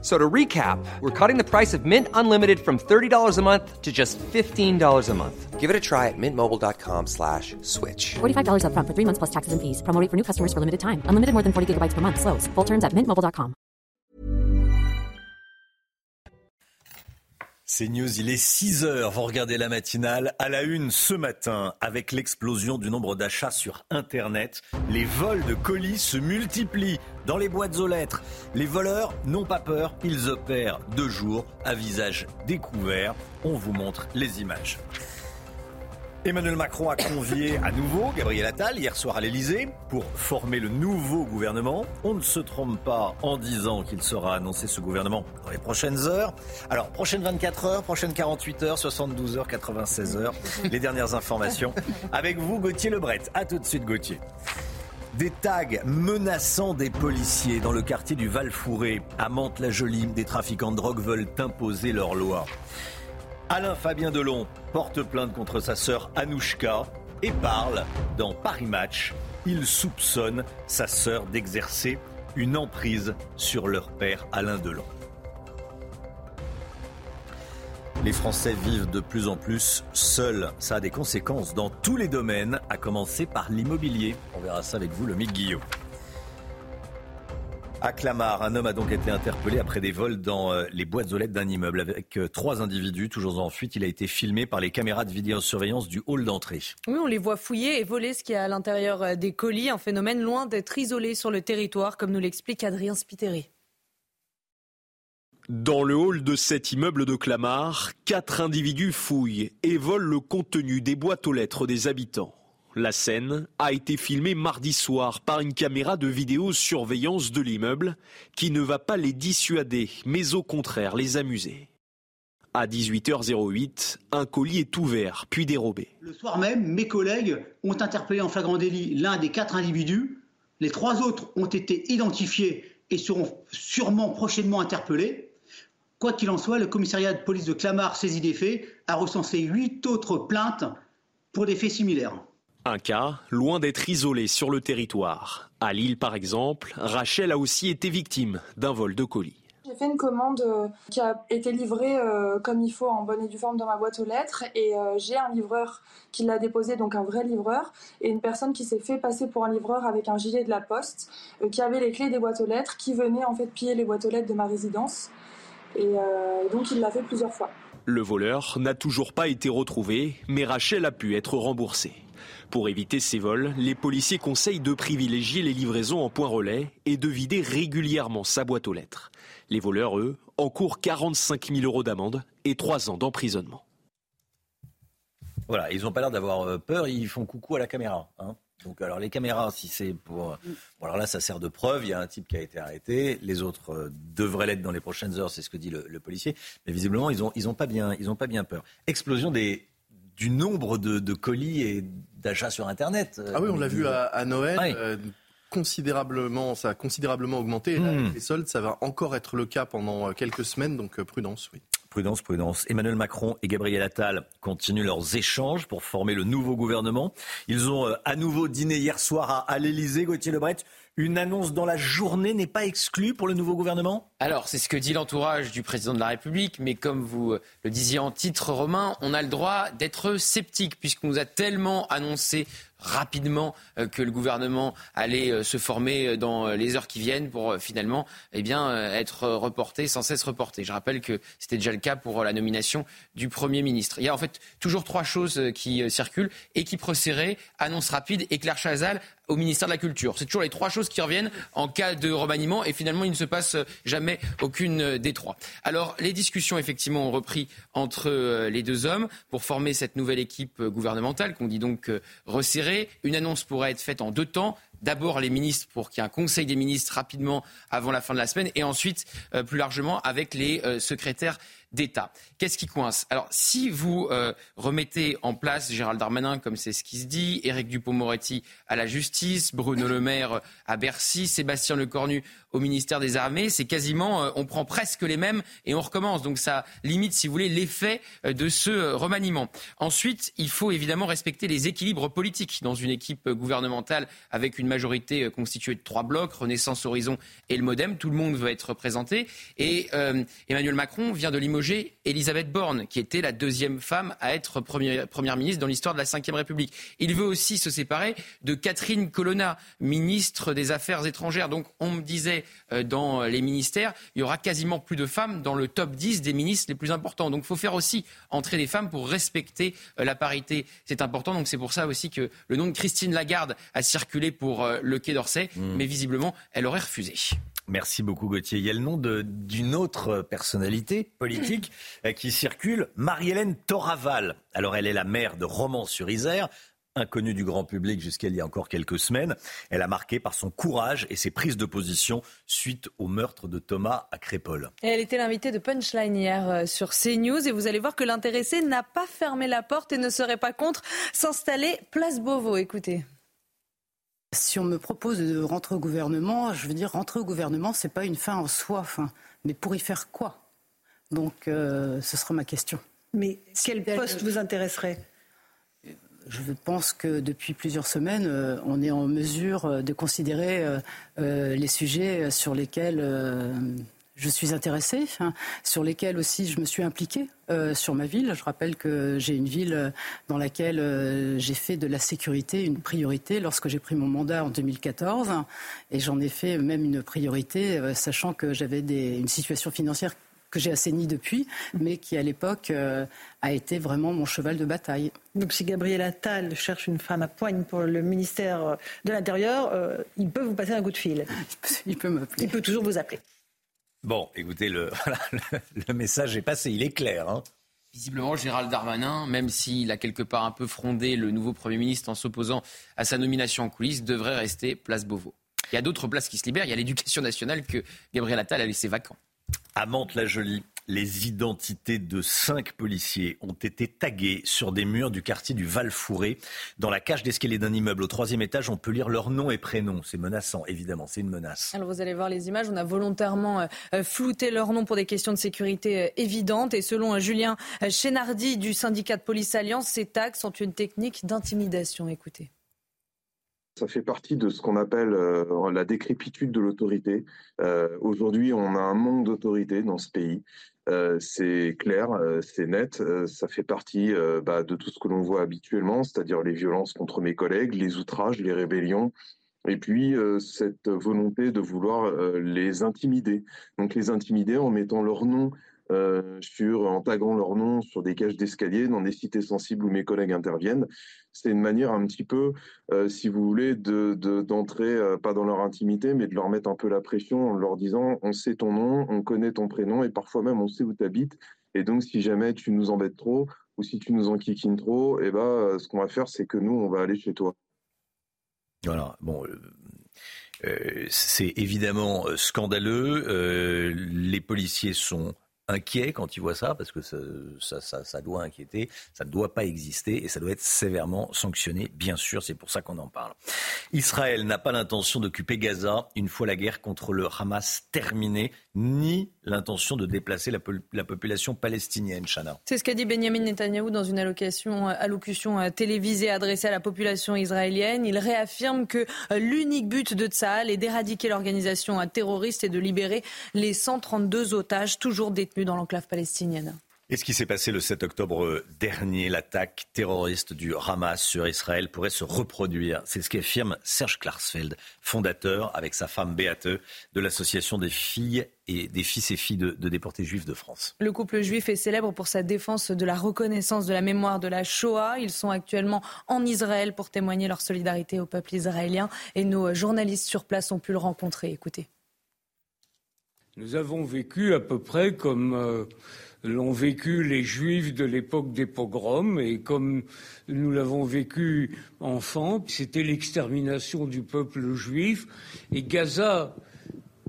So to recap, we're cutting the price of Mint Unlimited from $30 a month to just $15 a month. Give it a try at mintmobile.com slash switch. $45 upfront for three months plus taxes and fees. Promo rate for new customers for limited time. Unlimited more than 40 gigabytes per month. Slows. Full terms at mintmobile.com. C'est News, il est 6 heures. Vous regardez la matinale à la une ce matin avec l'explosion du nombre d'achats sur Internet. Les vols de colis se multiplient dans les boîtes aux lettres. Les voleurs n'ont pas peur, ils opèrent de jour à visage découvert. On vous montre les images. Emmanuel Macron a convié à nouveau Gabriel Attal hier soir à l'Elysée pour former le nouveau gouvernement. On ne se trompe pas en disant qu'il sera annoncé ce gouvernement dans les prochaines heures. Alors, prochaines 24 heures, prochaines 48 heures, 72 heures, 96 heures, les dernières informations. Avec vous, Gauthier Lebret. À tout de suite, Gauthier. Des tags menaçant des policiers dans le quartier du Val-Fouré, à Mantes-la-Jolie. Des trafiquants de drogue veulent imposer leur loi. Alain Fabien Delon porte plainte contre sa sœur Anouchka et parle dans Paris Match. Il soupçonne sa sœur d'exercer une emprise sur leur père Alain Delon. Les Français vivent de plus en plus seuls. Ça a des conséquences dans tous les domaines, à commencer par l'immobilier. On verra ça avec vous, le Guillaume. À Clamart, un homme a donc été interpellé après des vols dans euh, les boîtes aux lettres d'un immeuble avec euh, trois individus toujours en fuite. Il a été filmé par les caméras de vidéosurveillance du hall d'entrée. Oui, on les voit fouiller et voler ce qu'il y a à l'intérieur euh, des colis, un phénomène loin d'être isolé sur le territoire, comme nous l'explique Adrien Spiteri. Dans le hall de cet immeuble de Clamart, quatre individus fouillent et volent le contenu des boîtes aux lettres des habitants. La scène a été filmée mardi soir par une caméra de vidéosurveillance de l'immeuble qui ne va pas les dissuader, mais au contraire les amuser. À 18h08, un colis est ouvert, puis dérobé. Le soir même, mes collègues ont interpellé en flagrant délit l'un des quatre individus. Les trois autres ont été identifiés et seront sûrement prochainement interpellés. Quoi qu'il en soit, le commissariat de police de Clamart, saisi des faits, a recensé huit autres plaintes pour des faits similaires. Un cas, loin d'être isolé sur le territoire. À Lille, par exemple, Rachel a aussi été victime d'un vol de colis. J'ai fait une commande euh, qui a été livrée euh, comme il faut en bonne et due forme dans ma boîte aux lettres et euh, j'ai un livreur qui l'a déposé, donc un vrai livreur, et une personne qui s'est fait passer pour un livreur avec un gilet de la poste, qui avait les clés des boîtes aux lettres, qui venait en fait piller les boîtes aux lettres de ma résidence. Et donc il l'a fait plusieurs fois. Le voleur n'a toujours pas été retrouvé, mais Rachel a pu être remboursée. Pour éviter ces vols, les policiers conseillent de privilégier les livraisons en point relais et de vider régulièrement sa boîte aux lettres. Les voleurs, eux, encourent 45 000 euros d'amende et 3 ans d'emprisonnement. Voilà, ils n'ont pas l'air d'avoir euh, peur, ils font coucou à la caméra. Hein. Donc, alors les caméras, si c'est pour. Bon, alors là, ça sert de preuve. Il y a un type qui a été arrêté. Les autres euh, devraient l'être dans les prochaines heures, c'est ce que dit le, policier. Mais visiblement, ils n'ont ils ont pas, bien, ils ont pas bien peur. Explosion des, du nombre de, colis et d'achats sur Internet. Ah oui, on l'a vu à, Noël. Euh, considérablement, ça a considérablement augmenté. Hmm. les soldes, ça va encore être le cas pendant quelques semaines, donc prudence, oui. Prudence, prudence. Emmanuel Macron et Gabriel Attal continuent leurs échanges pour former le nouveau gouvernement. Ils ont euh, à nouveau dîné hier soir à, l'Elysée, Gauthier Lebret. Une annonce dans la journée n'est pas exclue pour le nouveau gouvernement? Alors, c'est ce que dit l'entourage du président de la République, mais comme vous euh, le disiez en titre, Romain, on a le droit d'être sceptique, puisqu'on nous a tellement annoncé rapidement euh, que le gouvernement allait euh, se former euh, dans les heures qui viennent pour finalement eh bien, être reporté, sans cesse reporté. Je rappelle que c'était déjà le cas pour la nomination du Premier ministre. Il y a en fait toujours trois choses qui circulent. Équipe resserrée, annonce rapide et Claire Chazal au ministère de la Culture. C'est toujours les trois choses qui reviennent en cas de remaniement et finalement il ne se passe jamais aucune des trois. Alors les discussions effectivement ont repris entre les deux hommes pour former cette nouvelle équipe gouvernementale qu'on dit donc resserrée une annonce pourrait être faite en deux temps. D'abord les ministres pour qu'il y ait un conseil des ministres rapidement avant la fin de la semaine et ensuite euh, plus largement avec les euh, secrétaires d'État. Qu'est-ce qui coince? Alors, si vous euh, remettez en place Gérald Darmanin, comme c'est ce qui se dit, Éric Dupont-Moretti à la justice, Bruno Le Maire à Bercy, Sébastien Lecornu au ministère des Armées, c'est quasiment, euh, on prend presque les mêmes et on recommence. Donc ça limite, si vous voulez, l'effet euh, de ce remaniement. Ensuite, il faut évidemment respecter les équilibres politiques dans une équipe gouvernementale avec une majorité constituée de trois blocs, Renaissance, Horizon et le Modem. Tout le monde veut être représenté. Et Emmanuel Macron vient de limoger Elisabeth Borne, qui était la deuxième femme à être première, ministre dans l'histoire de la Ve République. Il veut aussi se séparer de Catherine Colonna, ministre des Affaires étrangères. Donc on me disait euh, dans les ministères, il y aura quasiment plus de femmes dans le top 10 des ministres les plus importants. Donc il faut faire aussi entrer des femmes pour respecter euh, la parité. C'est important. Donc c'est pour ça aussi que le nom de Christine Lagarde a circulé pour euh, le Quai d'Orsay, mmh. mais visiblement elle aurait refusé. Merci beaucoup Gauthier. Il y a le nom d'une autre personnalité politique euh, qui circule, Marie-Hélène Toraval. Alors elle est la maire de Romans-sur-Isère, inconnue du grand public jusqu'à il y a encore quelques semaines. Elle a marqué par son courage et ses prises de position suite au meurtre de Thomas à Crépole. elle était l'invitée de Punchline hier euh, sur CNews et vous allez voir que l'intéressé n'a pas fermé la porte et ne serait pas contre s'installer place Beauvau. Écoutez. Si on me propose de rentrer au gouvernement, je veux dire, rentrer au gouvernement, ce n'est pas une fin en soi. mais pour y faire quoi? Donc, euh, ce sera ma question. Mais quel poste vous intéresserait? Je pense que depuis plusieurs semaines, euh, on est en mesure euh, de considérer les sujets sur lesquels je suis intéressée, hein, sur lesquels aussi je me suis impliquée euh, sur ma ville. Je rappelle que j'ai une ville euh, dans laquelle euh, j'ai fait de la sécurité une priorité lorsque j'ai pris mon mandat en 2014, et j'en ai fait même une priorité, sachant que j'avais une situation financière que j'ai assainie depuis, mais qui à l'époque a été vraiment mon cheval de bataille. Donc si Gabriel Attal cherche une femme à poigne pour le ministère de l'Intérieur, il peut vous passer un coup de fil. Il peut m'appeler. Il peut toujours vous appeler. Bon, écoutez, le, le, message est passé, il est clair. Hein. Visiblement, Gérald Darmanin, même s'il a quelque part un peu frondé le nouveau Premier ministre en s'opposant à sa nomination en coulisses, devrait rester place Beauvau. Il y a d'autres places qui se libèrent. Il y a l'éducation nationale que Gabriel Attal a laissé vacant. À Mantes-la-Jolie, les identités de cinq policiers ont été taguées sur des murs du quartier du Val-Fouré. Dans la cage d'escalier d'un immeuble au troisième étage, on peut lire leur nom et prénom. C'est menaçant, évidemment, c'est une menace. Alors vous allez voir les images, on a volontairement euh, euh, flouté leur nom pour des questions de sécurité euh, évidentes. Et selon Julien Chénardi du syndicat de police Alliance, ces tags sont une technique d'intimidation. Écoutez. Ça fait partie de ce qu'on appelle la décrépitude de l'autorité. Aujourd'hui, on a un manque d'autorité dans ce pays. Euh, c'est clair, euh, c'est net, euh, ça fait partie bah, de tout ce que l'on voit habituellement, c'est-à-dire les violences contre mes collègues, les outrages, les rébellions, et puis cette volonté de vouloir les intimider. Donc les intimider en mettant leur nom euh, sur, en taguant leur nom sur des cages d'escalier dans des sites sensibles où mes collègues interviennent. C'est une manière un petit peu, euh, si vous voulez, d'entrer, de, d'entrer euh, pas dans leur intimité, mais de leur mettre un peu la pression en leur disant on sait ton nom, on connaît ton prénom et parfois même on sait où tu habites. Et donc, si jamais tu nous embêtes trop ou si tu nous enquiquines trop, eh ben, ce qu'on va faire, c'est que nous, on va aller chez toi. Voilà, bon. c'est évidemment scandaleux. les policiers sont inquiet quand il voit ça, parce que ça, doit inquiéter, ça ne doit pas exister et ça doit être sévèrement sanctionné, bien sûr, c'est pour ça qu'on en parle. Israël n'a pas l'intention d'occuper Gaza une fois la guerre contre le Hamas terminée, ni l'intention de déplacer la, population palestinienne, Chana. C'est ce qu'a dit Benjamin Netanyahou dans une allocation, allocution euh, télévisée adressée à la population israélienne. Il réaffirme que euh, l'unique but de Tsahal est d'éradiquer l'organisation terroriste et de libérer les 132 otages toujours détenus dans l'enclave palestinienne. Et ce qui s'est passé le 7 octobre dernier, l'attaque terroriste du Hamas sur Israël pourrait se reproduire. C'est ce qu'affirme Serge Klarsfeld, fondateur avec sa femme Beate de l'association des filles et des fils et filles de, de, déportés juifs de France. Le couple juif est célèbre pour sa défense de la reconnaissance de la mémoire de la Shoah. Ils sont actuellement en Israël pour témoigner leur solidarité au peuple israélien et nos journalistes sur place ont pu le rencontrer. Écoutez. Nous avons vécu à peu près comme euh, l'ont vécu les Juifs de l'époque des pogroms et comme nous l'avons vécu enfant, c'était l'extermination du peuple juif. Et Gaza,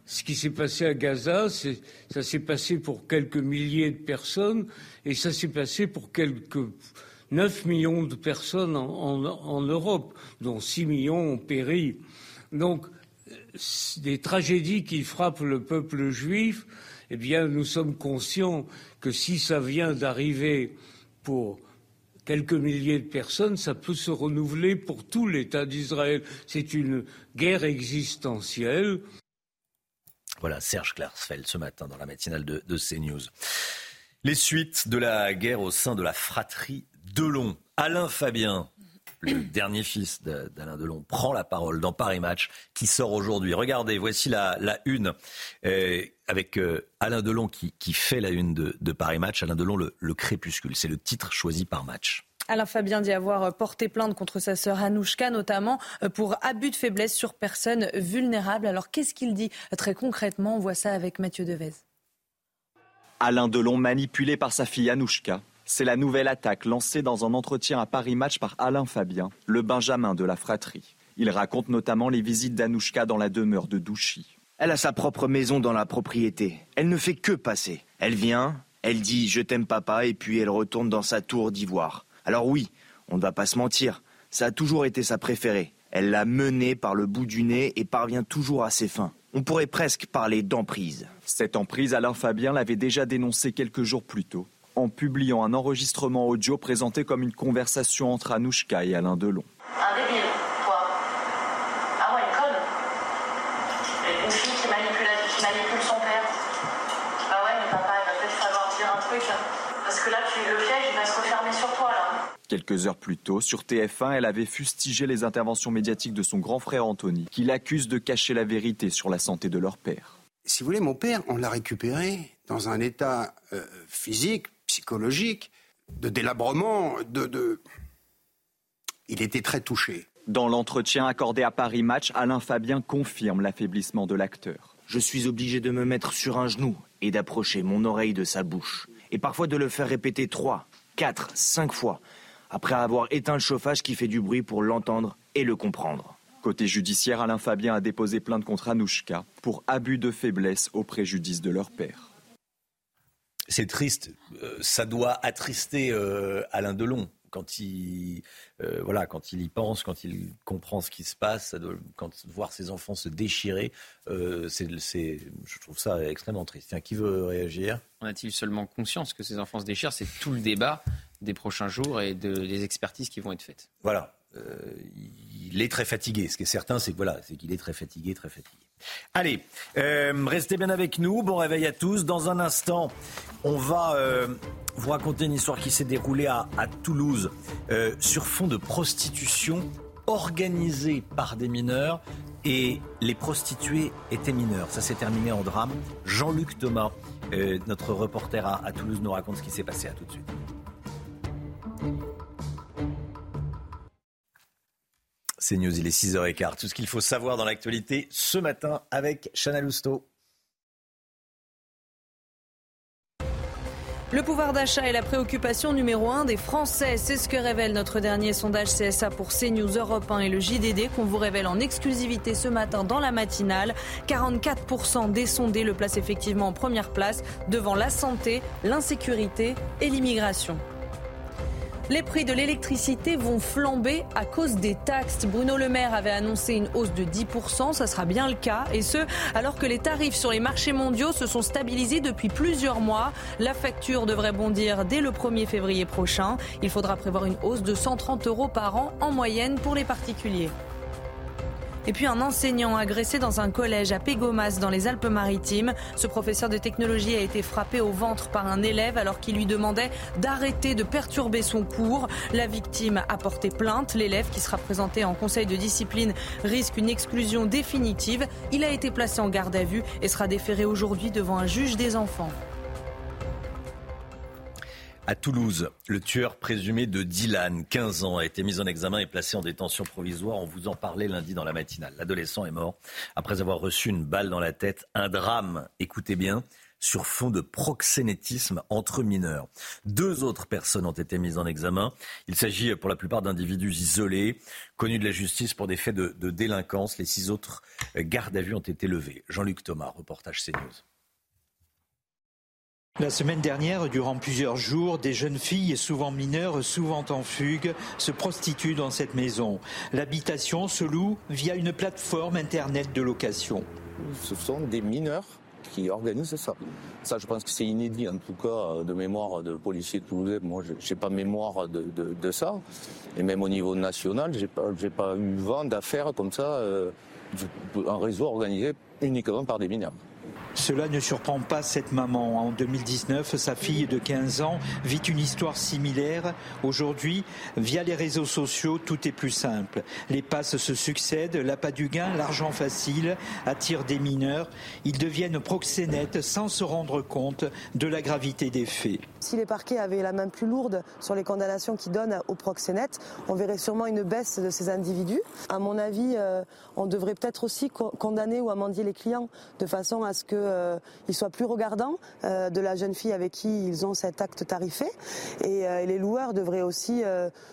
ce qui s'est passé à Gaza, ça s'est passé pour quelques milliers de personnes et ça s'est passé pour quelques 9 millions de personnes en, Europe, dont 6 millions ont péri. Donc, des tragédies qui frappent le peuple juif, eh bien, nous sommes conscients que si ça vient d'arriver pour quelques milliers de personnes, ça peut se renouveler pour tout l'État d'Israël. C'est une guerre existentielle. Voilà, Serge Klarsfeld ce matin dans la matinale de, de CNews. Les suites de la guerre au sein de la fratrie Delon. Alain Fabien, le dernier fils d'Alain Delon, prend la parole dans Paris Match qui sort aujourd'hui. Regardez, voici la, une euh, avec euh, Alain Delon qui, fait la une de, Paris Match. Alain Delon, le, crépuscule, c'est le titre choisi par Match. Alain Fabien dit avoir porté plainte contre sa sœur Anouchka, notamment euh, pour abus de faiblesse sur personnes vulnérables. Alors qu'est-ce qu'il dit très concrètement? On voit ça avec Mathieu Devez. Alain Delon manipulé par sa fille Anouchka c'est la nouvelle attaque lancée dans un entretien à Paris Match par Alain Fabien, le Benjamin de la fratrie. Il raconte notamment les visites d'Anouchka dans la demeure de Douchy. Elle a sa propre maison dans la propriété. Elle ne fait que passer. Elle vient, elle dit je t'aime papa et puis elle retourne dans sa tour d'ivoire. Alors oui, on ne va pas se mentir, ça a toujours été sa préférée. Elle l'a menée par le bout du nez et parvient toujours à ses fins. On pourrait presque parler d'emprise. Cette emprise, Alain Fabien l'avait déjà dénoncée quelques jours plus tôt en publiant un enregistrement audio présenté comme une conversation entre Anouchka et Alain Delon. Un débile, toi. Ah ouais, une conne. Une fille qui manipule, qui manipule son père. Bah ouais, mais papa, il va peut-être falloir dire un truc. Parce que là, tu, le piège, il va se refermer sur toi, là. Quelques heures plus tôt, sur TF1, elle avait fustigé les interventions médiatiques de son grand frère Anthony, qui l'accuse de cacher la vérité sur la santé de leur père. Si vous voulez, mon père, on l'a récupéré dans un état euh, physique, psychologique, de délabrement, de, Il était très touché. Dans l'entretien accordé à Paris Match, Alain Fabien confirme l'affaiblissement de l'acteur. Je suis obligé de me mettre sur un genou et d'approcher mon oreille de sa bouche. Et parfois de le faire répéter trois, quatre, cinq fois, après avoir éteint le chauffage qui fait du bruit pour l'entendre et le comprendre. Côté judiciaire, Alain Fabien a déposé plainte contre Anouchka pour abus de faiblesse au préjudice de leur père c'est triste. Euh, ça doit attrister euh, Alain Delon quand il, euh, voilà, quand il y pense, quand il comprend ce qui se passe, quand voir ses enfants se déchirer, c'est, je trouve ça extrêmement triste. Tiens, qui veut réagir? On a-t-il seulement conscience que ces enfants se déchirent? C'est tout le débat des prochains jours et de, des expertises qui vont être faites. Voilà. Il est très fatigué. Ce qui est certain, c'est, voilà, c'est qu'il est très fatigué, très fatigué. Allez, euh, restez bien avec nous. Bon réveil à tous. Dans un instant, on va euh, vous raconter une histoire qui s'est déroulée à, Toulouse euh, sur fond de prostitution organisée par des mineurs et les prostituées étaient mineurs. Ça s'est terminé en drame. Jean-Luc Thomas, notre reporter à, Toulouse, nous raconte ce qui s'est passé. À tout de suite. C'est News, il est 6h15. Tout ce qu'il faut savoir dans l'actualité ce matin avec Chana Lousteau. Le pouvoir d'achat est la préoccupation numéro un des Français. C'est ce que révèle notre dernier sondage CSA pour CNews Europe 1 et le JDD qu'on vous révèle en exclusivité ce matin dans la matinale. 44% des sondés le placent effectivement en première place devant la santé, l'insécurité et l'immigration. Les prix de l'électricité vont flamber à cause des taxes. Bruno Le Maire avait annoncé une hausse de 10%, ça sera bien le cas, et ce, alors que les tarifs sur les marchés mondiaux se sont stabilisés depuis plusieurs mois. La facture devrait bondir dès le 1er février prochain. Il faudra prévoir une hausse de 130 euros par an en moyenne pour les particuliers. Et puis un enseignant agressé dans un collège à Pégomas dans les Alpes-Maritimes. Ce professeur de technologie a été frappé au ventre par un élève alors qu'il lui demandait d'arrêter de perturber son cours. La victime a porté plainte. L'élève qui sera présenté en conseil de discipline risque une exclusion définitive. Il a été placé en garde à vue et sera déféré aujourd'hui devant un juge des enfants. À Toulouse, le tueur présumé de Dylan, 15 ans, a été mis en examen et placé en détention provisoire. On vous en parlait lundi dans la matinale. L'adolescent est mort après avoir reçu une balle dans la tête. Un drame, écoutez bien, sur fond de proxénétisme entre mineurs. Deux autres personnes ont été mises en examen. Il s'agit pour la plupart d'individus isolés, connus de la justice pour des faits de, délinquance. Les six autres gardes à vue ont été levés. Jean-Luc Thomas, reportage CNews. La semaine dernière, durant plusieurs jours, des jeunes filles, souvent mineures, souvent en fugue, se prostituent dans cette maison. L'habitation se loue via une plateforme Internet de location. Ce sont des mineurs qui organisent ça. Ça, je pense que c'est inédit, en tout cas, de mémoire de policiers toulousains. Moi, je n'ai pas mémoire de, ça. Et même au niveau national, je n'ai pas, eu vent d'affaires comme ça, euh, un réseau organisé uniquement par des mineurs. Cela ne surprend pas cette maman. En 2019, sa fille de 15 ans vit une histoire similaire. Aujourd'hui, via les réseaux sociaux, tout est plus simple. Les passes se succèdent, l'appât du gain, l'argent facile attirent des mineurs. Ils deviennent proxénètes sans se rendre compte de la gravité des faits. Si les parquets avaient la main plus lourde sur les condamnations qu'ils donnent aux proxénètes, on verrait sûrement une baisse de ces individus. À mon avis, euh, on devrait peut-être aussi condamner ou amendier les clients de façon à ce qu'ils euh, soient plus regardants euh, de la jeune fille avec qui ils ont cet acte tarifé. Et, euh, les loueurs devraient aussi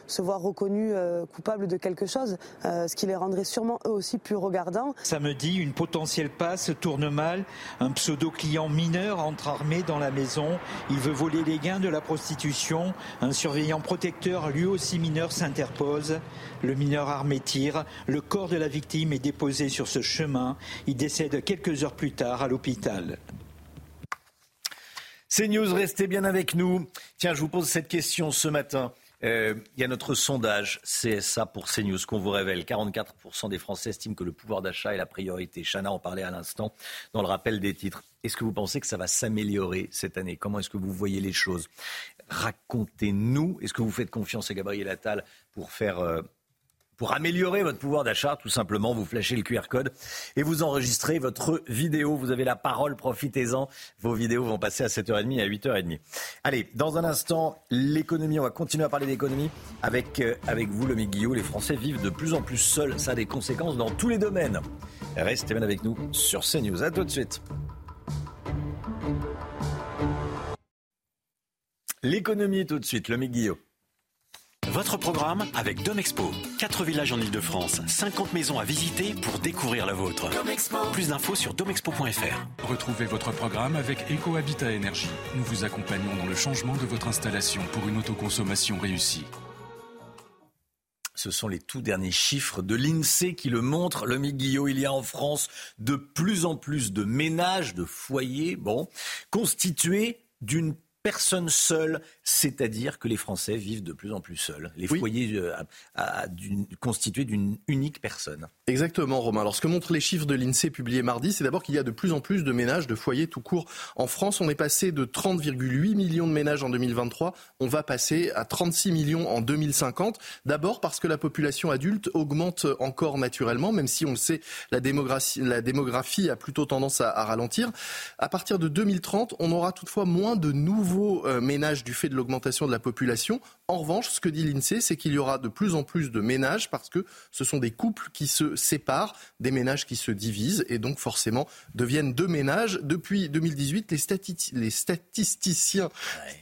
se voir reconnus coupables de quelque chose, ce qui les rendrait sûrement eux aussi plus regardants. Samedi, une potentielle passe tourne mal. Un pseudo-client mineur entre armé dans la maison. Il veut voler les gains de la prostitution. Un surveillant protecteur, lui aussi mineur, s'interpose. Le mineur armé tire. Le corps de la victime est déposé sur ce chemin. Il décède quelques heures plus tard à l'hôpital. C'est News, restez bien avec nous. Tiens, je vous pose cette question ce matin. Euh, il y a notre sondage CSA pour CNews qu'on vous révèle. 44% des Français estiment que le pouvoir d'achat est la priorité. Chana en parlait à l'instant dans le rappel des titres. Est-ce que vous pensez que ça va s'améliorer cette année? Comment est-ce que vous voyez les choses? Racontez-nous. Est-ce que vous faites confiance à Gabriel Attal pour faire euh, pour améliorer votre pouvoir d'achat, tout simplement, vous flashez le QR code et vous enregistrez votre vidéo. Vous avez la parole, profitez-en. Vos vidéos vont passer à 7h30 et à 8h30. Allez, dans un instant, l'économie. On va continuer à parler d'économie avec, euh, avec vous, le Guillot. Les Français vivent de plus en plus seuls. Ça a des conséquences dans tous les domaines. Restez bien avec nous sur CNews. À tout de suite. L'économie tout de suite, le Guillot. Votre programme avec Domexpo. 4 villages en Ile-de-France, 50 maisons à visiter pour découvrir la vôtre. Plus d'infos sur domexpo.fr. Retrouvez votre programme avec EcoHabitat Énergie. Nous vous accompagnons dans le changement de votre installation pour une autoconsommation réussie. Ce sont les tout derniers chiffres de l'INSEE qui le montrent. Le Guillot, il y a en France de plus en plus de ménages, de foyers, bon, constitués d'une personne seule, c'est-à-dire que les Français vivent de plus en plus seuls. Les oui. foyers euh, à, à, constitués d'une unique personne. Exactement, Romain. Alors, ce que montrent les chiffres de l'INSEE publiés mardi, c'est d'abord qu'il y a de plus en plus de ménages, de foyers tout court. En France, on est passé de 30,8 millions de ménages en 2023. On va passer à 36 millions en 2050. D'abord parce que la population adulte augmente encore naturellement, même si on le sait, la démographie, la démographie a plutôt tendance à, à ralentir. À partir de 2030, on aura toutefois moins de nouveaux euh, ménages du fait de l'augmentation de la population. En revanche, ce que dit l'INSEE, c'est qu'il y aura de plus en plus de ménages parce que ce sont des couples qui se séparent, des ménages qui se divisent et donc forcément deviennent deux ménages. Depuis 2018, les, stati les statisticiens,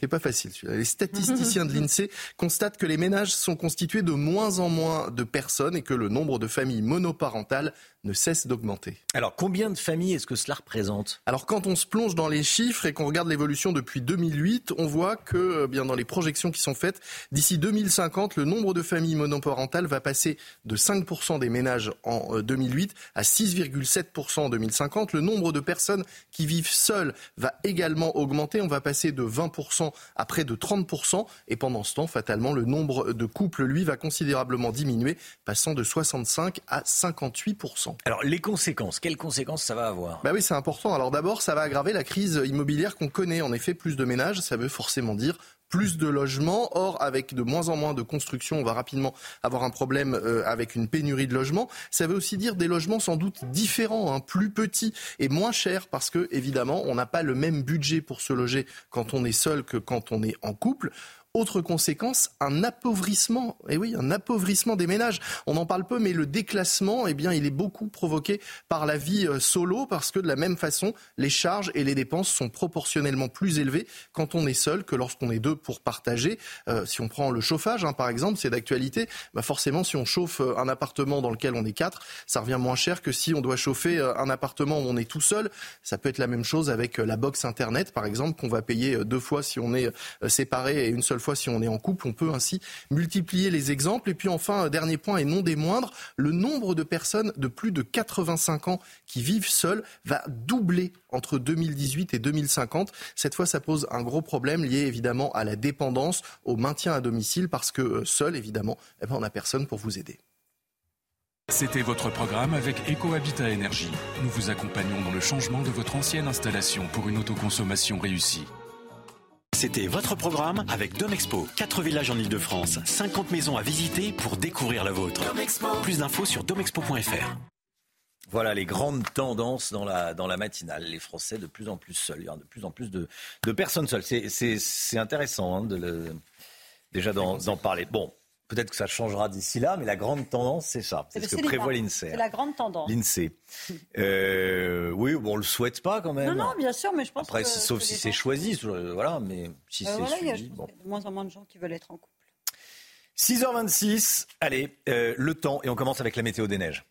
c'est pas facile les statisticiens de l'INSEE constatent que les ménages sont constitués de moins en moins de personnes et que le nombre de familles monoparentales ne cesse d'augmenter. Alors, combien de familles est-ce que cela représente? Alors, quand on se plonge dans les chiffres et qu'on regarde l'évolution depuis 2008, on voit que, bien dans les projections qui sont faites, d'ici 2050, le nombre de familles monoparentales va passer de 5% des ménages en 2008 à 6,7% en 2050. Le nombre de personnes qui vivent seules va également augmenter. On va passer de 20% à près de 30%. Et pendant ce temps, fatalement, le nombre de couples, lui, va considérablement diminuer, passant de 65 à 58%. Alors les conséquences, quelles conséquences ça va avoir? Bah oui, c'est important. Alors d'abord, ça va aggraver la crise immobilière qu'on connaît. En effet, plus de ménages, ça veut forcément dire plus de logements. Or, avec de moins en moins de construction, on va rapidement avoir un problème euh, avec une pénurie de logements. Ça veut aussi dire des logements sans doute différents, hein, plus petits et moins chers parce que, évidemment, on n'a pas le même budget pour se loger quand on est seul que quand on est en couple. Autre conséquence, un appauvrissement. Eh oui, un appauvrissement des ménages. On en parle peu, mais le déclassement, eh bien, il est beaucoup provoqué par la vie euh, solo, parce que de la même façon, les charges et les dépenses sont proportionnellement plus élevées quand on est seul que lorsqu'on est deux pour partager. Euh, si on prend le chauffage, hein, par exemple, c'est d'actualité. Bah forcément, si on chauffe euh, un appartement dans lequel on est quatre, ça revient moins cher que si on doit chauffer un appartement où on est tout seul. Ça peut être la même chose avec la box internet, par exemple, qu'on va payer deux fois si on est séparé et une seule fois si on est en couple. On peut ainsi multiplier les exemples. Et puis enfin, dernier point et non des moindres, le nombre de personnes de plus de 85 ans qui vivent seules va doubler entre 2018 et 2050. Cette fois, ça pose un gros problème lié évidemment à la dépendance, au maintien à domicile, parce que euh, seul, évidemment, eh ben, on n'a personne pour vous aider. C'était votre programme avec EcoHabitat Énergie. Nous vous accompagnons dans le changement de votre ancienne installation pour une autoconsommation réussie. C'était votre programme avec Domexpo. 4 villages en Ile-de-France, 50 maisons à visiter pour découvrir la vôtre. Plus d'infos sur domexpo.fr. Voilà les grandes tendances dans la, dans la matinale. Les Français de plus en plus seuls. Il y a de plus en plus de, de personnes seules. C'est intéressant hein, de déjà d'en parler. Bon, Peut-être que ça changera d'ici là, mais la grande tendance, c'est ça. C'est ce que prévoit l'INSEE. C'est la grande tendance. L'INSEE. Euh, oui, bon, on le souhaite pas quand même. Non, non, bien sûr, mais je pense Après, que. sauf si c'est choisi, voilà, mais si euh, c'est suivi. Il y a de moins en moins de gens qui veulent être en couple. 6h26, allez, euh, le temps, et on commence avec la météo des neiges.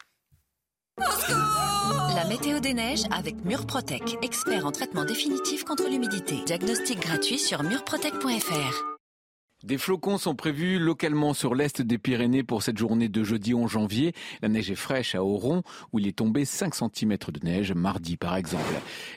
La météo des neiges avec Murprotec, expert en traitement définitif contre l'humidité. Diagnostic gratuit sur murprotec.fr. Des flocons sont prévus localement sur l'est des Pyrénées pour cette journée de jeudi 11 janvier. La neige est fraîche à Oron, où il est tombé 5 cm de neige mardi par exemple.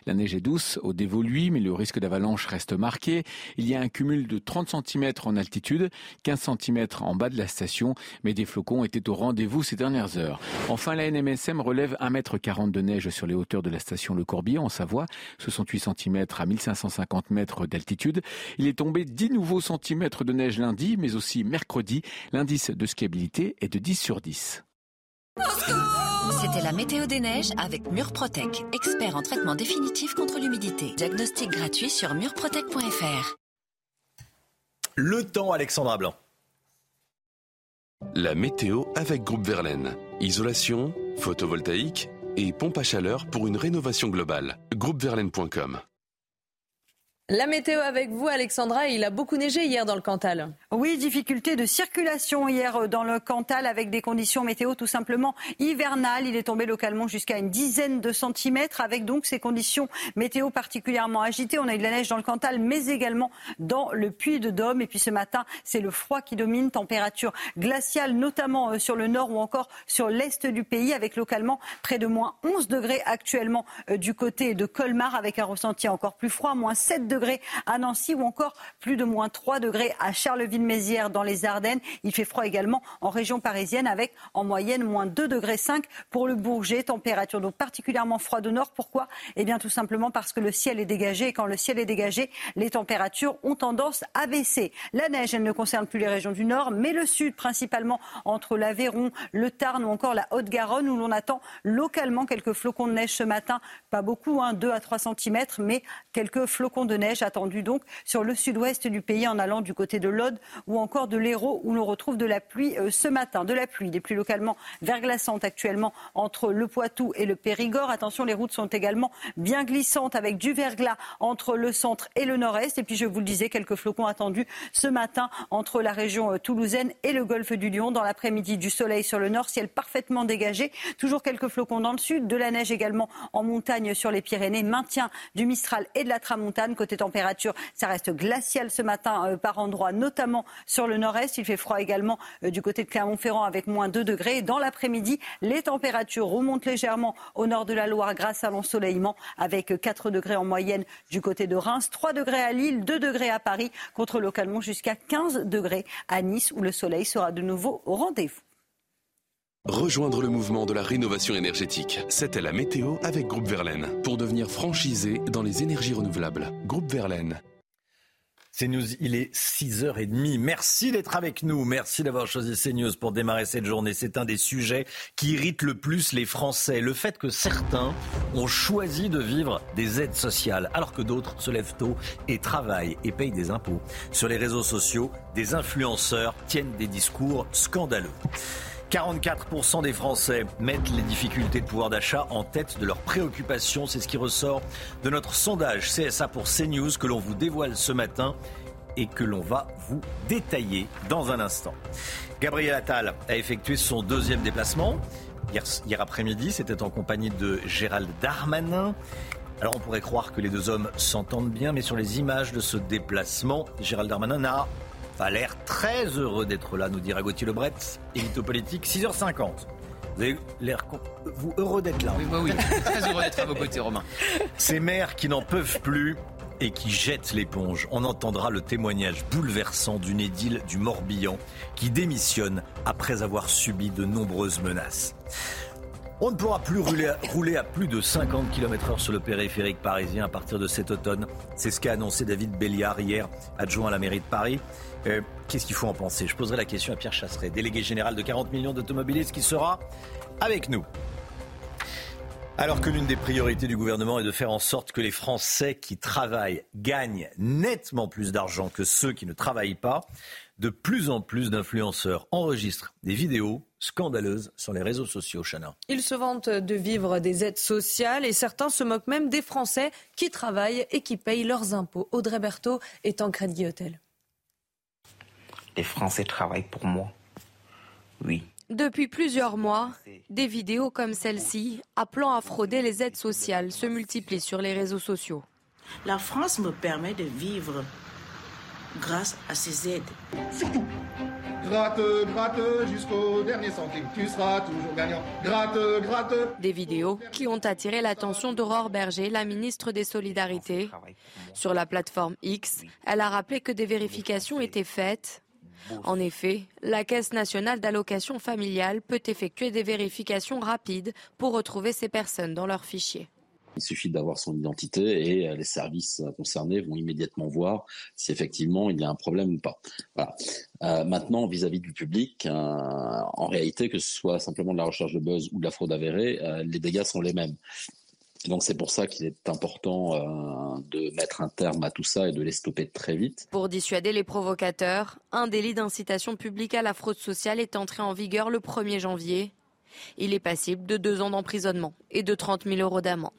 La neige est douce au dévoluy, mais le risque d'avalanche reste marqué. Il y a un cumul de 30 cm en altitude, 15 cm en bas de la station, mais des flocons étaient au rendez-vous ces dernières heures. Enfin, la NMSM relève 1,40 m de neige sur les hauteurs de la station Le Corbier en Savoie, 68 cm à 1550 mètres d'altitude. Il est tombé 10 nouveaux centimètres de neige lundi, mais aussi mercredi. L'indice de skiabilité est de 10 sur 10. C'était la météo des neiges avec Murprotec, expert en traitement définitif contre l'humidité. Diagnostic gratuit sur murprotec.fr. Le temps, Alexandra Blanc. La météo avec Groupe Verlaine. Isolation, photovoltaïque et pompe à chaleur pour une rénovation globale. Groupeverlaine.com la météo avec vous, Alexandra. Il a beaucoup neigé hier dans le Cantal. Oui, difficulté de circulation hier euh, dans le Cantal avec des conditions météo tout simplement hivernales. Il est tombé localement jusqu'à une dizaine de centimètres avec donc ces conditions météo particulièrement agitées. On a eu de la neige dans le Cantal, mais également dans le Puy de Dôme. Et puis ce matin, c'est le froid qui domine, température glaciale, notamment euh, sur le nord ou encore sur l'est du pays, avec localement près de moins 11 degrés actuellement euh, du côté de Colmar, avec un ressenti encore plus froid, moins 7 degrés degrés à Nancy ou encore plus de moins 3 degrés à Charleville-Mézières dans les Ardennes. Il fait froid également en région parisienne avec en moyenne moins 2 degrés 5 pour le Bourget. Température donc particulièrement froide au nord. Pourquoi? Eh bien tout simplement parce que le ciel est dégagé et quand le ciel est dégagé, les températures ont tendance à baisser. La neige, elle ne concerne plus les régions du nord, mais le sud principalement entre l'Aveyron, le Tarn ou encore la Haute-Garonne où l'on attend localement quelques flocons de neige ce matin. Pas beaucoup, hein, 2 à 3 cm, mais quelques flocons de neige neige attendue donc sur le sud-ouest du pays en allant du côté de l'Aude ou encore de l'Hérault où l'on retrouve de la pluie euh, ce matin. De la pluie, des pluies localement verglaçantes actuellement entre le Poitou et le Périgord. Attention, les routes sont également bien glissantes avec du verglas entre le centre et le nord-est. Et puis, je vous le disais, quelques flocons attendus ce matin entre la région euh, toulousaine et le golfe du Lion. Dans l'après-midi, du soleil sur le nord, ciel parfaitement dégagé. Toujours quelques flocons dans le sud, de la neige également en montagne sur les Pyrénées. Maintien du Mistral et de la Tramontane. Côté températures, ça reste glacial ce matin euh, par endroits, notamment sur le nord-est. Il fait froid également euh, du côté de Clermont-Ferrand avec moins 2 degrés. dans l'après-midi, les températures remontent légèrement au nord de la Loire grâce à l'ensoleillement avec 4 degrés en moyenne du côté de Reims, 3 degrés à Lille, 2 degrés à Paris, contre localement jusqu'à 15 degrés à Nice où le soleil sera de nouveau au rendez-vous. Rejoindre le mouvement de la rénovation énergétique. C'était la météo avec Groupe Verlaine. Pour devenir franchisé dans les énergies renouvelables. Groupe Verlaine. CNews, il est 6h30. Merci d'être avec nous. Merci d'avoir choisi CNews pour démarrer cette journée. C'est un des sujets qui irrite le plus les Français. Le fait que certains ont choisi de vivre des aides sociales alors que d'autres se lèvent tôt et travaillent et payent des impôts. Sur les réseaux sociaux, des influenceurs tiennent des discours scandaleux. 44% des Français mettent les difficultés de pouvoir d'achat en tête de leurs préoccupations. C'est ce qui ressort de notre sondage CSA pour CNews que l'on vous dévoile ce matin et que l'on va vous détailler dans un instant. Gabriel Attal a effectué son deuxième déplacement. Hier, après-midi, c'était en compagnie de Gérald Darmanin. Alors on pourrait croire que les deux hommes s'entendent bien, mais sur les images de ce déplacement, Gérald Darmanin n'a a l'air très heureux d'être là, nous dira Gauthier Lebret, élite politique, 6h50. Vous avez l'air vous heureux d'être là. Oui, bah oui, très heureux d'être à vos côtés, Romain. Ces maires qui n'en peuvent plus et qui jettent l'éponge. On entendra le témoignage bouleversant d'une édile du Morbihan qui démissionne après avoir subi de nombreuses menaces. On ne pourra plus rouler à, plus de 50 km/h sur le périphérique parisien à partir de cet automne. C'est ce qu'a annoncé David Béliard hier, adjoint à la mairie de Paris. Euh, qu'est-ce qu'il faut en penser? Je poserai la question à Pierre Chasseret, délégué général de 40 millions d'automobilistes, qui sera avec nous. Alors que l'une des priorités du gouvernement est de faire en sorte que les Français qui travaillent gagnent nettement plus d'argent que ceux qui ne travaillent pas, de plus en plus d'influenceurs enregistrent des vidéos scandaleuses sur les réseaux sociaux, Chana. Ils se vantent de vivre des aides sociales et certains se moquent même des Français qui travaillent et qui payent leurs impôts. Audrey Berthaud est en crédit hôtel. Les Français travaillent pour moi. Oui. Depuis plusieurs mois, des vidéos comme celle-ci, appelant à frauder les aides sociales, se multiplient sur les réseaux sociaux. La France me permet de vivre grâce à ces aides. C'est tout. Gratte, gratte jusqu'au dernier centime. Tu seras toujours gagnant. Gratte, gratte. Des vidéos qui ont attiré l'attention d'Aurore Berger, la ministre des Solidarités. Sur la plateforme X, elle a rappelé que des vérifications étaient faites. En effet, la Caisse nationale d'allocation familiale peut effectuer des vérifications rapides pour retrouver ces personnes dans leurs fichiers. Il suffit d'avoir son identité et euh, les services concernés vont immédiatement voir si effectivement il y a un problème ou pas. Voilà. Euh, maintenant, vis-à-vis du public, euh, en réalité, que ce soit simplement de la recherche de buzz ou de la fraude avérée, les dégâts sont les mêmes. Donc c'est pour ça qu'il est important de mettre un terme à tout ça et de les stopper très vite. Pour dissuader les provocateurs, un délit d'incitation publique à la fraude sociale est entré en vigueur le 1er janvier. Il est passible de deux ans d'emprisonnement et de 30 000 euros d'amende.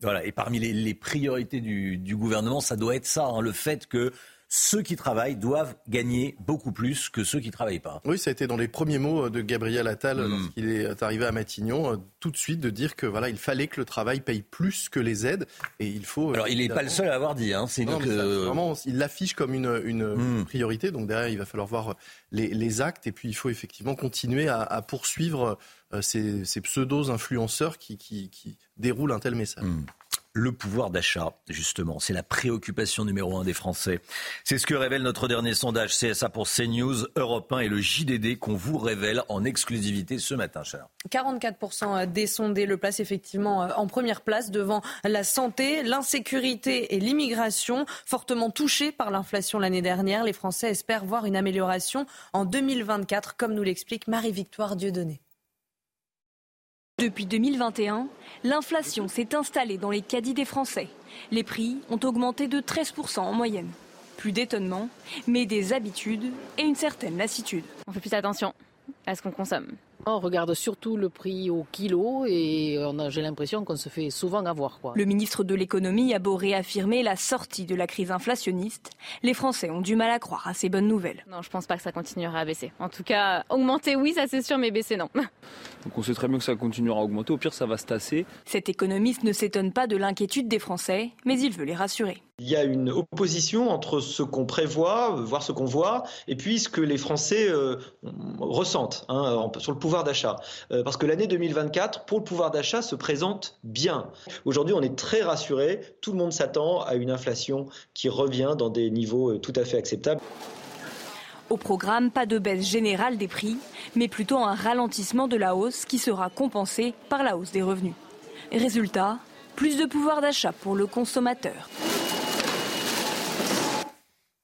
Voilà, et parmi les, priorités du, gouvernement, ça doit être ça, hein, le fait que ceux qui travaillent doivent gagner beaucoup plus que ceux qui ne travaillent pas. Oui, ça a été dans les premiers mots de Gabriel Attal hmm. lorsqu'il est arrivé à Matignon, euh, tout de suite de dire que voilà, il fallait que le travail paye plus que les aides et il faut. Alors, il n'est pas le seul à avoir dit. Hein, c'est vraiment, il l'affiche comme une, une hmm. priorité. Donc derrière, il va falloir voir les, les, actes et puis il faut effectivement continuer à, à poursuivre euh, ces, ces pseudos influenceurs qui, qui, qui, déroulent un tel message. Hmm le pouvoir d'achat, justement. C'est la préoccupation numéro un des Français. C'est ce que révèle notre dernier sondage CSA pour CNews, Europe 1 et le JDD qu'on vous révèle en exclusivité ce matin, cher. 44% des sondés le placent effectivement euh, en première place devant la santé, l'insécurité et l'immigration. Fortement touchés par l'inflation l'année dernière, les Français espèrent voir une amélioration en 2024, comme nous l'explique Marie-Victoire Dieudonné. Depuis 2021, l'inflation s'est installée dans les caddies des Français. Les prix ont augmenté de 13% en moyenne. Plus d'étonnement, mais des habitudes et une certaine lassitude. On fait plus attention à ce qu'on consomme. On regarde surtout le prix au kilo et j'ai l'impression qu'on se fait souvent avoir. Quoi. Le ministre de l'économie a beau réaffirmer la sortie de la crise inflationniste, les Français ont du mal à croire à ces bonnes nouvelles. Non, je pense pas que ça continuera à baisser. En tout cas, augmenter oui, ça c'est sûr, mais baisser non. Donc on sait très bien que ça continuera à augmenter, au pire ça va se tasser. Cet économiste ne s'étonne pas de l'inquiétude des Français, mais il veut les rassurer. Il y a une opposition entre ce qu'on prévoit, voire ce qu'on voit, et puis ce que les Français euh, ressentent hein, sur le pouvoir d'achat. Euh, parce que l'année 2024, pour le pouvoir d'achat, se présente bien. Aujourd'hui, on est très rassuré. Tout le monde s'attend à une inflation qui revient dans des niveaux euh, tout à fait acceptables. Au programme, pas de baisse générale des prix, mais plutôt un ralentissement de la hausse qui sera compensé par la hausse des revenus. Résultat, plus de pouvoir d'achat pour le consommateur.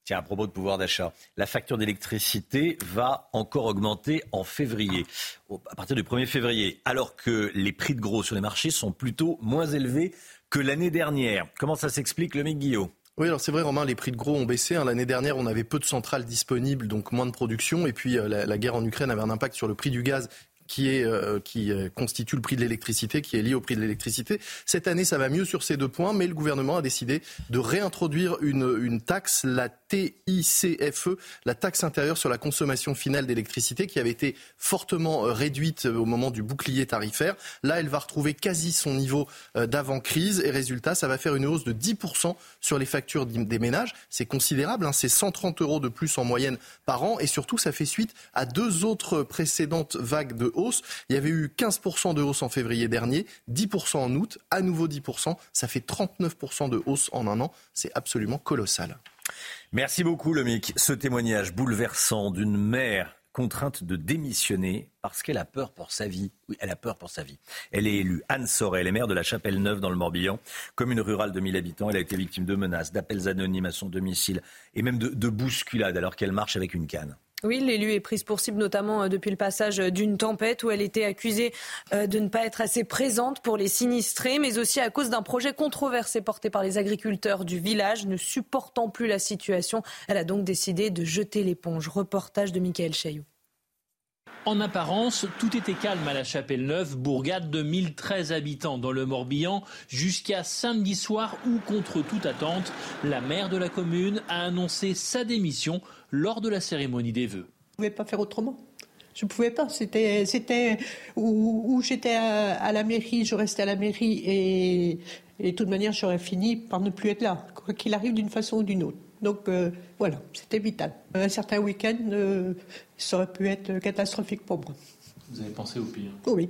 Tiens, à propos de pouvoir d'achat, la facture d'électricité va encore augmenter en février, à partir du 1er février, alors que les prix de gros sur les marchés sont plutôt moins élevés que l'année dernière. Comment ça s'explique, le mec Guillaume? Oui, alors c'est vrai, Romain, les prix de gros ont baissé. Hein. L'année dernière, on avait peu de centrales disponibles, donc moins de production. Et puis, euh, la, guerre en Ukraine avait un impact sur le prix du gaz qui, est, euh, qui euh, constitue le prix de l'électricité, qui est lié au prix de l'électricité. Cette année, ça va mieux sur ces deux points, mais le gouvernement a décidé de réintroduire une, une taxe, la TICFE, la taxe intérieure sur la consommation finale d'électricité, qui avait été fortement euh, réduite au moment du bouclier tarifaire. Là, elle va retrouver quasi son niveau d'avant-crise, et résultat, ça va faire une hausse de 10% sur les factures des ménages. C'est considérable, hein, c'est 130 euros de plus en moyenne par an, et surtout, ça fait suite à deux autres précédentes vagues de hausse. Il y avait eu 15% de hausse en février dernier, 10% en août, à nouveau 10%. Ça fait 39% de hausse en un an. C'est absolument colossal. Merci beaucoup, Lomic. Ce témoignage bouleversant d'une mère contrainte de démissionner parce qu'elle a peur pour sa vie. Oui, elle a peur pour sa vie. Elle est élue. Anne Sorel est maire de la Chapelle-Neuve dans le Morbihan, commune rurale de 1000 habitants. Elle a été victime de menaces, d'appels anonymes à son domicile et même de bousculades alors qu'elle marche avec une canne. Oui, l'élu est prise pour cible notamment euh, depuis le passage d'une tempête où elle était accusée euh, de ne pas être assez présente pour les sinistrés, mais aussi à cause d'un projet controversé porté par les agriculteurs du village. Ne supportant plus la situation, elle a donc décidé de jeter l'éponge. Reportage de Michael Chailloux. En apparence, tout était calme à la Chapelle-Neuve, bourgade de 1013 habitants dans le Morbihan, jusqu'à samedi soir où, contre toute attente, la maire de la commune a annoncé sa démission lors de la cérémonie des vœux. Je ne pouvais pas faire autrement. Je ne pouvais pas. C'était, c'était où, j'étais à, la mairie, je restais à la mairie et, et de toute manière, j'aurais fini par ne plus être là, quoi qu'il arrive d'une façon ou d'une autre. Donc euh, voilà, c'était vital. Un certain week-end, euh, ça aurait pu être catastrophique pour moi. Vous avez pensé au pire Oui.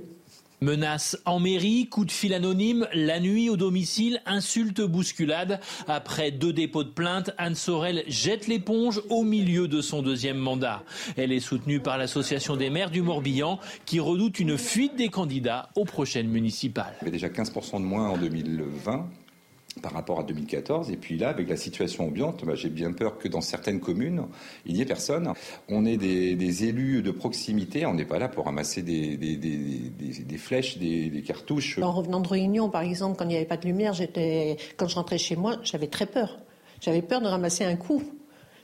Menaces en mairie, coup de fil anonyme, la nuit au domicile, insulte, bousculade. Après deux dépôts de plainte, Anne Sorel jette l'éponge au milieu de son deuxième mandat. Elle est soutenue par l'association des maires du Morbihan qui redoute une fuite des candidats aux prochaines municipales. Il y déjà 15% de moins en 2020 par rapport à 2014. Et puis là, avec la situation ambiante, bah, j'ai bien peur que dans certaines communes, il n'y ait personne. On est des, élus de proximité, on n'est pas là pour ramasser des, flèches, des, cartouches. En revenant de réunion, par exemple, quand il n'y avait pas de lumière, j'étais, quand je rentrais chez moi, j'avais très peur. J'avais peur de ramasser un coup.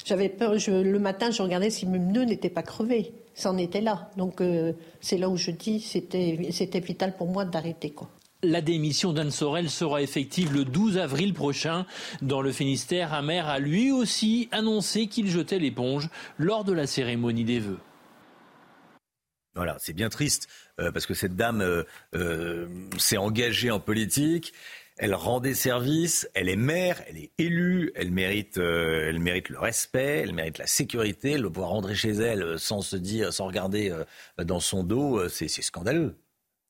J'avais peur, le matin, je regardais si mes pneus n'étaient pas crevés. Ça en était là. Donc, euh, c'est là où je dis, c'était, c'était vital pour moi d'arrêter, quoi. La démission d'Anne Sorel sera effective le 12 avril prochain. Dans le Finistère, un maire a lui aussi annoncé qu'il jetait l'éponge lors de la cérémonie des vœux. Voilà, c'est bien triste euh, parce que cette dame euh, euh, s'est engagée en politique. Elle rend des services, elle est maire, elle est élue, elle mérite, elle mérite le respect, elle mérite la sécurité, doit pouvoir rentrer chez elle sans se dire, sans regarder dans son dos, c'est scandaleux.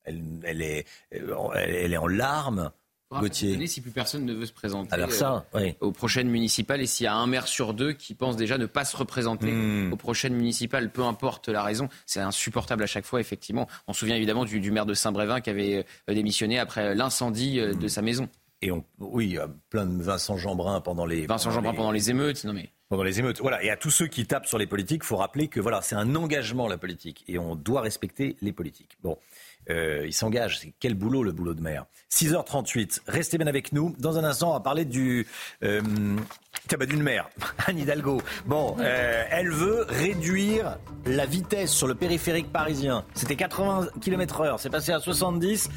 Elle, est, elle est en larmes. Gauthier. Si plus personne ne veut se présenter Alors ça, euh, aux prochaines municipales et s'il y a un maire sur deux qui pense déjà ne pas se représenter hmm. aux prochaines municipales, peu importe la raison, c'est insupportable à chaque fois, effectivement. On se souvient évidemment du, maire de Saint-Brévin qui avait euh, démissionné après l'incendie euh, de sa maison. Et on, oui, plein de Vincent Jeanbrun pendant les. Vincent Jeanbrun pendant les émeutes, non mais. Pendant les émeutes, voilà. Et à tous ceux qui tapent sur les politiques, il faut rappeler que voilà, c'est un engagement la politique et on doit respecter les politiques. Bon. Euh, il s'engage. C'est quel boulot, le boulot de maire? 6h38. Restez bien avec nous. Dans un instant, on va parler du. Euh, bah, d'une mère, Anne Hidalgo. Bon, euh, elle veut réduire la vitesse sur le périphérique parisien. C'était 80 km/h, c'est passé à 70.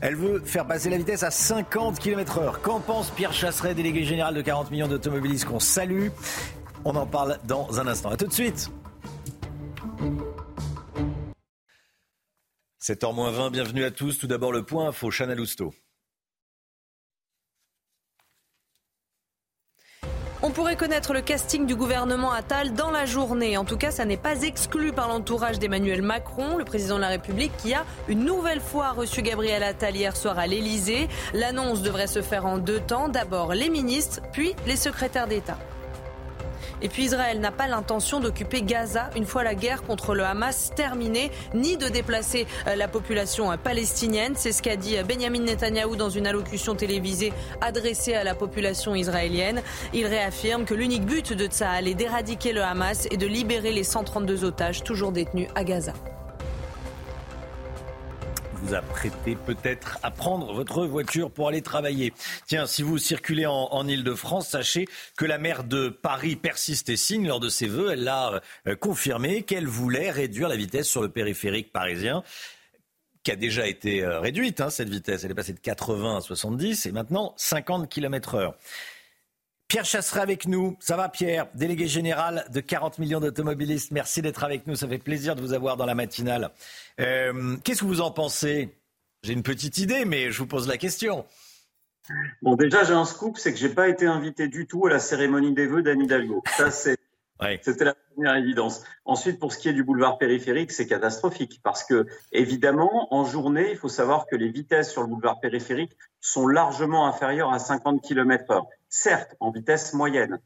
Elle veut faire passer la vitesse à 50 km/h. Qu'en pense Pierre Chasseret, délégué général de 40 millions d'automobilistes qu'on salue? On en parle dans un instant. A tout de suite. 7h20, bienvenue à tous. Tout d'abord le point info, Chana Lousteau. On pourrait connaître le casting du gouvernement Attal dans la journée. En tout cas, ça n'est pas exclu par l'entourage d'Emmanuel Macron, le président de la République, qui a une nouvelle fois reçu Gabriel Attal hier soir à l'Elysée. L'annonce devrait se faire en deux temps. D'abord les ministres, puis les secrétaires d'État. Et puis Israël n'a pas l'intention d'occuper Gaza une fois la guerre contre le Hamas terminée, ni de déplacer euh, la population euh, palestinienne. C'est ce qu'a dit euh, Benjamin Netanyahou dans une allocution télévisée adressée à la population israélienne. Il réaffirme que l'unique but de Tsahal est d'éradiquer le Hamas et de libérer les 132 otages toujours détenus à Gaza vous apprêtez peut-être à prendre votre voiture pour aller travailler. Tiens, si vous circulez en, en Ile-de-France, sachez que la maire de Paris persiste et signe lors de ses vœux. Elle a euh, confirmé qu'elle voulait réduire la vitesse sur le périphérique parisien qui a déjà été euh, réduite, hein, cette vitesse. Elle est passée de 80 à 70 et maintenant 50 km heure. Pierre Chasseret avec nous. Ça va Pierre, délégué général de 40 millions d'automobilistes. Merci d'être avec nous. Ça fait plaisir de vous avoir dans la matinale. Euh, Qu'est-ce que vous en pensez? J'ai une petite idée, mais je vous pose la question. Bon, déjà, j'ai un scoop, c'est que j'ai pas été invité du tout à la cérémonie des vœux d'Anne Hidalgo. Ça, c'est C'était la première évidence. Ensuite, pour ce qui est du boulevard périphérique, c'est catastrophique parce que, évidemment, en journée, il faut savoir que les vitesses sur le boulevard périphérique sont largement inférieures à 50 km heure certes en vitesse moyenne.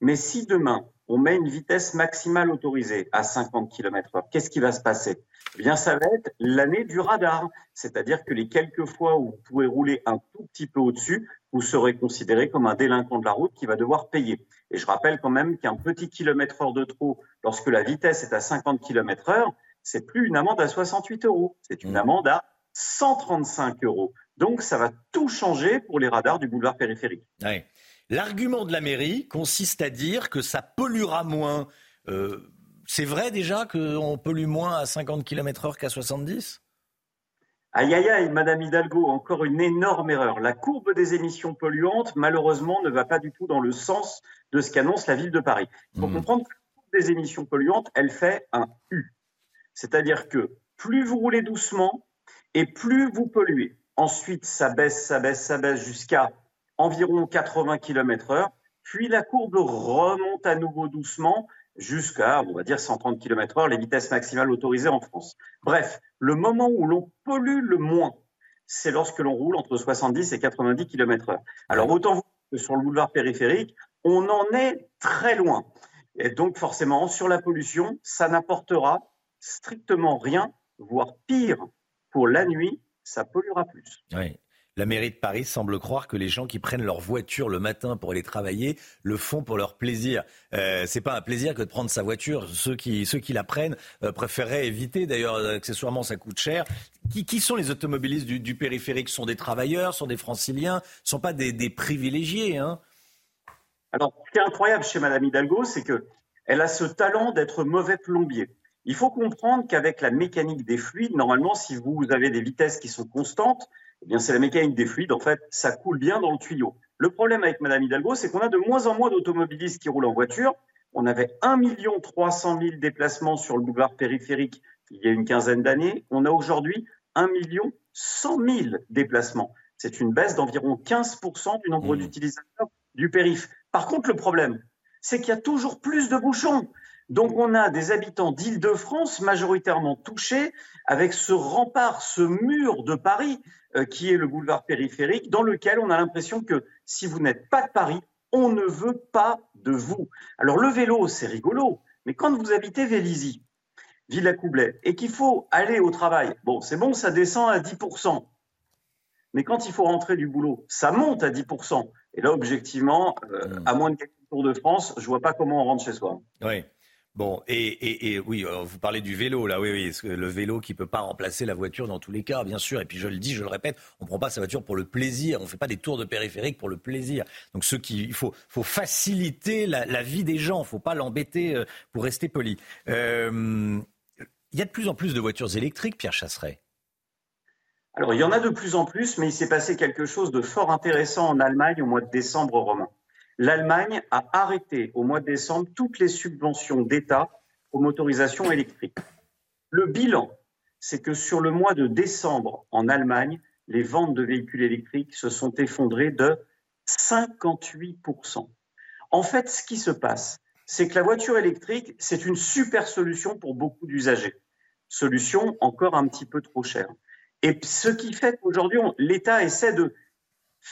Mais si demain, on met une vitesse maximale autorisée à 50 km heure, qu'est-ce qui va se passer? Eh bien, ça va être l'année du radar. C'est-à-dire que les quelques fois où vous pouvez rouler un tout petit peu au-dessus, vous serez considéré comme un délinquant de la route qui va devoir payer. Et je rappelle quand même qu'un petit kilomètre heure de trop, lorsque la vitesse est à 50 km heure, c'est plus une amende à 68 euros. C'est une mmh. amende à 135 euros. Donc, ça va tout changer pour les radars du boulevard périphérique. L'argument de la mairie consiste à dire que ça polluera moins. Euh, c'est vrai déjà qu'on pollue moins à 50 km h qu'à 70 Aïe aïe aïe, Madame Hidalgo, encore une énorme erreur. La courbe des émissions polluantes, malheureusement, ne va pas du tout dans le sens de ce qu'annonce la ville de Paris. Il faut hmm. comprendre que la courbe des émissions polluantes, elle fait un U. C'est-à-dire que plus vous roulez doucement et plus vous polluez. Ensuite, ça baisse, ça baisse, ça baisse jusqu'à environ 80 km heure, puis la courbe remonte à nouveau doucement jusqu'à, on va dire, 130 km heure, les vitesses maximales autorisées en France. Bref, le moment où l'on pollue le moins, c'est lorsque l'on roule entre 70 et 90 km heure. Alors, autant que sur le boulevard périphérique, on en est très loin. Et donc, forcément, sur la pollution, ça n'apportera strictement rien, voire pire, pour la nuit, ça polluera plus. Oui. La mairie de Paris semble croire que les gens qui prennent leur voiture le matin pour aller travailler le font pour leur plaisir. Euh, c'est pas un plaisir que de prendre sa voiture. Ceux qui, ceux qui la prennent euh, préféreraient éviter. D'ailleurs, accessoirement, ça coûte cher. Qui, sont les automobilistes du, périphérique? Sont des travailleurs Sont des franciliens Sont pas des, des privilégiés hein? Alors, ce qui est incroyable chez Madame Hidalgo, c'est que elle a ce talent d'être mauvais plombier. Il faut comprendre qu'avec la mécanique des fluides, normalement, si vous avez des vitesses qui sont constantes, eh bien, c'est la mécanique des fluides. En fait, ça coule bien dans le tuyau. Le problème avec Madame Hidalgo, c'est qu'on a de moins en moins d'automobilistes qui roulent en voiture. On avait 1 300 000 déplacements sur le boulevard périphérique il y a une quinzaine d'années. On a aujourd'hui 1 100 000 déplacements. C'est une baisse d'environ 15 du nombre mmh. d'utilisateurs du périph. Par contre, le problème, c'est qu'il y a toujours plus de bouchons. Donc on a des habitants d'Île-de-France majoritairement touchés avec ce rempart, ce mur de Paris euh, qui est le boulevard périphérique, dans lequel on a l'impression que si vous n'êtes pas de Paris, on ne veut pas de vous. Alors le vélo, c'est rigolo, mais quand vous habitez Vélizy, Villacoublay, et qu'il faut aller au travail, bon, c'est bon, ça descend à 10%. Mais quand il faut rentrer du boulot, ça monte à 10%. Et là, objectivement, euh, à moins de quelques tours de France, je vois pas comment on rentre chez soi. Oui. Bon, et, oui, euh, vous parlez du vélo, là, oui, oui, le vélo qui peut pas remplacer la voiture dans tous les cas, bien sûr. Et puis je le dis, je le répète, on ne prend pas sa voiture pour le plaisir, on ne fait pas des tours de périphérique pour le plaisir. Donc ce qui, il faut, faut faciliter la, vie des gens, il ne faut pas l'embêter euh, pour rester poli. Euh, il y a de plus en plus de voitures électriques, Pierre Chasseret. Alors il y en a de plus en plus, mais il s'est passé quelque chose de fort intéressant en Allemagne au mois de décembre romain l'Allemagne a arrêté au mois de décembre toutes les subventions d'État aux motorisations électriques. Le bilan, c'est que sur le mois de décembre en Allemagne, les ventes de véhicules électriques se sont effondrées de 58%. En fait, ce qui se passe, c'est que la voiture électrique, c'est une super solution pour beaucoup d'usagers. Solution encore un petit peu trop chère. Et ce qui fait qu'aujourd'hui, l'État essaie de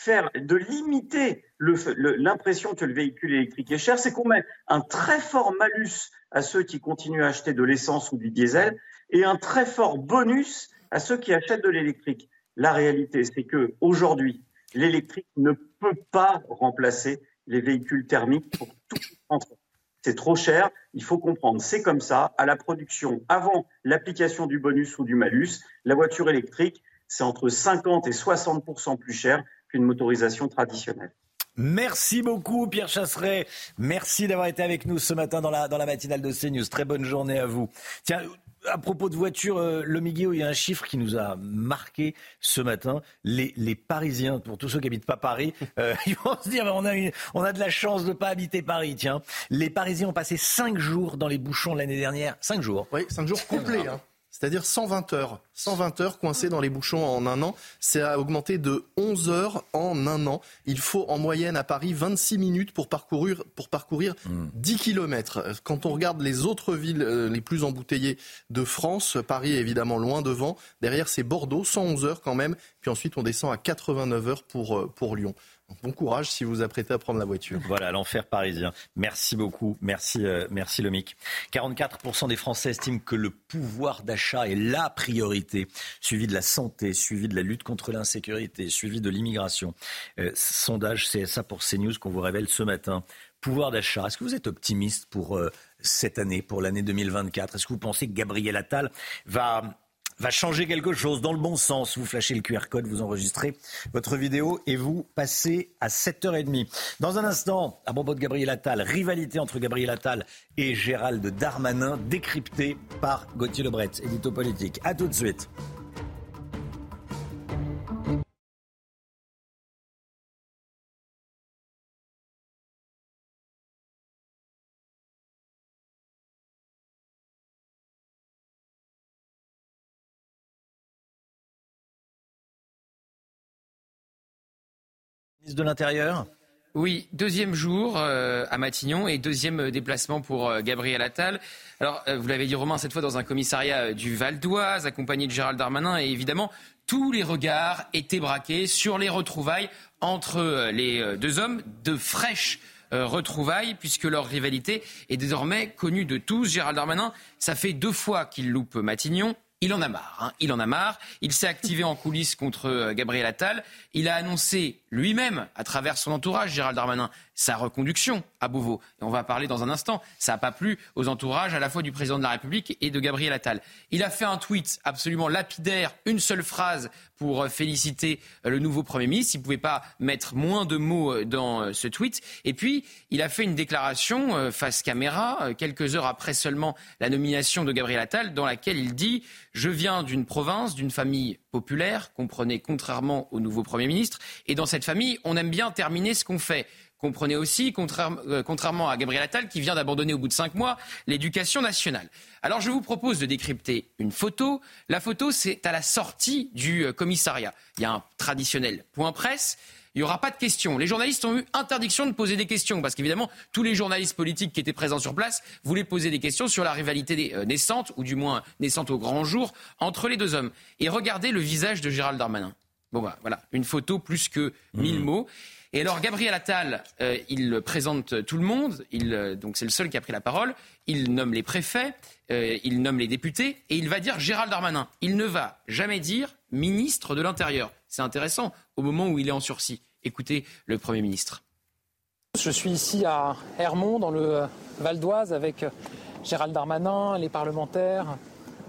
de limiter l'impression que le véhicule électrique est cher, c'est qu'on met un très fort malus à ceux qui continuent à acheter de l'essence ou du diesel et un très fort bonus à ceux qui achètent de l'électrique. La réalité, c'est que aujourd'hui, l'électrique ne peut pas remplacer les véhicules thermiques pour tout. C'est trop cher, il faut comprendre. C'est comme ça, à la production, avant l'application du bonus ou du malus, la voiture électrique, c'est entre 50 et 60 plus cher qu'une motorisation traditionnelle. Merci beaucoup Pierre Chasseret. Merci d'avoir été avec nous ce matin dans la, dans la matinale de CNews. Très bonne journée à vous. Tiens, à propos de voitures, euh, le Miguel, il y a un chiffre qui nous a marqué ce matin. Les, les Parisiens, pour tous ceux qui habitent pas Paris, euh, ils vont se dire on a, on a de la chance de ne pas habiter Paris. Tiens, les Parisiens ont passé cinq jours dans les bouchons l'année dernière. Cinq jours. Oui, cinq jours complets. Hein c'est-à-dire 120 heures. 120 heures coincées dans les bouchons en un an. C'est à augmenter de 11 heures en un an. Il faut en moyenne à Paris 26 minutes pour parcourir, pour parcourir 10 km. Quand on regarde les autres villes euh, les plus embouteillées de France, Paris est évidemment loin devant. Derrière, c'est Bordeaux, 111 heures quand même. Puis ensuite, on descend à 89 heures pour, euh, pour Lyon. Bon courage si vous apprêtez à prendre la voiture. Voilà, l'enfer parisien. Merci beaucoup. Merci, euh, merci Lomic. 44% des Français estiment que le pouvoir d'achat est la priorité, suivi de la santé, suivi de la lutte contre l'insécurité, suivi de l'immigration. Euh, sondage CSA pour CNews qu'on vous révèle ce matin. Pouvoir d'achat. Est-ce que vous êtes optimiste pour euh, cette année, pour l'année 2024 Est-ce que vous pensez que Gabriel Attal va va changer quelque chose dans le bon sens. Vous flashez le QR code, vous enregistrez votre vidéo et vous passez à 7h30. Dans un instant, à propos de Gabriel Attal, rivalité entre Gabriel Attal et Gérald Darmanin, décryptée par Gauthier Lebret, édito politique. A tout de suite. De l'Intérieur oui, deuxième jour euh, à Matignon et deuxième déplacement pour euh, Gabriel Attal. Alors, euh, vous l'avez dit Romain, cette fois dans un commissariat du Val d'Oise, accompagné de Gérald Darmanin, et évidemment, tous les regards étaient braqués sur les retrouvailles entre les deux hommes, de fraîches retrouvailles, puisque leur rivalité est désormais connue de tous. Gérald Darmanin, ça fait deux fois qu'il loupe Matignon. Il en a marre. Hein. Il en a marre. Il s'est activé en coulisses contre Gabriel Attal. Il a annoncé lui-même, à travers son entourage, Gérald Darmanin, sa reconduction à Beauvau. On va parler dans un instant. Ça n'a pas plu aux entourages à la fois du président de la République et de Gabriel Attal. Il a fait un tweet absolument lapidaire, une seule phrase pour euh, féliciter euh, le nouveau Premier ministre. Il ne pouvait pas mettre moins de mots euh, dans ce tweet. Et puis, il a fait une déclaration face caméra, quelques heures après seulement la nomination de Gabriel Attal, dans laquelle il dit Je viens d'une province, d'une famille populaire, comprenez, contrairement au nouveau Premier ministre. Et dans cette famille, on aime bien terminer ce qu'on fait. Comprenez aussi, euh, contrairement à Gabriel Attal, qui vient d'abandonner au bout de cinq mois l'éducation nationale. Alors je vous propose de décrypter une photo. La photo, c'est à la sortie du euh, commissariat. Il y a un traditionnel point presse. Il n'y aura pas de questions. Les journalistes ont eu interdiction de poser des questions parce qu'évidemment, tous les journalistes politiques qui étaient présents sur place voulaient poser des questions sur la rivalité euh, naissante, ou du moins naissante au grand jour, entre les deux hommes. Et regardez le visage de Gérald Darmanin. Bon, bah, voilà, une photo plus que mille mmh. mots. Et alors Gabriel Attal, euh, il présente tout le monde, il, euh, donc c'est le seul qui a pris la parole, il nomme les préfets, euh, il nomme les députés, et il va dire Gérald Darmanin. Il ne va jamais dire ministre de l'Intérieur. C'est intéressant au moment où il est en sursis. Écoutez le Premier ministre. Je suis ici à Hermont, dans le Val d'Oise, avec Gérald Darmanin, les parlementaires,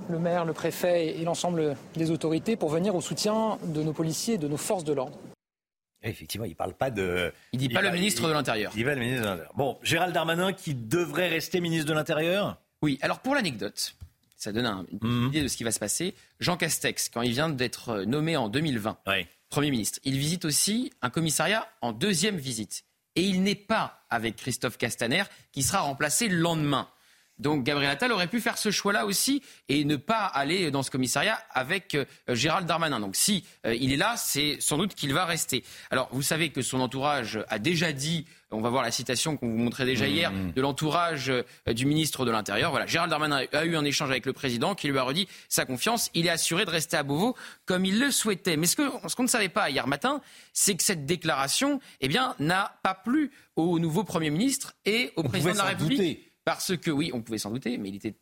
le maire, le préfet et l'ensemble des autorités pour venir au soutien de nos policiers et de nos forces de l'ordre. Effectivement, il parle pas de. Il dit pas le ministre de l'Intérieur. Il dit pas le ministre de l'Intérieur. Bon, Gérald Darmanin qui devrait rester ministre de l'Intérieur? Oui, alors pour l'anecdote, ça donne une mhm. idée de ce qui va se passer. Jean Castex, quand il vient d'être euh, nommé en 2020, Premier ministre, il visite aussi un commissariat en deuxième visite. Et il n'est pas avec Christophe Castaner, qui sera remplacé le lendemain. Donc Gabriel Attal aurait pu faire ce choix-là aussi et ne pas aller dans ce commissariat avec euh, Gérald Darmanin. Donc si euh, il est là, c'est sans doute qu'il va rester. Alors vous savez que son entourage a déjà dit on va voir la citation qu'on vous montrait déjà hier Mmh. de l'entourage euh, du ministre de l'Intérieur. Voilà, Gérald Darmanin a eu un échange avec le président qui lui a redit sa confiance. Il est assuré de rester à Beauvau comme il le souhaitait. Mais ce qu'on ne savait pas hier matin, c'est que cette déclaration, eh bien, n'a pas plu au nouveau Premier ministre et au On président de la République. douter. Parce que oui, on pouvait s'en douter, mais il était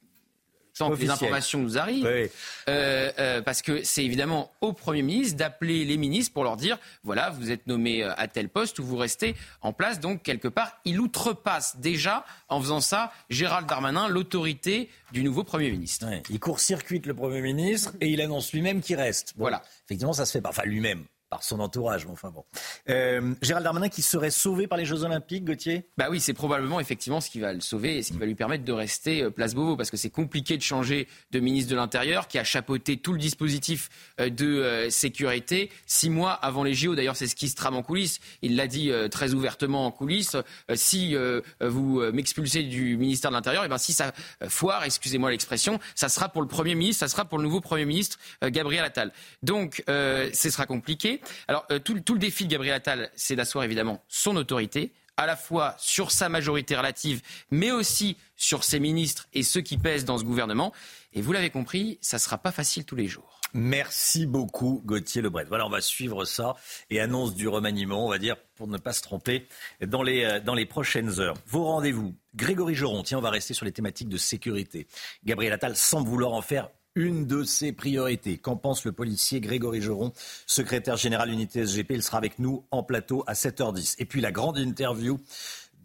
sans que les informations nous arrivent, Oui. Euh, euh, parce que c'est évidemment au Premier ministre d'appeler les ministres pour leur dire voilà, vous êtes nommé euh, à tel poste ou vous restez en place. Donc, quelque part, il outrepasse déjà, en faisant ça, Gérald Darmanin, l'autorité du nouveau Premier ministre. Ouais, il court-circuite le Premier ministre et il annonce lui-même qu'il reste. Bon, Voilà. Effectivement, ça se fait pas. Enfin, lui-même, son entourage. Enfin bon. Euh, Gérald Darmanin qui serait sauvé par les Jeux Olympiques, Gauthier? Bah oui, c'est probablement effectivement ce qui va le sauver et ce qui va lui permettre de rester euh, place Beauvau parce que c'est compliqué de changer de ministre de l'Intérieur qui a chapeauté tout le dispositif euh, de sécurité six mois avant les JO. D'ailleurs, c'est ce qui se trame en coulisses. Il l'a dit très ouvertement en coulisses. Si vous m'expulsez du ministère de l'Intérieur, et ben si ça foire, excusez-moi l'expression, ça sera pour le Premier ministre, ça sera pour le nouveau Premier ministre Gabriel Attal. Donc, euh, ce sera compliqué. Alors, euh, tout, le- tout le défi de Gabriel Attal, c'est d'asseoir évidemment son autorité, à la fois sur sa majorité relative, mais aussi sur ses ministres et ceux qui pèsent dans ce gouvernement. Et vous l'avez compris, ça ne sera pas facile tous les jours. Merci beaucoup, Gauthier Lebret. Voilà, on va suivre ça et annonce du remaniement, on va dire, pour ne pas se tromper dans les, euh, dans les prochaines heures. Vos rendez-vous. Grégory Joron, tiens, on va rester sur les thématiques de sécurité. Gabriel Attal semble vouloir en faire une de ses priorités. Qu'en pense le policier Grégory Joron, secrétaire général unité SGP Il sera avec nous en plateau à 7h10. Et puis la grande interview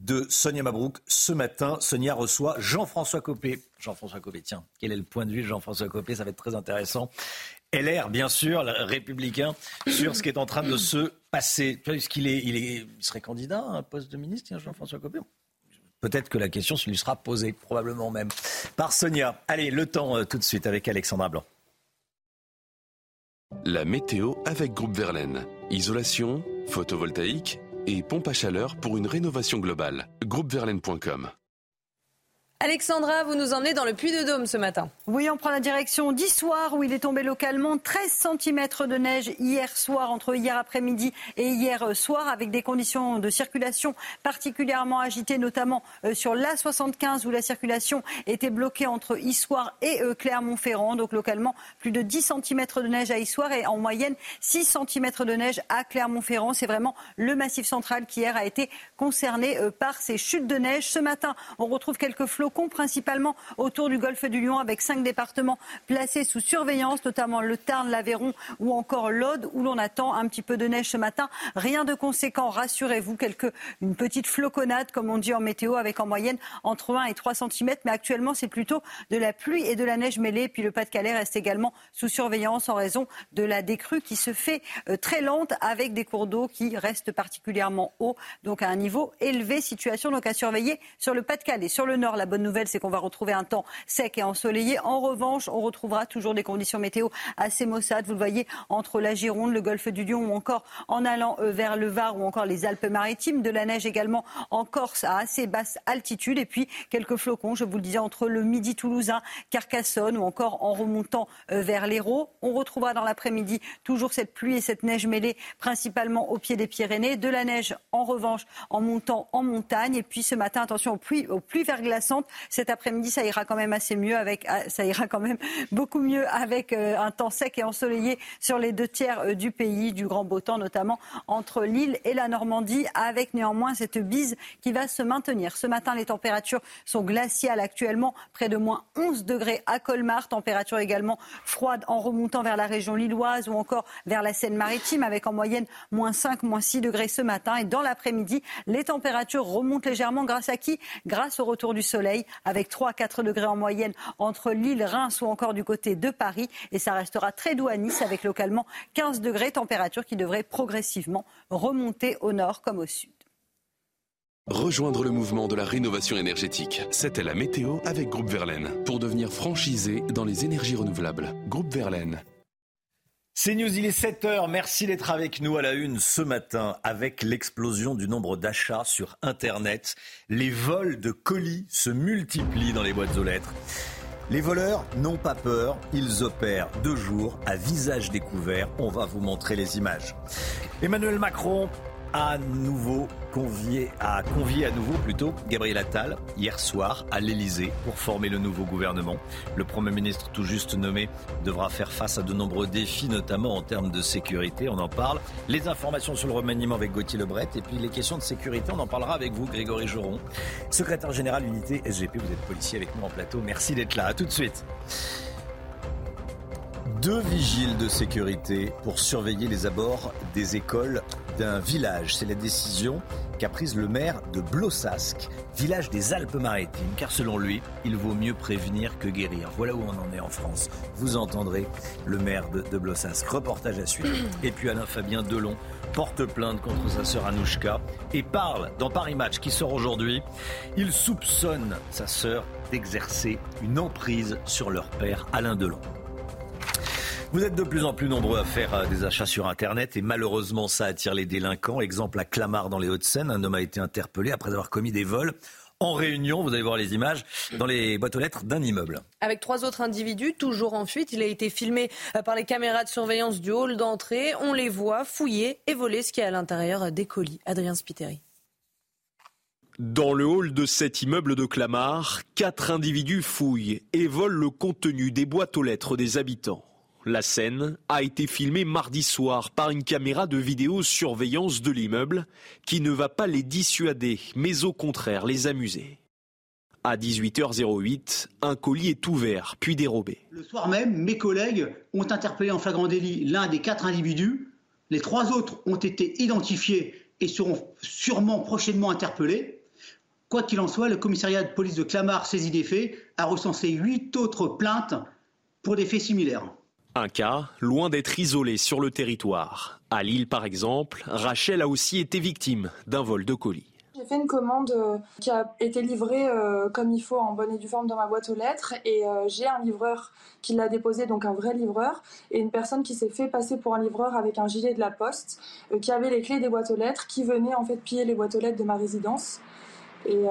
de Sonia Mabrouk. Ce matin, Sonia reçoit Jean-François Copé. Jean-François Copé, tiens, quel est le point de vue de Jean-François Copé? Ça va être très intéressant. LR, bien sûr, républicain, sur ce qui est en train de se passer. Est, il est, il serait candidat à un poste de ministre, Jean-François Copé Peut-être que la question lui sera posée, probablement même, par Sonia. Allez, le temps euh, tout de suite avec Alexandra Blanc. La météo avec Groupe Verlaine. Isolation, photovoltaïque et pompe à chaleur pour une rénovation globale. Groupeverlaine.com Alexandra, vous nous emmenez dans le Puy-de-Dôme ce matin. Oui, on prend la direction d'Issoire où il est tombé localement 13 cm de neige hier soir, entre hier après-midi et hier soir, avec des conditions de circulation particulièrement agitées, notamment euh, sur l'A75 où la circulation était bloquée entre Issoire et euh, Clermont-Ferrand. Donc localement, plus de 10 cm de neige à Issoire et en moyenne 6 cm de neige à Clermont-Ferrand. C'est vraiment le massif central qui hier a été concerné euh, par ces chutes de neige. Ce matin, on retrouve quelques flocons, principalement autour du golfe du Lion, avec cinq départements placés sous surveillance, notamment le Tarn, l'Aveyron ou encore l'Aude, où l'on attend un petit peu de neige ce matin. Rien de conséquent, rassurez-vous, quelques, une petite floconnade, comme on dit en météo, avec en moyenne entre 1 et 3 cm. Mais actuellement, c'est plutôt de la pluie et de la neige mêlée. Puis le Pas-de-Calais reste également sous surveillance en raison de la décrue qui se fait euh, très lente, avec des cours d'eau qui restent particulièrement hauts, donc à un niveau élevé. Situation donc à surveiller sur le Pas-de-Calais. Sur le nord, la nouvelle, c'est qu'on va retrouver un temps sec et ensoleillé. En revanche, on retrouvera toujours des conditions météo assez maussades. Vous le voyez entre la Gironde, le golfe du Lion ou encore en allant euh, vers le Var ou encore les Alpes-Maritimes. De la neige également en Corse à assez basse altitude. Et puis quelques flocons, je vous le disais, entre le midi toulousain, Carcassonne ou encore en remontant euh, vers l'Hérault. On retrouvera dans l'après-midi toujours cette pluie et cette neige mêlée principalement au pied des Pyrénées. De la neige en revanche en montant en montagne. Et puis ce matin, attention aux pluies, aux pluies verglaçantes. Cet après-midi, ça ira quand même assez mieux avec, ah, ça ira quand même beaucoup mieux avec euh, un temps sec et ensoleillé sur les deux tiers euh, du pays, du grand beau temps, notamment entre l'île et la Normandie, avec néanmoins cette bise qui va se maintenir. Ce matin, les températures sont glaciales actuellement, près de moins 11 degrés à Colmar, température également froide en remontant vers la région lilloise ou encore vers la Seine-Maritime, avec en moyenne moins 5, moins 6 degrés ce matin. Et dans l'après-midi, les températures remontent légèrement grâce à qui? Grâce au retour du soleil, avec 3 à 4 degrés en moyenne entre Lille, Reims ou encore du côté de Paris. Et ça restera très doux à Nice, avec localement 15 degrés, température qui devrait progressivement remonter au nord comme au sud. Rejoindre le mouvement de la rénovation énergétique. C'était la météo avec Groupe Verlaine. Pour devenir franchisé dans les énergies renouvelables. Groupe Verlaine. C'est News, il est 7h. Merci d'être avec nous à la une ce matin avec l'explosion du nombre d'achats sur Internet. Les vols de colis se multiplient dans les boîtes aux lettres. Les voleurs n'ont pas peur, ils opèrent deux jours à visage découvert. On va vous montrer les images. Emmanuel Macron à nouveau convié, a convié à nouveau plutôt Gabriel Attal hier soir à l'Elysée pour former le nouveau gouvernement. Le Premier ministre tout juste nommé devra faire face à de nombreux défis, notamment en termes de sécurité. On en parle. Les informations sur le remaniement avec Gauthier Lebret et puis les questions de sécurité, on en parlera avec vous, Grégory Joron, secrétaire général unité SGP. Vous êtes policier avec nous en plateau. Merci d'être là. À tout de suite. Deux vigiles de sécurité pour surveiller les abords des écoles d'un village. C'est la décision qu'a prise le maire de Blossasque, village des Alpes-Maritimes, car selon lui, il vaut mieux prévenir que guérir. Voilà où on en est en France. Vous entendrez le maire de, de Blossasque. Reportage à suivre. Et puis Alain Fabien Delon porte plainte contre sa sœur Anouchka et parle dans Paris Match qui sort aujourd'hui. Il soupçonne sa sœur d'exercer une emprise sur leur père Alain Delon. Vous êtes de plus en plus nombreux à faire euh, des achats sur Internet et malheureusement ça attire les délinquants. Exemple à Clamart dans les Hauts-de-Seine, un homme a été interpellé après avoir commis des vols en réunion, vous allez voir les images, dans les boîtes aux lettres d'un immeuble. Avec trois autres individus, toujours en fuite, il a été filmé euh, par les caméras de surveillance du hall d'entrée. On les voit fouiller et voler ce qui est à l'intérieur des colis. Adrien Spiteri. Dans le hall de cet immeuble de Clamart, quatre individus fouillent et volent le contenu des boîtes aux lettres des habitants. La scène a été filmée mardi soir par une caméra de vidéosurveillance de l'immeuble qui ne va pas les dissuader, mais au contraire les amuser. À 18h08, un colis est ouvert puis dérobé. Le soir même, mes collègues ont interpellé en flagrant délit l'un des quatre individus. Les trois autres ont été identifiés et seront sûrement prochainement interpellés. Quoi qu'il en soit, le commissariat de police de Clamart, saisi des faits, a recensé huit autres plaintes pour des faits similaires. Un cas loin d'être isolé sur le territoire. À Lille, par exemple, Rachel a aussi été victime d'un vol de colis. J'ai fait une commande euh, qui a été livrée euh, comme il faut en bonne et due forme dans ma boîte aux lettres et euh, j'ai un livreur qui l'a déposé, donc un vrai livreur, et une personne qui s'est fait passer pour un livreur avec un gilet de la poste, qui avait les clés des boîtes aux lettres, qui venait en fait piller les boîtes aux lettres de ma résidence. Et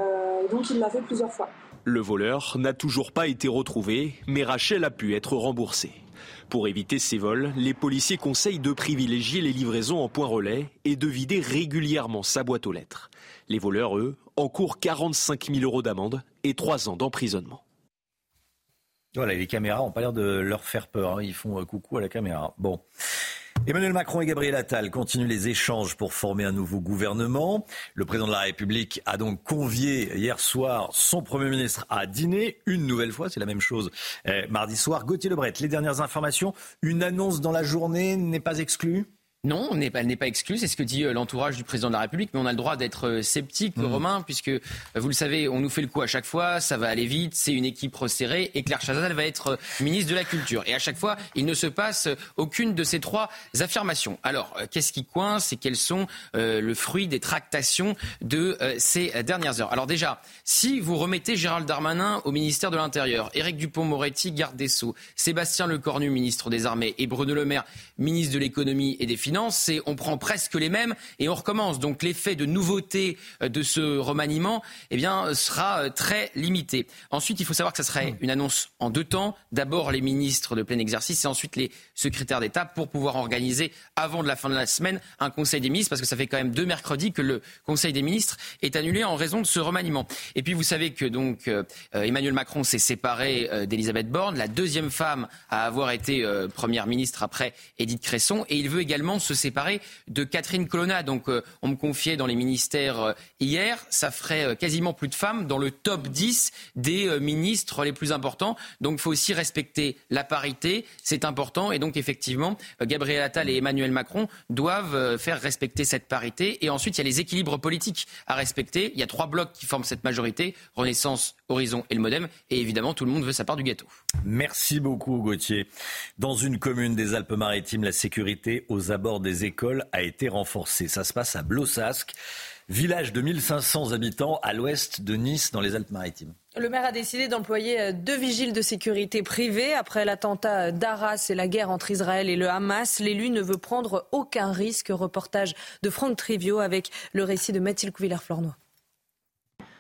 donc il l'a fait plusieurs fois. Le voleur n'a toujours pas été retrouvé, mais Rachel a pu être remboursée. Pour éviter ces vols, les policiers conseillent de privilégier les livraisons en point relais et de vider régulièrement sa boîte aux lettres. Les voleurs, eux, encourent 45 000 euros d'amende et 3 ans d'emprisonnement. Voilà, les caméras n'ont pas l'air de leur faire peur. Hein. Ils font coucou à la caméra. Bon. Emmanuel Macron et Gabriel Attal continuent les échanges pour former un nouveau gouvernement. Le président de la République a donc convié hier soir son Premier ministre à dîner. Une nouvelle fois, c'est la même chose euh, mardi soir. Gauthier Lebret, les dernières informations. Une annonce dans la journée n'est pas exclue? Non, elle n'est pas exclue, c'est ce que dit euh, l'entourage du président de la République, mais on a le droit d'être euh, sceptique, mmh. Romain, puisque euh, vous le savez, on nous fait le coup à chaque fois, ça va aller vite, c'est une équipe resserrée, et Claire Chazal va être ministre de la Culture. Et à chaque fois, il ne se passe aucune de ces trois affirmations. Alors, qu'est-ce qui coince et quels sont le fruit des tractations de ces dernières heures? Alors déjà, si vous remettez Gérald Darmanin au ministère de l'Intérieur, Éric Dupont-Moretti, garde des Sceaux, Sébastien Lecornu, ministre des Armées, et Bruno Le Maire, ministre de l'Économie et des Finances, c'est on prend presque les mêmes et on recommence. Donc l'effet de nouveauté euh, de ce remaniement eh bien, sera euh, très limité. Ensuite, il faut savoir que ça serait une annonce en deux temps. D'abord les ministres de plein exercice et ensuite les secrétaires d'État pour pouvoir organiser avant de la fin de la semaine un Conseil des ministres parce que ça fait quand même deux mercredis que le Conseil des ministres est annulé en raison de ce remaniement. Et puis vous savez que donc euh, Emmanuel Macron s'est séparé d'Elisabeth Borne, la deuxième femme à avoir été première ministre après Édith Cresson, et il veut également se séparer de Catherine Colonna. Donc euh, on me confiait dans les ministères euh, hier, ça ferait euh, quasiment plus de femmes dans le top 10 des ministres les plus importants. Donc il faut aussi respecter la parité, c'est important. Et donc effectivement, Gabriel Attal et Emmanuel Macron doivent faire respecter cette parité. Et ensuite, il y a les équilibres politiques à respecter. Il y a trois blocs qui forment cette majorité, Renaissance, Horizon et le Modem. Et évidemment, tout le monde veut sa part du gâteau. Merci beaucoup, Gauthier. Dans une commune des Alpes-Maritimes, la sécurité aux abords des écoles a été renforcée. Ça se passe à Blossasque. village de 1500 habitants à l'ouest de Nice, dans les Alpes-Maritimes. Le maire a décidé d'employer euh, deux vigiles de sécurité privés. Après l'attentat d'Arras et la guerre entre Israël et le Hamas, l'élu ne veut prendre aucun risque. Reportage de Franck Trivio avec le récit de Mathilde Couvillère-Flornois.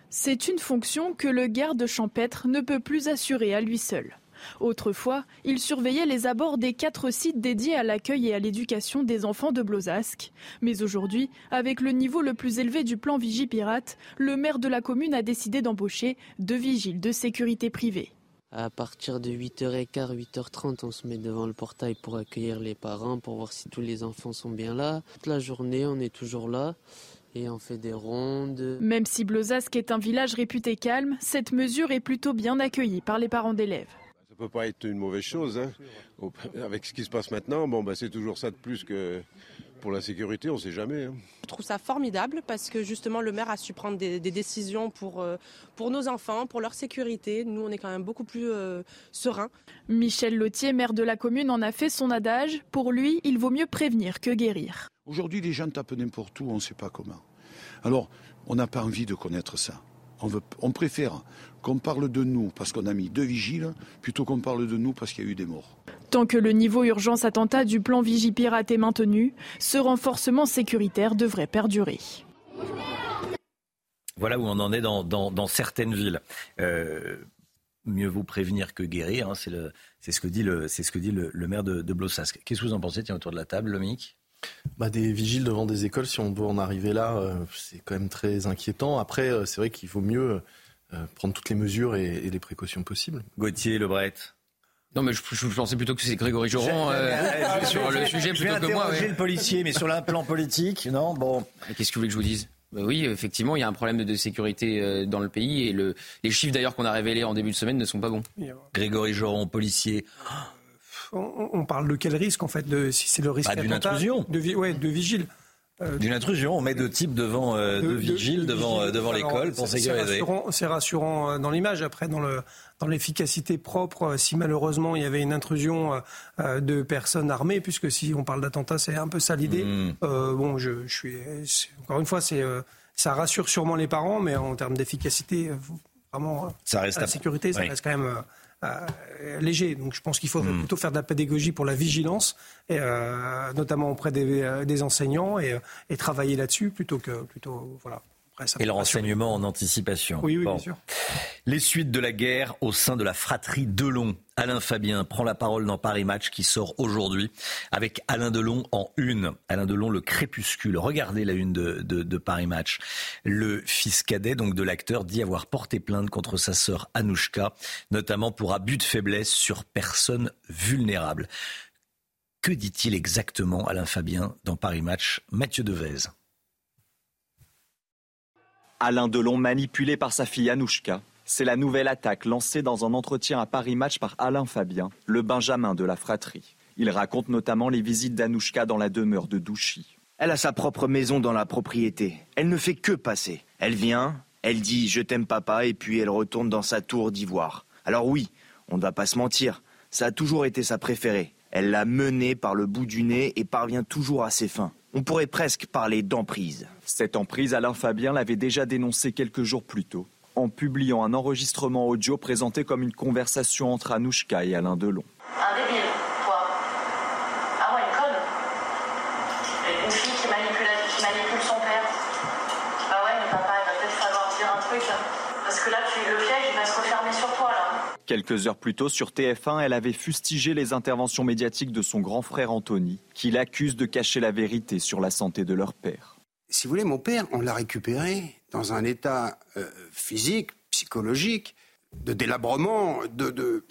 C'est une fonction que le garde champêtre ne peut plus assurer à lui seul. Autrefois, il surveillait les abords des quatre sites dédiés à l'accueil et à l'éducation des enfants de Blozasque. Mais aujourd'hui, avec le niveau le plus élevé du plan Vigipirate, le maire de la commune a décidé d'embaucher deux vigiles de sécurité privée. À partir de 8h15, 8h30, on se met devant le portail pour accueillir les parents, pour voir si tous les enfants sont bien là. Toute la journée, on est toujours là et on fait des rondes. Même si Blozasque est un village réputé calme, cette mesure est plutôt bien accueillie par les parents d'élèves. Ça peut pas être une mauvaise chose. Hein. Avec ce qui se passe maintenant, bon, bah, c'est toujours ça de plus que pour la sécurité, on ne sait jamais. Hein. Je trouve ça formidable parce que justement le maire a su prendre des, des décisions pour, euh, pour nos enfants, pour leur sécurité. Nous, on est quand même beaucoup plus euh, sereins. Michel Lotier, maire de la commune, en a fait son adage. Pour lui, il vaut mieux prévenir que guérir. Aujourd'hui, les gens tapent n'importe où, on ne sait pas comment. Alors, on n'a pas envie de connaître ça. On, veut, on préfère qu'on parle de nous parce qu'on a mis deux vigiles plutôt qu'on parle de nous parce qu'il y a eu des morts. Tant que le niveau urgence attentat du plan Vigipirate est maintenu, ce renforcement sécuritaire devrait perdurer. Voilà où on en est dans, dans, dans certaines villes. Euh, mieux vaut prévenir que guérir, hein, c'est ce que dit le, ce que dit le, le maire de, de Blossasque. Qu'est-ce que vous en pensez Tiens, autour de la table, Lomique bah, des vigiles devant des écoles, si on doit en arriver là, euh, c'est quand même très inquiétant. Après, euh, c'est vrai qu'il vaut mieux euh, prendre toutes les mesures et, et les précautions possibles. Gauthier, Lebret non, mais je, je, pensais plutôt que c'est Grégory Joron euh, sur le sujet je plutôt que moi. Ouais. le policier, mais sur le plan politique, non Bon. Qu'est-ce que vous voulez que je vous dise? Bah oui, effectivement, il y a un problème de sécurité dans le pays et le, les chiffres d'ailleurs qu'on a révélés en début de semaine ne sont pas bons. Grégory Joron, policier. On, on, parle de quel risque en fait de, Si c'est le risque bah, d'une intrusion de, ouais, de vigile. Euh, D'une intrusion, on met deux types devant euh, deux vigiles de, devant euh, devant l'école pour sécuriser. C'est rassurant, rassurant dans l'image. Après, dans le dans l'efficacité propre, si malheureusement il y avait une intrusion de personnes armées, puisque si on parle d'attentat, c'est un peu ça l'idée. Hmm. Euh, bon, je, je suis encore une fois, c'est ça rassure sûrement les parents, mais en termes d'efficacité, vraiment, ça reste la sécurité, ça oui. reste quand même. Euh, léger. Donc je pense qu'il faudrait Hmm. mmh. plutôt faire de la pédagogie pour la vigilance, et, euh, notamment auprès des, euh, des enseignants, et, et travailler là-dessus plutôt que plutôt voilà. Et le renseignement en anticipation. Oui, oui, bon. bien sûr. Les suites de la guerre au sein de la fratrie Delon. Alain Fabien prend la parole dans Paris Match qui sort aujourd'hui avec Alain Delon en une. Alain Delon, le crépuscule. Regardez la une de, de, de Paris Match. Le fils cadet donc de l'acteur dit avoir porté plainte contre sa sœur Anouchka, notamment pour abus de faiblesse sur personnes vulnérables. Que dit-il exactement, Alain Fabien, dans Paris Match? Mathieu Devez. Alain Delon manipulé par sa fille Anouchka. C'est la nouvelle attaque lancée dans un entretien à Paris Match par Alain Fabien, le Benjamin de la fratrie. Il raconte notamment les visites d'Anouchka dans la demeure de Douchy. Elle a sa propre maison dans la propriété. Elle ne fait que passer. Elle vient, elle dit je t'aime papa et puis elle retourne dans sa tour d'ivoire. Alors oui, on ne va pas se mentir, ça a toujours été sa préférée. Elle l'a menée par le bout du nez et parvient toujours à ses fins. On pourrait presque parler d'emprise. Cette emprise, Alain Fabien l'avait déjà dénoncée quelques jours plus tôt, en publiant un enregistrement audio présenté comme une conversation entre Anouchka et Alain Delon débile, toi. Ah ouais, une conne. Une fille qui manipule, qui manipule son père. Ah ouais, mais papa, il va peut-être falloir dire un truc. Parce que là, tu, le piège, il va se refermer sur toi, là. Quelques heures plus tôt, sur TF1, elle avait fustigé les interventions médiatiques de son grand frère Anthony, qui l'accuse de cacher la vérité sur la santé de leur père. Si vous voulez, mon père, on l'a récupéré dans un état euh, physique, psychologique, de délabrement, de, de...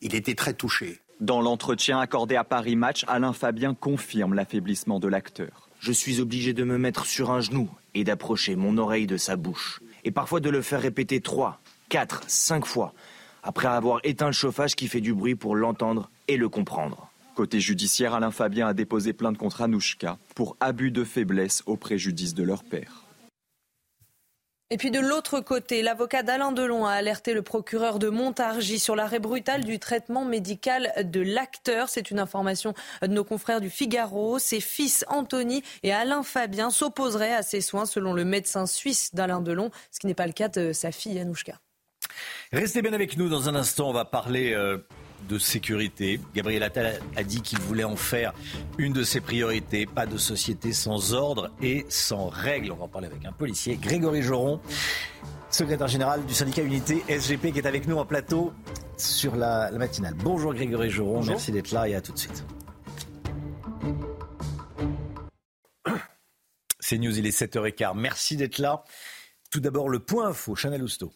Il était très touché. Dans l'entretien accordé à Paris Match, Alain Fabien confirme l'affaiblissement de l'acteur. Je suis obligé de me mettre sur un genou et d'approcher mon oreille de sa bouche. Et parfois de le faire répéter trois, quatre, cinq fois, après avoir éteint le chauffage qui fait du bruit pour l'entendre et le comprendre. Côté judiciaire, Alain Fabien a déposé plainte contre Anouchka pour abus de faiblesse au préjudice de leur père. Et puis de l'autre côté, l'avocat d'Alain Delon a alerté le procureur de Montargis sur l'arrêt brutal du traitement médical de l'acteur. C'est une information de nos confrères du Figaro. Ses fils Anthony et Alain Fabien s'opposeraient à ces soins selon le médecin suisse d'Alain Delon, ce qui n'est pas le cas de sa fille Anouchka. Restez bien avec nous dans un instant, on va parler euh, de sécurité. Gabriel Attal a dit qu'il voulait en faire une de ses priorités. Pas de société sans ordre et sans règles. On va en parler avec un policier, Grégory Joron, secrétaire général du syndicat Unité SGP, qui est avec nous en plateau sur la, matinale. Bonjour Grégory Joron, merci d'être là et à tout de suite. C'est News, il est 7h15. Merci d'être là. Tout d'abord, le point info, Chanel Housteau.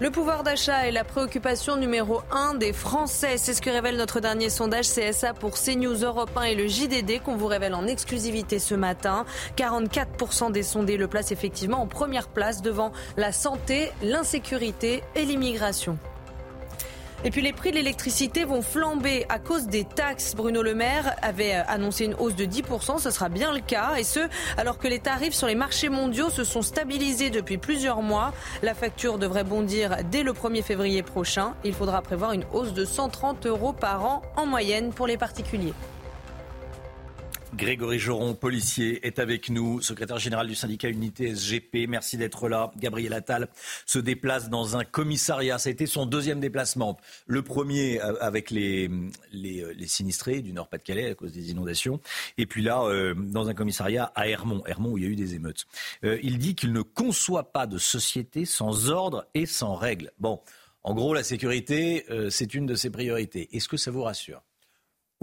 Le pouvoir d'achat est la préoccupation numéro un des Français. C'est ce que révèle notre dernier sondage CSA pour CNews Europe 1 et le JDD qu'on vous révèle en exclusivité ce matin. 44% des sondés le placent effectivement en première place devant la santé, l'insécurité et l'immigration. Et puis les prix de l'électricité vont flamber à cause des taxes. Bruno Le Maire avait euh, annoncé une hausse de 10%, ce sera bien le cas. Et ce, alors que les tarifs sur les marchés mondiaux se sont stabilisés depuis plusieurs mois. La facture devrait bondir dès le 1er février prochain. Il faudra prévoir une hausse de 130 euros par an en moyenne pour les particuliers. Grégory Joron, policier, est avec nous, secrétaire général du syndicat Unité SGP. Merci d'être là. Gabriel Attal se déplace dans un commissariat. Ça a été son deuxième déplacement. Le premier euh, avec les, euh, les, sinistrés du Nord-Pas-de-Calais à cause des inondations. Et puis là, euh, dans un commissariat à Hermont, Hermont où il y a eu des émeutes. il dit qu'il ne conçoit pas de société sans ordre et sans règles. Bon, en gros, la sécurité, c'est une de ses priorités. Est-ce que ça vous rassure?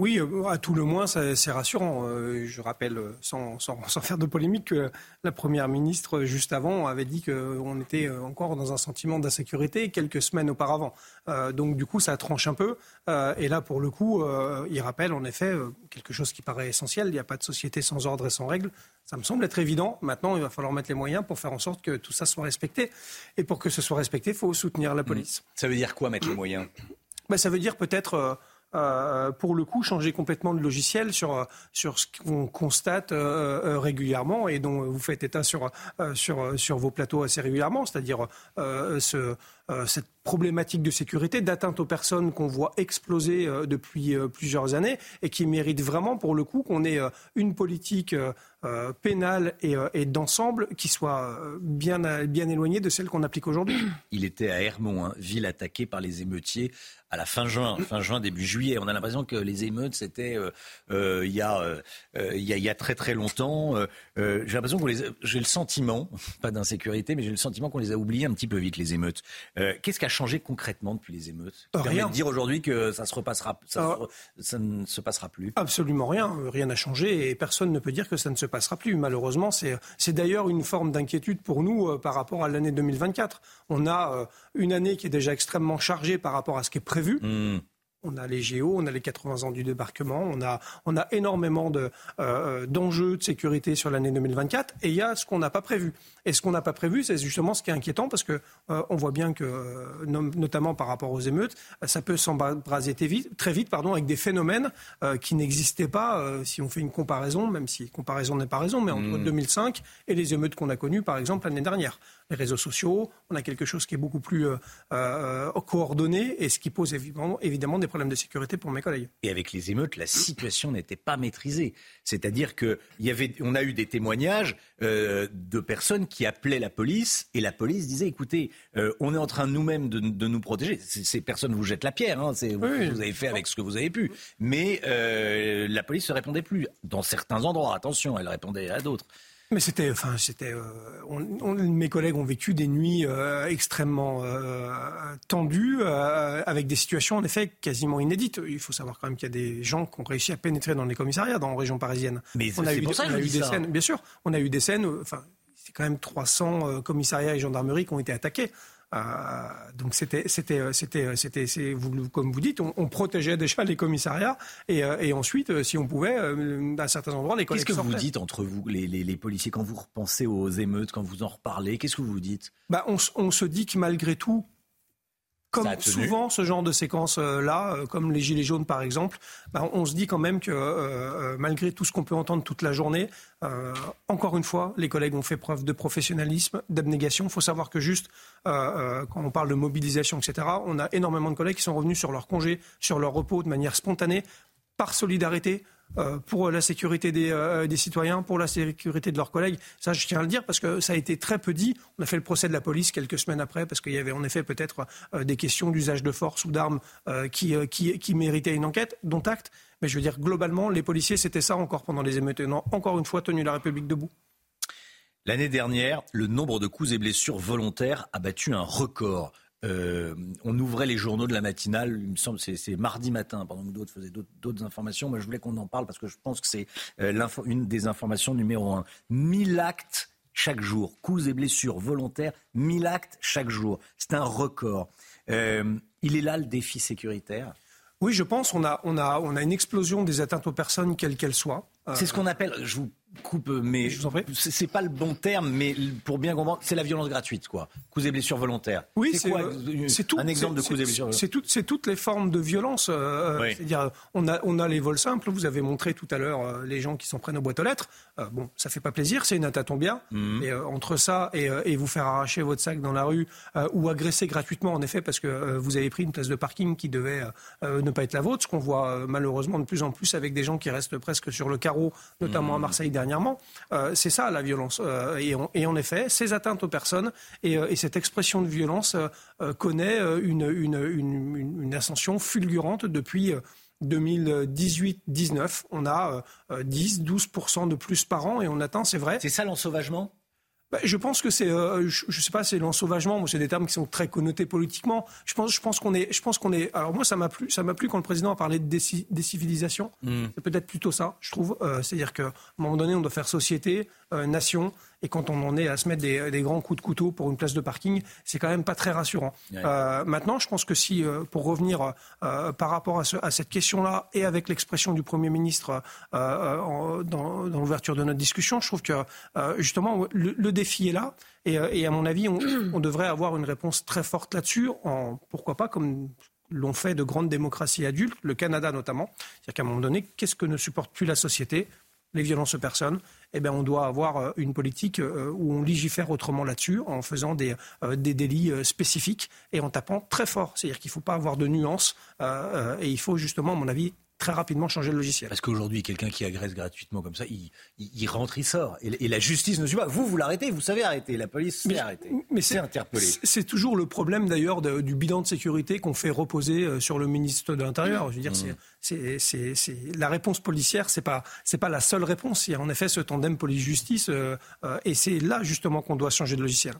Oui, euh, à tout le moins, c'est rassurant. Euh, je rappelle, euh, sans, faire de polémique, que la Première ministre, juste avant, avait dit qu'on était encore dans un sentiment d'insécurité quelques semaines auparavant. donc, du coup, ça tranche un peu. et là, pour le coup, il rappelle en effet quelque chose qui paraît essentiel. Il n'y a pas de société sans ordre et sans règles. Ça me semble être évident. Maintenant, il va falloir mettre les moyens pour faire en sorte que tout ça soit respecté. Et pour que ce soit respecté, il faut soutenir la police. Ça veut dire quoi, mettre les moyens? Ben, Ça veut dire peut-être euh, pour le coup, changer complètement de logiciel sur, sur ce qu'on constate euh, euh, régulièrement et dont vous faites état sur, sur, sur vos plateaux assez régulièrement, c'est-à-dire ce, cette problématique de sécurité, d'atteinte aux personnes qu'on voit exploser depuis plusieurs années et qui mérite vraiment, pour le coup, qu'on ait une politique pénale et, et d'ensemble qui soit bien, bien éloignée de celle qu'on applique aujourd'hui. Il était à Hermont, hein, ville attaquée par les émeutiers à la fin juin, fin juin, début juillet. On a l'impression que les émeutes, c'était euh, euh, il, y a, euh, il, y a, très très longtemps. j'ai l'impression qu'on les, j'ai le sentiment, pas d'insécurité, mais j'ai le sentiment qu'on les a oubliés un petit peu vite les émeutes. Qu'est-ce qui a changé concrètement depuis les émeutes Rien. De dire aujourd'hui que ça se repassera, ça, ça, ne se passera plus. Absolument rien. Rien n'a changé et personne ne peut dire que ça ne se passera plus. Malheureusement, c'est, d'ailleurs une forme d'inquiétude pour nous par rapport à l'année 2024. On a une année qui est déjà extrêmement chargée par rapport à ce qui est prévu Hmm. On a les géos, on a les 80 ans du débarquement, on a, on a énormément de, euh, d'enjeux de sécurité sur l'année 2024 et il y a ce qu'on n'a pas prévu. Et ce qu'on n'a pas prévu, c'est justement ce qui est inquiétant parce que euh, on voit bien que, euh, notamment par rapport aux émeutes, ça peut s'embraser très vite, très vite pardon, avec des phénomènes qui n'existaient pas si on fait une comparaison, même si comparaison n'est pas raison, mais entre 2005 hmm. et les émeutes qu'on a connues, par exemple, l'année dernière les réseaux sociaux, on a quelque chose qui est beaucoup plus euh, euh, coordonné et ce qui pose évidemment, évidemment, des problèmes de sécurité pour mes collègues. Et avec les émeutes, la situation n'était pas maîtrisée. C'est-à-dire qu'on a eu des témoignages euh, de personnes qui appelaient la police et la police disait écoutez, on est en train nous-mêmes de, nous protéger. Ces personnes vous jettent la pierre, hein, vous, vous, avez fait avec ce que vous avez pu. Mais la police ne répondait plus. Dans certains endroits, attention, elle répondait à d'autres. Mais c'était, enfin, c'était. Euh, mes collègues ont vécu des nuits euh, extrêmement euh, tendues, avec des situations en effet quasiment inédites. Il faut savoir quand même qu'il y a des gens qui ont réussi à pénétrer dans les commissariats dans la région parisienne. Mais on a eu, pour ça on a eu des scènes, bien sûr. On a eu des scènes. Enfin, c'est quand même 300 commissariats et gendarmeries qui ont été attaqués. Euh, donc c'était, c'était, euh, c'était, euh, c'était, comme vous dites, on, protégeait déjà les commissariats et, et ensuite, si on pouvait, à certains endroits, les Qu'est-ce que vous dites entre vous, les, les, les, policiers, quand vous repensez aux émeutes, quand vous en reparlez Qu'est-ce que vous vous dites? Bah, on, on se dit que malgré tout, comme souvent ce genre de séquences-là, euh, comme les Gilets jaunes par exemple, bah, on se dit quand même que euh, euh, malgré tout ce qu'on peut entendre toute la journée, encore une fois, les collègues ont fait preuve de professionnalisme, d'abnégation. Il faut savoir que juste quand on parle de mobilisation, etc., on a énormément de collègues qui sont revenus sur leur congé, sur leur repos de manière spontanée, par solidarité, euh, pour la sécurité euh, des, citoyens, pour la sécurité de leurs collègues. Ça, je tiens à le dire parce que ça a été très peu dit. On a fait le procès de la police quelques semaines après parce qu'il y avait en effet peut-être euh, des questions d'usage de force ou d'armes qui, méritaient une enquête, dont acte. Mais je veux dire, globalement, les policiers, c'était ça encore pendant les émeutes. ont encore une fois tenu la République debout. L'année dernière, le nombre de coups et blessures volontaires a battu un record. Euh, on ouvrait les journaux de la matinale, il me semble, c'est mardi matin, pendant que d'autres faisaient d'autres informations. Moi, je voulais qu'on en parle parce que je pense que c'est euh, une des informations numéro un. 1000 actes chaque jour, coups et blessures volontaires, 1000 actes chaque jour. C'est un record. Euh, il est là le défi sécuritaire? Oui, je pense. On a, on, a, on a une explosion des atteintes aux personnes, quelles qu'elles soient. C'est ce qu'on appelle, je vous coupe, mais c'est pas le bon terme, mais pour bien comprendre, c'est la violence gratuite, quoi. Coups et blessures volontaires. Oui, c'est euh, tout. Un exemple de coups et blessures. C'est tout, c'est toutes les formes de violence. Euh, c'est-à-dire, on a, on a les vols simples. Vous avez montré tout à l'heure euh, les gens qui s'en prennent aux boîtes aux lettres. bon, ça fait pas plaisir, c'est une attaque en bien. Mhm. Et entre ça et, et, vous faire arracher votre sac dans la rue ou agresser gratuitement, en effet, parce que vous avez pris une place de parking qui devait ne pas être la vôtre, ce qu'on voit malheureusement de plus en plus avec des gens qui restent presque sur le carreau, notamment à mhm. Marseille Euh, c'est ça la violence. Euh, et, en effet, ces atteintes aux personnes et, euh, cette expression de violence connaît une, ascension fulgurante depuis 2018-19. On a 10-12% de plus par an et on atteint, c'est vrai. C'est ça l'ensauvagement? Bah, je pense que c'est, je, ne sais pas, c'est l'ensauvagement. C'est des termes qui sont très connotés politiquement. Je pense, je pense qu'on est, je pense qu'on est. Alors moi, ça m'a plu, ça m'a plu quand le président a parlé de décivilisation. Hmm. C'est peut-être plutôt ça, je trouve. C'est-à-dire qu'à un moment donné, on doit faire société, nation. Et quand on en est à se mettre des, grands coups de couteau pour une place de parking, c'est quand même pas très rassurant. Euh, maintenant, je pense que si, euh, pour revenir euh, par rapport à, cette question-là et avec l'expression du Premier ministre dans, l'ouverture de notre discussion, je trouve que justement le, défi est là. Et, à mon avis, on, on, devrait avoir une réponse très forte là-dessus, en pourquoi pas comme l'ont fait de grandes démocraties adultes, le Canada notamment. C'est-à-dire qu'à un moment donné, qu'est-ce que ne supporte plus la société? Les violences aux personnes, eh bien, on doit avoir euh, une politique euh, où on légifère autrement là-dessus, en faisant des, euh, des délits spécifiques et en tapant très fort. C'est-à-dire qu'il ne faut pas avoir de nuances et il faut justement, à mon avis, très rapidement changer le logiciel. Parce qu'aujourd'hui, quelqu'un qui agresse gratuitement comme ça, il, rentre, il sort. Et, la justice ne suit pas. Vous, vous l'arrêtez, vous savez arrêter. La police sait arrêter. Mais c'est interpellé. C'est toujours le problème d'ailleurs du bilan de sécurité qu'on fait reposer euh, sur le ministre de l'Intérieur. Je veux dire, mmh. c'est la réponse policière, c'est pas c'est pas la seule réponse. Il y a en effet ce tandem police-justice, euh, euh, et c'est là justement qu'on doit changer de logiciel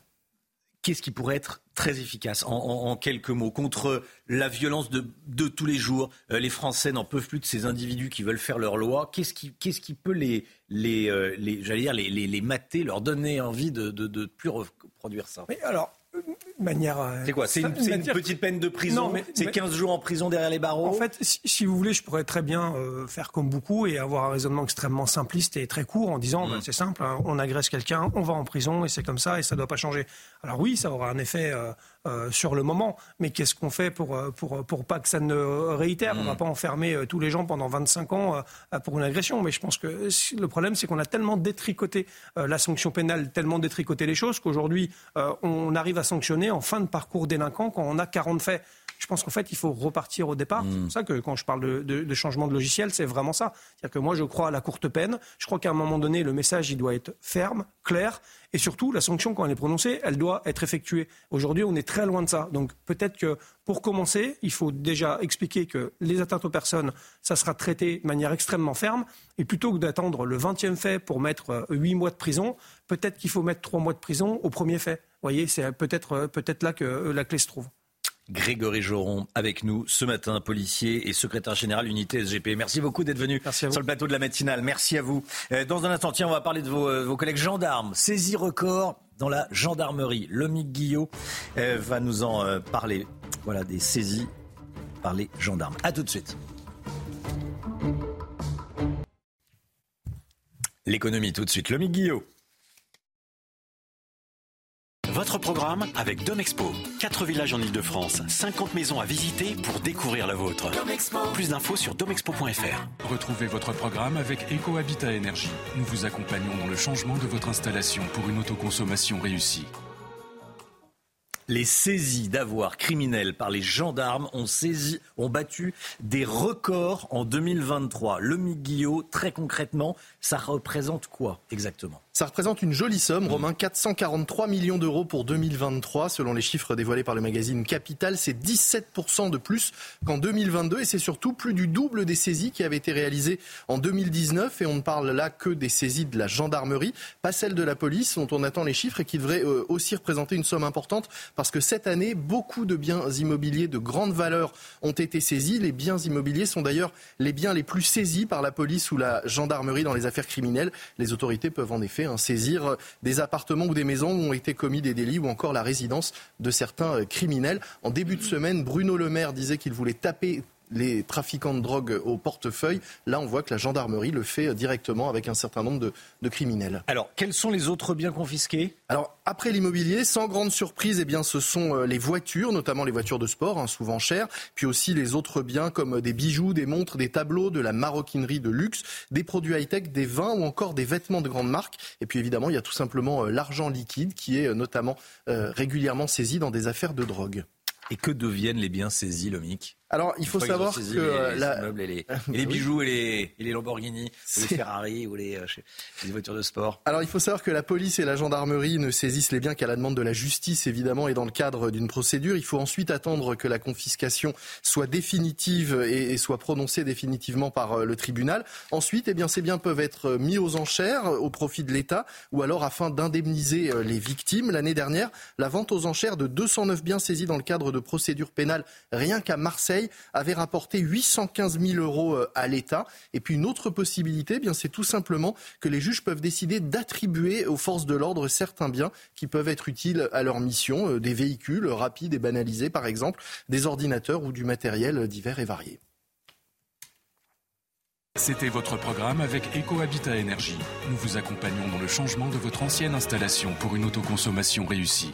qu'est-ce qui pourrait être très efficace en, quelques mots contre la violence de, tous les jours euh, Les Français n'en peuvent plus de ces individus qui veulent faire leur loi. Qu'est-ce qui, qu'est-ce qui peut les, les, euh, les j'allais dire, les, les, mater, leur donner envie de ne plus reproduire ça? Alors, manière. Euh, c'est quoi C'est une, petite peine de prison C'est 15 jours en prison derrière les barreaux En fait, si, vous voulez, je pourrais très bien euh, faire comme beaucoup et avoir un raisonnement extrêmement simpliste et très court en disant bah, mm. c'est simple, hein, on agresse quelqu'un, on va en prison et c'est comme ça et ça ne doit pas changer. Alors oui, ça aura un effet euh, euh, sur le moment. Mais qu'est-ce qu'on fait pour, pour, pour pas que ça ne réitère? On ne va mm. pas enfermer tous les gens pendant 25 ans pour une agression. Mais je pense que le problème, c'est qu'on a tellement détricoté la sanction pénale, tellement détricoté les choses qu'aujourd'hui, on arrive à sanctionner en fin de parcours délinquant quand on a 40 faits. Je pense qu'en fait, il faut repartir au départ. C'est pour mm. ça que quand je parle de, changement de logiciel, c'est vraiment ça. C'est-à-dire que moi, je crois à la courte peine. Je crois qu'à un moment donné, le message, il doit être ferme, clair. Et surtout, la sanction, quand elle est prononcée, elle doit être effectuée. Aujourd'hui, on est très loin de ça. Donc peut-être que pour commencer, il faut déjà expliquer que les atteintes aux personnes, ça sera traité de manière extrêmement ferme. Et plutôt que d'attendre le 20e fait pour mettre 8 euh, mois de prison, peut-être qu'il faut mettre 3 mois de prison au premier fait. Vous voyez, c'est peut-être peut là que euh, la clé se trouve. Grégory Joron avec nous ce matin, policier et secrétaire général unité SGP. Merci beaucoup d'être venu sur le plateau de la matinale. Merci à vous. Euh, dans un instant, tiens, on va parler de vos, euh, collègues gendarmes. Saisie record dans la gendarmerie. Lomique Guillot euh, va nous en parler. Voilà, des saisies par les gendarmes. A tout de suite. L'économie tout de suite. Lomique Guillot. Votre programme avec Domexpo. 4 villages en Ile-de-France, 50 maisons à visiter pour découvrir la vôtre. Plus d'infos sur domexpo.fr. Retrouvez votre programme avec EcoHabitat Énergie. Nous vous accompagnons dans le changement de votre installation pour une autoconsommation réussie. Les saisies d'avoirs criminels par les gendarmes ont, saisi, ont battu des records en 2023. Le Guillot, très concrètement, ça représente quoi exactement? Ça représente une jolie somme, Romain, 443 millions d'euros pour 2023. Selon les chiffres dévoilés par le magazine Capital, c'est 17% de plus qu'en 2022 et c'est surtout plus du double des saisies qui avaient été réalisées en 2019. Et on ne parle là que des saisies de la gendarmerie, pas celles de la police, dont on attend les chiffres et qui devraient euh, aussi représenter une somme importante parce que cette année, beaucoup de biens immobiliers de grande valeur ont été saisis. Les biens immobiliers sont d'ailleurs les biens les plus saisis par la police ou la gendarmerie dans les affaires criminelles. Les autorités peuvent en effet saisir des appartements ou des maisons où ont été commis des délits ou encore la résidence de certains criminels. En début de semaine, Bruno Le Maire disait qu'il voulait taper les trafiquants de drogue au portefeuille. Là, on voit que la gendarmerie le fait directement avec un certain nombre de, criminels. Alors, quels sont les autres biens confisqués? Alors, après l'immobilier, sans grande surprise, eh bien, ce sont euh, les voitures, notamment les voitures de sport, hein, souvent chères, puis aussi les autres biens comme des bijoux, des montres, des tableaux, de la maroquinerie de luxe, des produits high-tech, des vins ou encore des vêtements de grande marque. Et puis évidemment, il y a tout simplement euh, l'argent liquide qui est euh, notamment régulièrement saisi dans des affaires de drogue. Et que deviennent les biens saisis, Lomic alors, il faut savoir que les, euh, les, et les, bijoux et les, et les Lamborghini, ou les Ferrari ou les, euh, les, voitures de sport. Alors, il faut savoir que la police et la gendarmerie ne saisissent les biens qu'à la demande de la justice, évidemment, et dans le cadre d'une procédure. Il faut ensuite attendre que la confiscation soit définitive et, soit prononcée définitivement par euh, le tribunal. Ensuite, eh bien, ces biens peuvent être mis aux enchères au profit de l'État ou alors afin d'indemniser les victimes. L'année dernière, la vente aux enchères de 209 biens saisis dans le cadre de procédures pénales rien qu'à Marseille avait rapporté 815 000 euros euh, à l'État. Et puis une autre possibilité, eh bien c'est tout simplement que les juges peuvent décider d'attribuer aux forces de l'ordre certains biens qui peuvent être utiles à leur mission, euh, des véhicules rapides et banalisés par exemple, des ordinateurs ou du matériel divers et varié. C'était votre programme avec EcoHabitat Énergie. Nous vous accompagnons dans le changement de votre ancienne installation pour une autoconsommation réussie.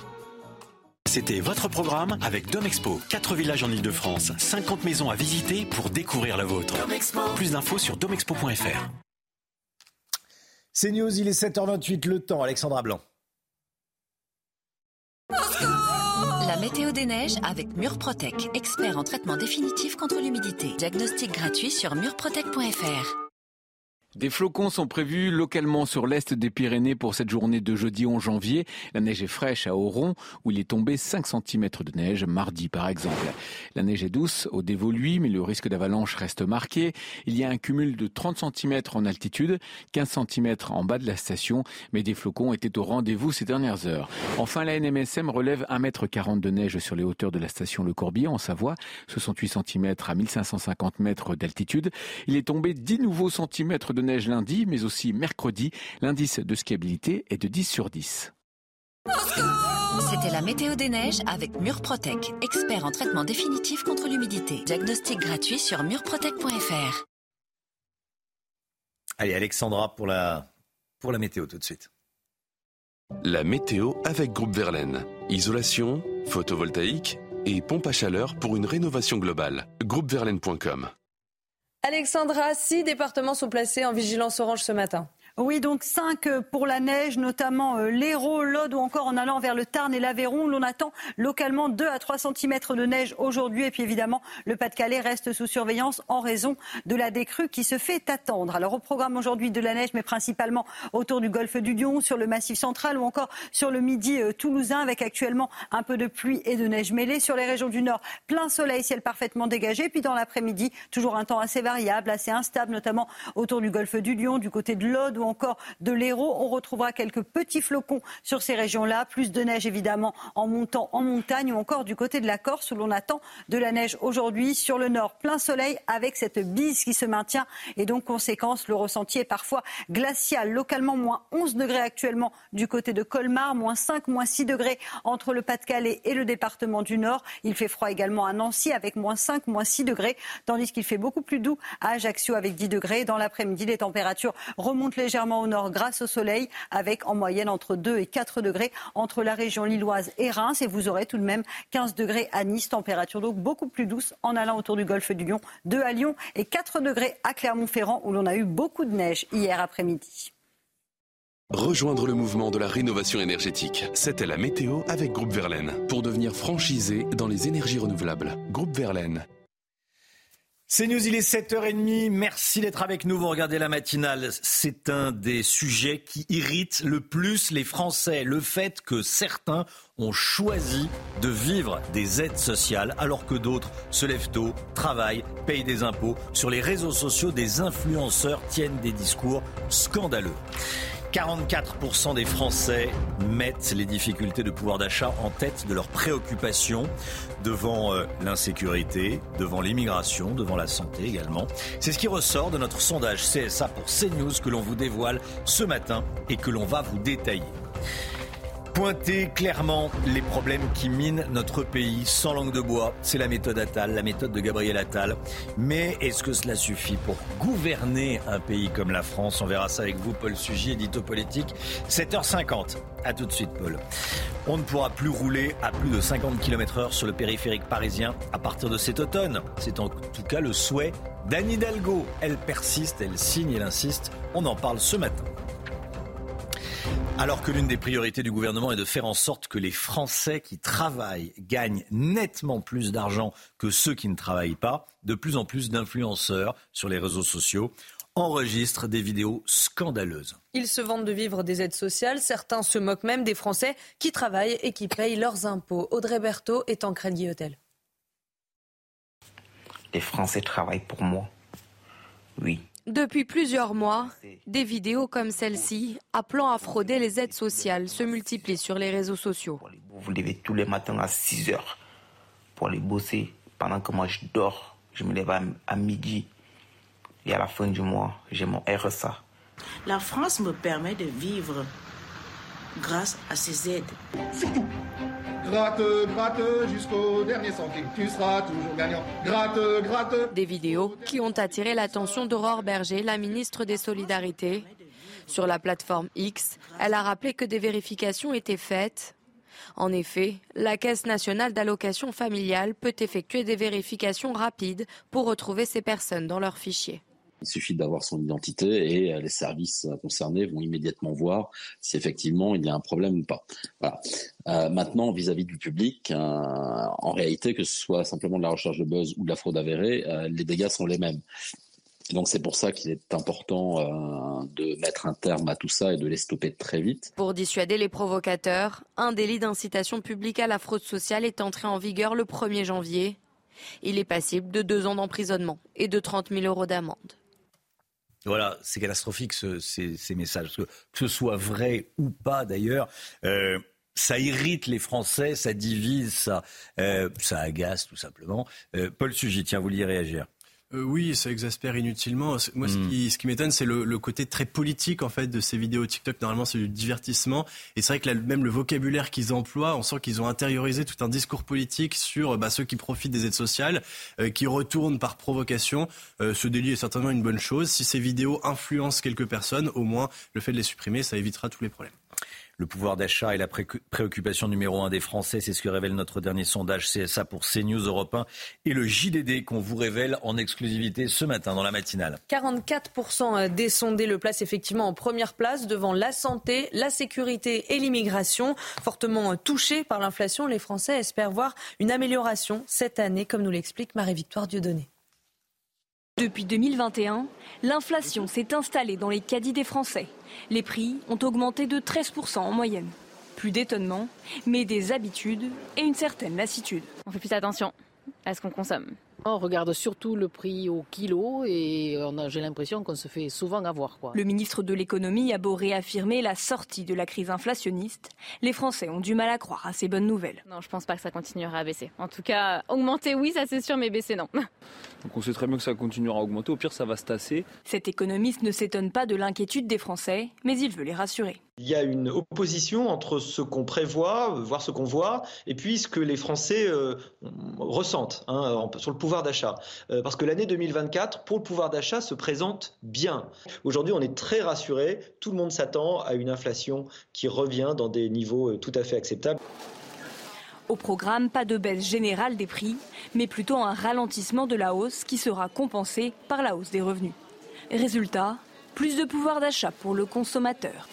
C'était votre programme avec Domexpo. 4 villages en Ile-de-France, 50 maisons à visiter pour découvrir la vôtre. Plus d'infos sur domexpo.fr. C'est News, il est 7h28, le temps, Alexandra Blanc. La météo des neiges avec Murprotec, expert en traitement définitif contre l'humidité. Diagnostic gratuit sur murprotec.fr. Des flocons sont prévus localement sur l'est des Pyrénées pour cette journée de jeudi 11 janvier. La neige est fraîche à Oron, où il est tombé 5 cm de neige mardi par exemple. La neige est douce au dévoluy, mais le risque d'avalanche reste marqué. Il y a un cumul de 30 cm en altitude, 15 cm en bas de la station, mais des flocons étaient au rendez-vous ces dernières heures. Enfin, la NMSM relève 1,40 m de neige sur les hauteurs de la station Le Corbier en Savoie, 68 cm à 1550 mètres d'altitude. Il est tombé 10 nouveaux centimètres de de neige lundi, mais aussi mercredi. L'indice de skiabilité est de 10 sur 10. C'était la météo des neiges avec Murprotec, expert en traitement définitif contre l'humidité. Diagnostic gratuit sur murprotec.fr. Allez, Alexandra pour la, pour la météo tout de suite. La météo avec Groupe Verlaine. Isolation, photovoltaïque et pompe à chaleur pour une rénovation globale. Groupeverlaine.com Alexandra, six départements sont placés en vigilance orange ce matin. Oui, donc 5 pour la neige, notamment euh, l'Hérault, l'Aude ou encore en allant vers le Tarn et l'Aveyron. L'on attend localement 2 à 3 cm de neige aujourd'hui. Et puis évidemment, le Pas-de-Calais reste sous surveillance en raison de la décrue qui se fait attendre. Alors au programme aujourd'hui de la neige, mais principalement autour du golfe du Lion, sur le massif central ou encore sur le midi euh, toulousain, avec actuellement un peu de pluie et de neige mêlée. Sur les régions du nord, plein soleil, ciel parfaitement dégagé. Puis dans l'après-midi, toujours un temps assez variable, assez instable, notamment autour du golfe du Lion, du côté de l'Aude ou encore de l'Hérault. On retrouvera quelques petits flocons sur ces régions-là, plus de neige évidemment en montant en montagne ou encore du côté de la Corse où l'on attend de la neige aujourd'hui. Sur le nord, plein soleil avec cette bise qui se maintient et donc conséquence, le ressenti est parfois glacial. Localement, moins 11 degrés actuellement du côté de Colmar, moins 5, moins 6 degrés entre le Pas-de-Calais et le département du Nord. Il fait froid également à Nancy avec moins 5, moins 6 degrés, tandis qu'il fait beaucoup plus doux à Ajaccio avec 10 degrés. Dans l'après-midi, les températures remontent légèrement légèrement au nord grâce au soleil, avec en moyenne entre 2 et 4 degrés entre la région lilloise et Reims. Et vous aurez tout de même 15 degrés à Nice, température donc beaucoup plus douce en allant autour du golfe du Lion, 2 à Lyon et 4 degrés à Clermont-Ferrand où l'on a eu beaucoup de neige hier après-midi. Rejoindre le mouvement de la rénovation énergétique. C'était la météo avec Groupe Verlaine. Pour devenir franchisé dans les énergies renouvelables. Groupe Verlaine. C'est News, il est 7h30. Merci d'être avec nous. Vous regardez la matinale. C'est un des sujets qui irrite le plus les Français. Le fait que certains ont choisi de vivre des aides sociales alors que d'autres se lèvent tôt, travaillent, payent des impôts. Sur les réseaux sociaux, des influenceurs tiennent des discours scandaleux. 44% des Français mettent les difficultés de pouvoir d'achat en tête de leurs préoccupations devant euh, l'insécurité, devant l'immigration, devant la santé également. C'est ce qui ressort de notre sondage CSA pour CNews que l'on vous dévoile ce matin et que l'on va vous détailler pointer clairement les problèmes qui minent notre pays sans langue de bois. C'est la méthode Attal, la méthode de Gabriel Attal. Mais est-ce que cela suffit pour gouverner un pays comme la France? On verra ça avec vous, Paul Sugy, édito politique. 7h50. A tout de suite, Paul. On ne pourra plus rouler à plus de 50 km/h sur le périphérique parisien à partir de cet automne. C'est en tout cas le souhait d'Anne Hidalgo. Elle persiste, elle signe, elle insiste. On en parle ce matin. Alors que l'une des priorités du gouvernement est de faire en sorte que les Français qui travaillent gagnent nettement plus d'argent que ceux qui ne travaillent pas, de plus en plus d'influenceurs sur les réseaux sociaux enregistrent des vidéos scandaleuses. Ils se vantent de vivre des aides sociales. Certains se moquent même des Français qui travaillent et qui payent leurs impôts. Audrey Berthaud est en Crédit Hôtel. Les Français travaillent pour moi. Oui. Depuis plusieurs mois, des vidéos comme celle-ci, appelant à frauder les aides sociales, se multiplient sur les réseaux sociaux. Vous vous levez tous les matins à 6 heures pour aller bosser. Pendant que moi je dors, je me lève à, midi. Et à la fin du mois, j'ai mon RSA. La France me permet de vivre grâce à ces aides. Gratte, gratte jusqu'au dernier centime. Tu seras toujours gagnant. Gratte, gratte. Des vidéos qui ont attiré l'attention d'Aurore Berger, la ministre des Solidarités. Sur la plateforme X, elle a rappelé que des vérifications étaient faites. En effet, la Caisse nationale d'allocation familiale peut effectuer des vérifications rapides pour retrouver ces personnes dans leurs fichiers. Il suffit d'avoir son identité et euh, les services concernés vont immédiatement voir si effectivement il y a un problème ou pas. Voilà. Euh, maintenant, vis-à-vis du public, euh, en réalité, que ce soit simplement de la recherche de buzz ou de la fraude avérée, les dégâts sont les mêmes. donc c'est pour ça qu'il est important de mettre un terme à tout ça et de les stopper très vite. Pour dissuader les provocateurs, un délit d'incitation publique à la fraude sociale est entré en vigueur le 1er janvier. Il est passible de deux ans d'emprisonnement et de 30 000 euros d'amende. Voilà, c'est catastrophique ces, messages. Que, ce soit vrai ou pas d'ailleurs, euh, ça irrite les Français, ça divise, ça, euh, ça agace tout simplement. Euh, Paul Sugit, tiens, vous vouliez réagir euh, oui, ça exaspère inutilement. Moi, ce hmm. qui, ce qui m'étonne, c'est le, côté très politique en fait de ces vidéos TikTok. Normalement, c'est du divertissement, et c'est vrai que même le vocabulaire qu'ils emploient, on sent qu'ils ont intériorisé tout un discours politique sur bah, ceux qui profitent des aides sociales, euh, qui retournent par provocation. Euh, ce délit est certainement une bonne chose. Si ces vidéos influencent quelques personnes, au moins le fait de les supprimer, ça évitera tous les problèmes. Le pouvoir d'achat est la préoccupation numéro un des Français. C'est ce que révèle notre dernier sondage CSA pour CNews Europe 1 et le JDD qu'on vous révèle en exclusivité ce matin dans la matinale. 44% des sondés le placent effectivement en première place devant la santé, la sécurité et l'immigration. Fortement touchés par l'inflation, les Français espèrent voir une amélioration cette année, comme nous l'explique Marie-Victoire Dieudonné. Depuis 2021, l'inflation s'est installée dans les caddies des Français. Les prix ont augmenté de 13% en moyenne. Plus d'étonnement, mais des habitudes et une certaine lassitude. On fait plus attention à ce qu'on consomme. On regarde surtout le prix au kilo et j'ai l'impression qu'on se fait souvent avoir. Quoi. Le ministre de l'économie a beau réaffirmer la sortie de la crise inflationniste, les Français ont du mal à croire à ces bonnes nouvelles. Non, je pense pas que ça continuera à baisser. En tout cas, augmenter oui, ça c'est sûr, mais baisser non. Donc on sait très bien que ça continuera à augmenter, au pire ça va se tasser. Cet économiste ne s'étonne pas de l'inquiétude des Français, mais il veut les rassurer. Il y a une opposition entre ce qu'on prévoit, voire ce qu'on voit, et puis ce que les Français euh, ressentent hein, sur le pouvoir Euh, parce que l'année 2024, pour le pouvoir d'achat, se présente bien. Aujourd'hui, on est très rassuré. Tout le monde s'attend à une inflation qui revient dans des niveaux euh, tout à fait acceptables. Au programme, pas de baisse générale des prix, mais plutôt un ralentissement de la hausse qui sera compensé par la hausse des revenus. Résultat, plus de pouvoir d'achat pour le consommateur.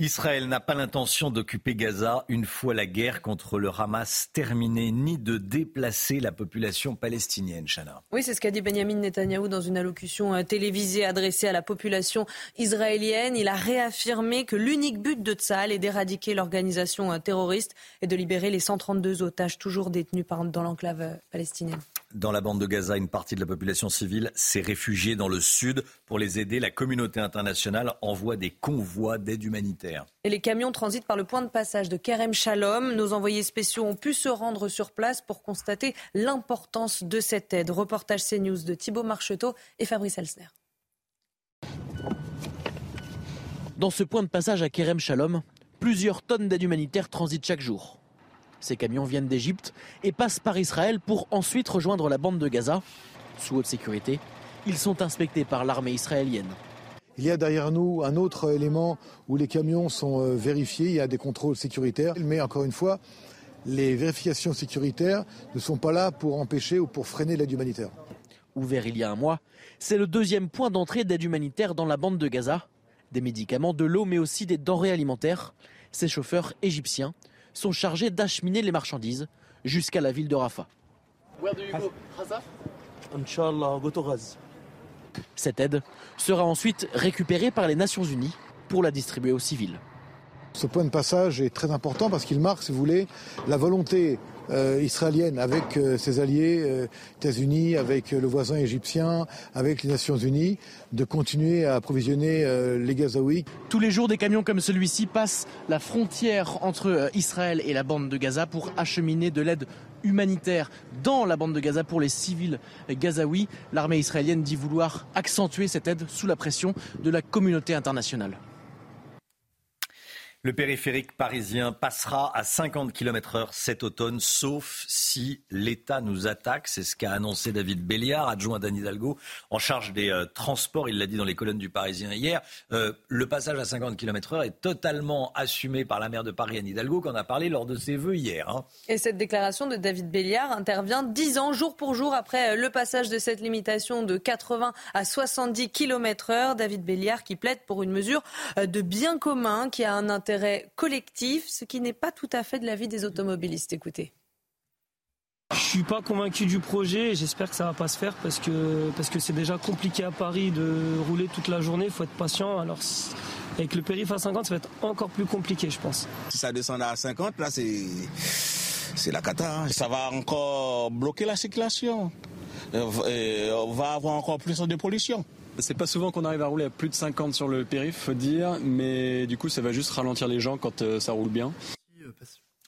Israël n'a pas l'intention d'occuper Gaza une fois la guerre contre le Hamas terminée, ni de déplacer la population palestinienne, Chana. Oui, c'est ce qu'a dit Benjamin Netanyahou dans une allocution euh, télévisée adressée à la population israélienne. Il a réaffirmé que l'unique but de Tzahal est d'éradiquer l'organisation euh, terroriste et de libérer les 132 otages toujours détenus dans l'enclave euh, palestinienne. Dans la bande de Gaza, une partie de la population civile s'est réfugiée dans le sud. Pour les aider, la communauté internationale envoie des convois d'aide humanitaire. Et les camions transitent par le point de passage de Kerem Shalom. Nos envoyés spéciaux ont pu se rendre sur place pour constater l'importance de cette aide. Reportage CNews de Thibault Marcheteau et Fabrice Elsner. Dans ce point de passage à Kerem Shalom, plusieurs tonnes d'aide humanitaire transitent chaque jour. Ces camions viennent d'Égypte et passent par Israël pour ensuite rejoindre la bande de Gaza. Sous haute sécurité, ils sont inspectés par l'armée israélienne. Il y a derrière nous un autre élément où les camions sont euh, vérifiés, il y a des contrôles sécuritaires, mais encore une fois, les vérifications sécuritaires ne sont pas là pour empêcher ou pour freiner l'aide humanitaire. Ouvert il y a un mois, c'est le deuxième point d'entrée d'aide humanitaire dans la bande de Gaza. Des médicaments, de l'eau, mais aussi des denrées alimentaires. Ces chauffeurs égyptiens sont chargés d'acheminer les marchandises jusqu'à la ville de Rafah. Cette aide sera ensuite récupérée par les Nations Unies pour la distribuer aux civils. Ce point de passage est très important parce qu'il marque, si vous voulez, la volonté israélienne avec euh, ses alliés euh, États-Unis, avec le voisin égyptien, avec les Nations Unies, de continuer à approvisionner les Gazaouis. Tous les jours, des camions comme celui-ci passent la frontière entre Israël et la bande de Gaza pour acheminer de l'aide humanitaire dans la bande de Gaza pour les civils gazaouis. L'armée israélienne dit vouloir accentuer cette aide sous la pression de la communauté internationale. Le périphérique parisien passera à 50 km heure cet automne, sauf si l'État nous attaque. C'est ce qu'a annoncé David Béliard, adjoint d'Anne Hidalgo, en charge des euh, transports. Il l'a dit dans les colonnes du Parisien hier. Euh, le passage à 50 km heure est totalement assumé par la maire de Paris, Anne Hidalgo, qu'on a parlé lors de ses vœux hier. Hein. Et cette déclaration de David Béliard intervient dix ans, jour pour jour, après euh, le passage de cette limitation de 80 à 70 km heure. David Béliard qui plaide pour une mesure de bien commun qui a un intérêt collectif, ce qui n'est pas tout à fait de l'avis des automobilistes. Écoutez. Je suis pas convaincu du projet et j'espère que ça va pas se faire parce que parce que c'est déjà compliqué à Paris de rouler toute la journée, il faut être patient. Alors avec le périph à 50, ça va être encore plus compliqué, je pense. Si ça descend à 50, là c'est c'est la cata. Hein. Ça va encore bloquer la circulation. Euh, on va avoir encore plus de pollution. C'est pas souvent qu'on arrive à rouler à plus de 50 sur le périph, faut dire, mais du coup, ça va juste ralentir les gens quand euh, ça roule bien.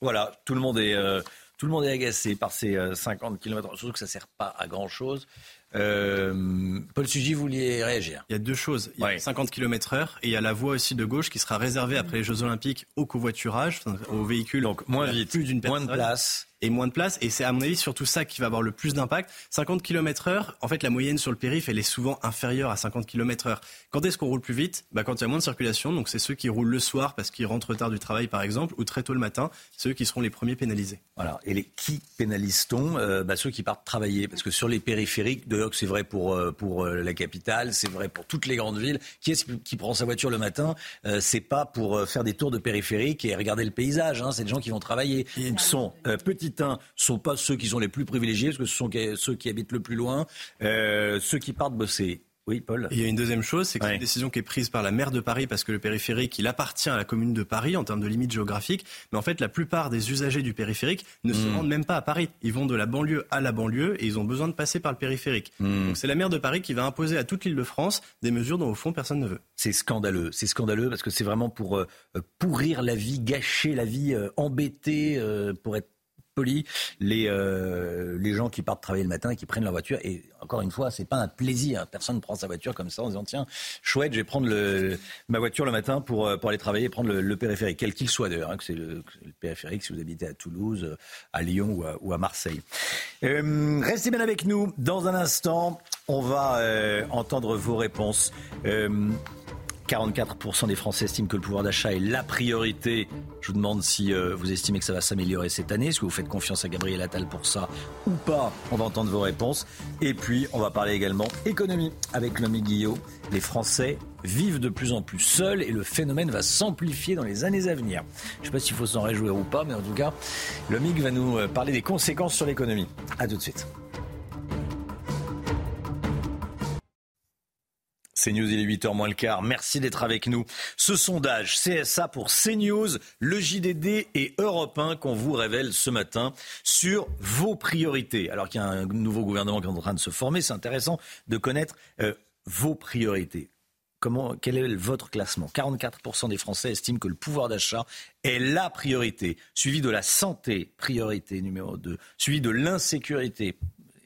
Voilà, tout le monde est, euh, tout le monde est agacé par ces 50 km, surtout que ça sert pas à grand chose. Euh, Paul Sugy, vous vouliez réagir? Il y a deux choses. Il y a 50 km heure et il y a la voie aussi de gauche qui sera réservée après les Jeux Olympiques au covoiturage, aux véhicules. Donc moins vite, plus d'une moins de place et moins de place. Et c'est à mon avis surtout ça qui va avoir le plus d'impact. 50 km heure, en fait la moyenne sur le périph, elle est souvent inférieure à 50 km heure. Quand est-ce qu'on roule plus vite? Bah, Quand il y a moins de circulation, donc c'est ceux qui roulent le soir parce qu'ils rentrent tard du travail par exemple, ou très tôt le matin, ceux qui seront les premiers pénalisés. Voilà. Et les qui pénalise-t-on? Euh, bah, Ceux qui partent travailler. Parce que sur les périphériques, d'ailleurs c'est vrai pour, euh, pour euh, la capitale, c'est vrai pour toutes les grandes villes, qui est-ce qui prend sa voiture le matin? C'est pas pour faire des tours de périphérique et regarder le paysage, hein, c'est des gens qui vont travailler. Ils sont petits sont pas ceux qui sont les plus privilégiés, parce que ce sont ceux qui habitent le plus loin, euh, ceux qui partent bosser. Oui, Paul. il y a une deuxième chose, c'est que c'est une décision qui est prise par la maire de Paris parce que le périphérique, il appartient à la commune de Paris en termes de limites géographiques. Mais en fait, la plupart des usagers du périphérique ne se hmm. rendent même pas à Paris. Ils vont de la banlieue à la banlieue et ils ont besoin de passer par le périphérique. Hmm. Donc c'est la maire de Paris qui va imposer à toute l'île de France des mesures dont au fond personne ne veut. C'est scandaleux. C'est scandaleux parce que c'est vraiment pour euh, pourrir la vie, gâcher la vie, euh, embêter, pour être euh, les gens qui partent travailler le matin et qui prennent leur voiture. Et encore une fois, c'est pas un plaisir. Personne ne prend sa voiture comme ça en disant tiens, chouette, je vais prendre le, ma voiture le matin pour, euh, pour aller travailler et prendre le, périphérique, quel qu'il soit d'ailleurs, hein, que c'est le, périphérique si vous habitez à Toulouse, à Lyon ou à, Marseille. Euh, restez bien avec nous. Dans un instant, on va euh, entendre vos réponses. 44% des Français estiment que le pouvoir d'achat est la priorité. Je vous demande si euh, vous estimez que ça va s'améliorer cette année. Est-ce que vous faites confiance à Gabriel Attal pour ça ou pas? On va entendre vos réponses. Et puis, on va parler également économie avec Lomi Guillot. Les Français vivent de plus en plus seuls et le phénomène va s'amplifier dans les années à venir. Je ne sais pas s'il faut s'en réjouir ou pas, mais en tout cas, Lomig va nous euh, parler des conséquences sur l'économie. A tout de suite. CNews, il est 8h moins le quart. Merci d'être avec nous. Ce sondage CSA pour CNews, le JDD et Europe 1 qu'on vous révèle ce matin sur vos priorités. Alors qu'il y a un nouveau gouvernement qui est en train de se former, c'est intéressant de connaître euh, vos priorités. Quel est votre classement? 44% des Français estiment que le pouvoir d'achat est la priorité, suivi de la santé, priorité numéro 2, suivi de l'insécurité,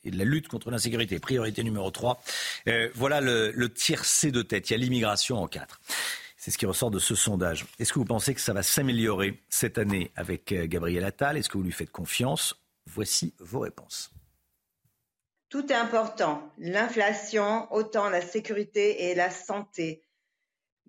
et de la lutte contre l'insécurité. Priorité numéro 3. Euh, voilà le, C de tête. Il y a l'immigration en 4. C'est ce qui ressort de ce sondage. Est-ce que vous pensez que ça va s'améliorer cette année avec euh, Gabriel Attal? Est-ce que vous lui faites confiance? Voici vos réponses. Tout est important. L'inflation, autant la sécurité et la santé.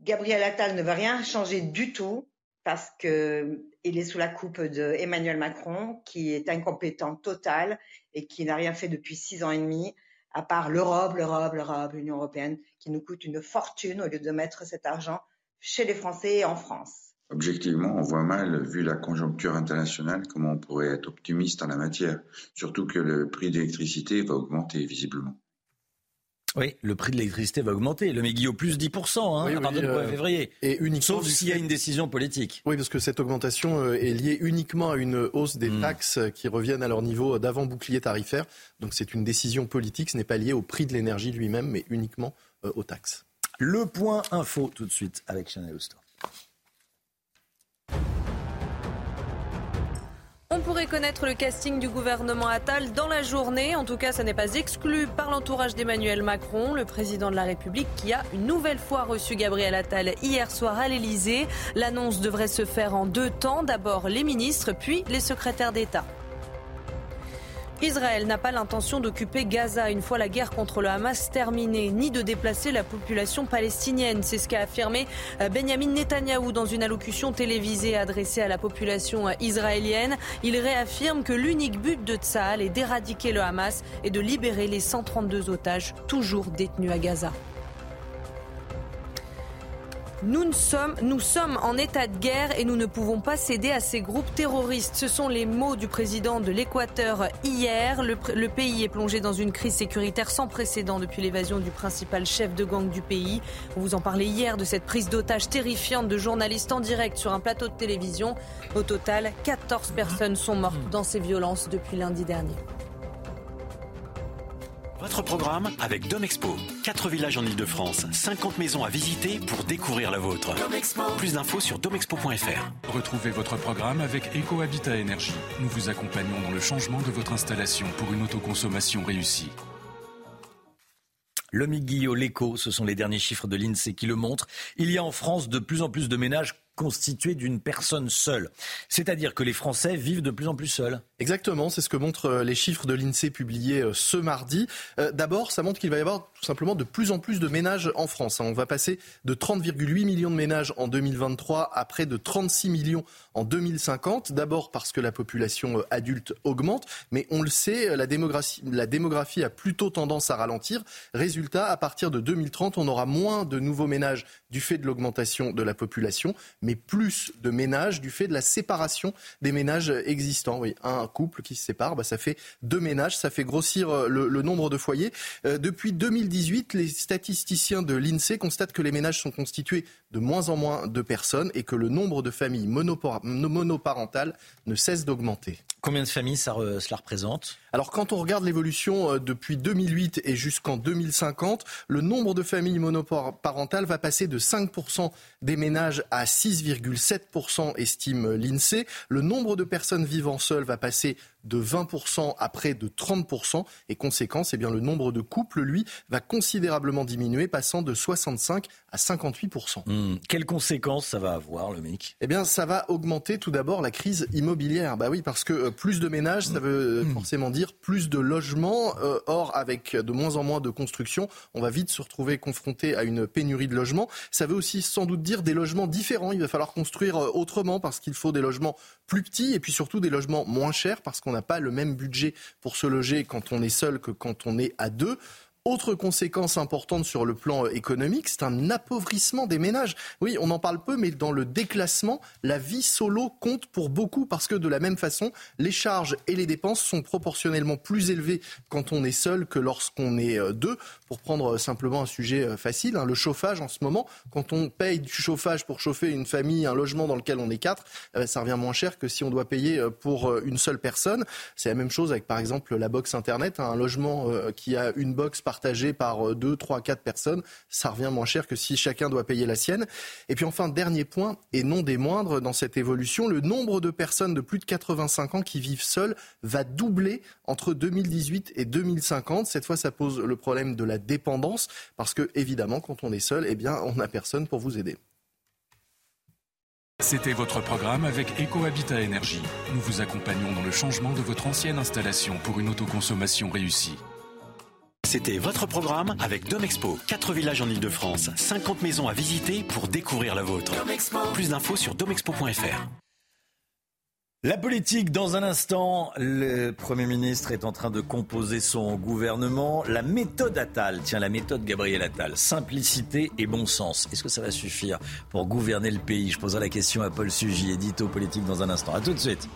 Gabriel Attal ne va rien changer du tout parce qu'il est sous la coupe de Macron, qui est incompétent total et qui n'a rien fait depuis six ans et demi, à part l'Europe, l'Europe, l'Europe, l'Union européenne, qui nous coûte une fortune au lieu de mettre cet argent chez les Français et en France. Objectivement, on voit mal, vu la conjoncture internationale, comment on pourrait être optimiste en la matière, surtout que le prix d'électricité va augmenter visiblement. Oui, le prix de l'électricité va augmenter. Le au plus 10% hein, à partir du 1er euh, février. Et uniquement Sauf s'il y a une décision politique. Oui, parce que cette augmentation euh, est liée uniquement à une hausse des hmm. taxes qui reviennent à leur niveau d'avant bouclier tarifaire. Donc c'est une décision politique, ce n'est pas lié au prix de l'énergie lui-même, mais uniquement euh, aux taxes. Le point info tout de suite avec Chanel Housteau. On pourrait connaître le casting du gouvernement Attal dans la journée. En tout cas, ça n'est pas exclu par l'entourage d'Emmanuel Macron, le président de la République, qui a une nouvelle fois reçu Gabriel Attal hier soir à l'Elysée. L'annonce devrait se faire en deux temps. D'abord les ministres, puis les secrétaires d'État. Israël n'a pas l'intention d'occuper Gaza une fois la guerre contre le Hamas terminée, ni de déplacer la population palestinienne. C'est ce qu'a affirmé euh, Benjamin Netanyahou dans une allocution télévisée adressée à la population euh, israélienne. Il réaffirme que l'unique but de Tsahal est d'éradiquer le Hamas et de libérer les 132 otages toujours détenus à Gaza. Nous, sommes, nous sommes en état de guerre et nous ne pouvons pas céder à ces groupes terroristes. Ce sont les mots du président de l'Équateur hier. Le, le, pays est plongé dans une crise sécuritaire sans précédent depuis l'évasion du principal chef de gang du pays. On vous en parlait hier de cette prise d'otage terrifiante de journalistes en direct sur un plateau de télévision. Au total, 14 personnes sont mortes dans ces violences depuis lundi dernier. Votre programme avec Domexpo. 4 villages en Ile-de-France, 50 maisons à visiter pour découvrir la vôtre. Plus d'infos sur domexpo.fr. Retrouvez votre programme avec EcoHabitat Énergie. Nous vous accompagnons dans le changement de votre installation pour une autoconsommation réussie. Le Guillot, l'écho, ce sont les derniers chiffres de l'INSEE qui le montrent. Il y a en France de plus en plus de ménages constitué d'une personne seule. C'est-à-dire que les Français vivent de plus en plus seuls. Exactement, c'est ce que montrent euh, les chiffres de l'INSEE publiés euh, ce mardi. Euh, d'abord, ça montre qu'il va y avoir tout simplement de plus en plus de ménages en France. Hein. On va passer de 30,8 millions de ménages en 2023 à près de 36 millions en 2050. D'abord parce que la population adulte augmente, mais on le sait, la démographie, a plutôt tendance à ralentir. Résultat, à partir de 2030, on aura moins de nouveaux ménages du fait de l'augmentation de la population, mais plus de ménages du fait de la séparation des ménages existants. Oui, couple qui se sépare, bah, ça fait deux ménages, ça fait grossir euh, le, nombre de foyers. Euh, depuis 2018, les statisticiens de l'INSEE constatent que les ménages sont constitués de moins en moins de personnes et que le nombre de familles monoparentales ne cesse d'augmenter. Combien de familles ça cela représente? Alors quand on regarde l'évolution euh, depuis 2008 et jusqu'en 2050, le nombre de familles monoparentales va passer de 5% des ménages à 6,7% estime l'INSEE. Le nombre de personnes vivant seules va passer de 20% à près de 30%. Et conséquence, eh bien, le nombre de couples, lui, va considérablement diminuer, passant de 65 à 58%. Hmm. Quelles conséquences ça va avoir, le mec Eh bien, ça va augmenter tout d'abord la crise immobilière. Bah oui, parce que euh, plus de ménages, ça veut euh, forcément dire plus de logements. Euh, or, avec de moins en moins de construction, on va vite se retrouver confronté à une pénurie de logements. Ça veut aussi sans doute dire des logements différents. Il va falloir construire autrement parce qu'il faut des logements plus petits et puis surtout des logements moins chers parce qu'on n'a pas le même budget pour se loger quand on est seul que quand on est à deux. Autre conséquence importante sur le plan économique, c'est un appauvrissement des ménages. Oui, on en parle peu, mais dans le déclassement, la vie solo compte pour beaucoup parce que de la même façon, les charges et les dépenses sont proportionnellement plus élevées quand on est seul que lorsqu'on est euh, deux. Pour prendre simplement un sujet euh, facile, hein, le chauffage en ce moment, quand on paye du chauffage pour chauffer une famille, un logement dans lequel on est quatre, eh ben, ça revient moins cher que si on doit payer euh, pour une seule personne. C'est la même chose avec par exemple la box internet, hein, un logement qui a une box par partagé par 2, 3, 4 personnes, ça revient moins cher que si chacun doit payer la sienne. Et puis enfin, dernier point, et non des moindres dans cette évolution, le nombre de personnes de plus de 85 ans qui vivent seules va doubler entre 2018 et 2050. Cette fois, ça pose le problème de la dépendance, parce que évidemment, quand on est seul, eh bien, on n'a personne pour vous aider. C'était votre programme avec EcoHabitat Énergie. Nous vous accompagnons dans le changement de votre ancienne installation pour une autoconsommation réussie. C'était votre programme avec Domexpo. 4 villages en Ile-de-France, 50 maisons à visiter pour découvrir la vôtre. Plus d'infos sur domexpo.fr. La politique, dans un instant, le Premier ministre est en train de composer son gouvernement. La méthode Attal, tiens, la méthode Gabriel Attal, simplicité et bon sens. Est-ce que ça va suffire pour gouverner le pays? Je poserai la question à Paul Sugy, édito politique, dans un instant. A tout de suite.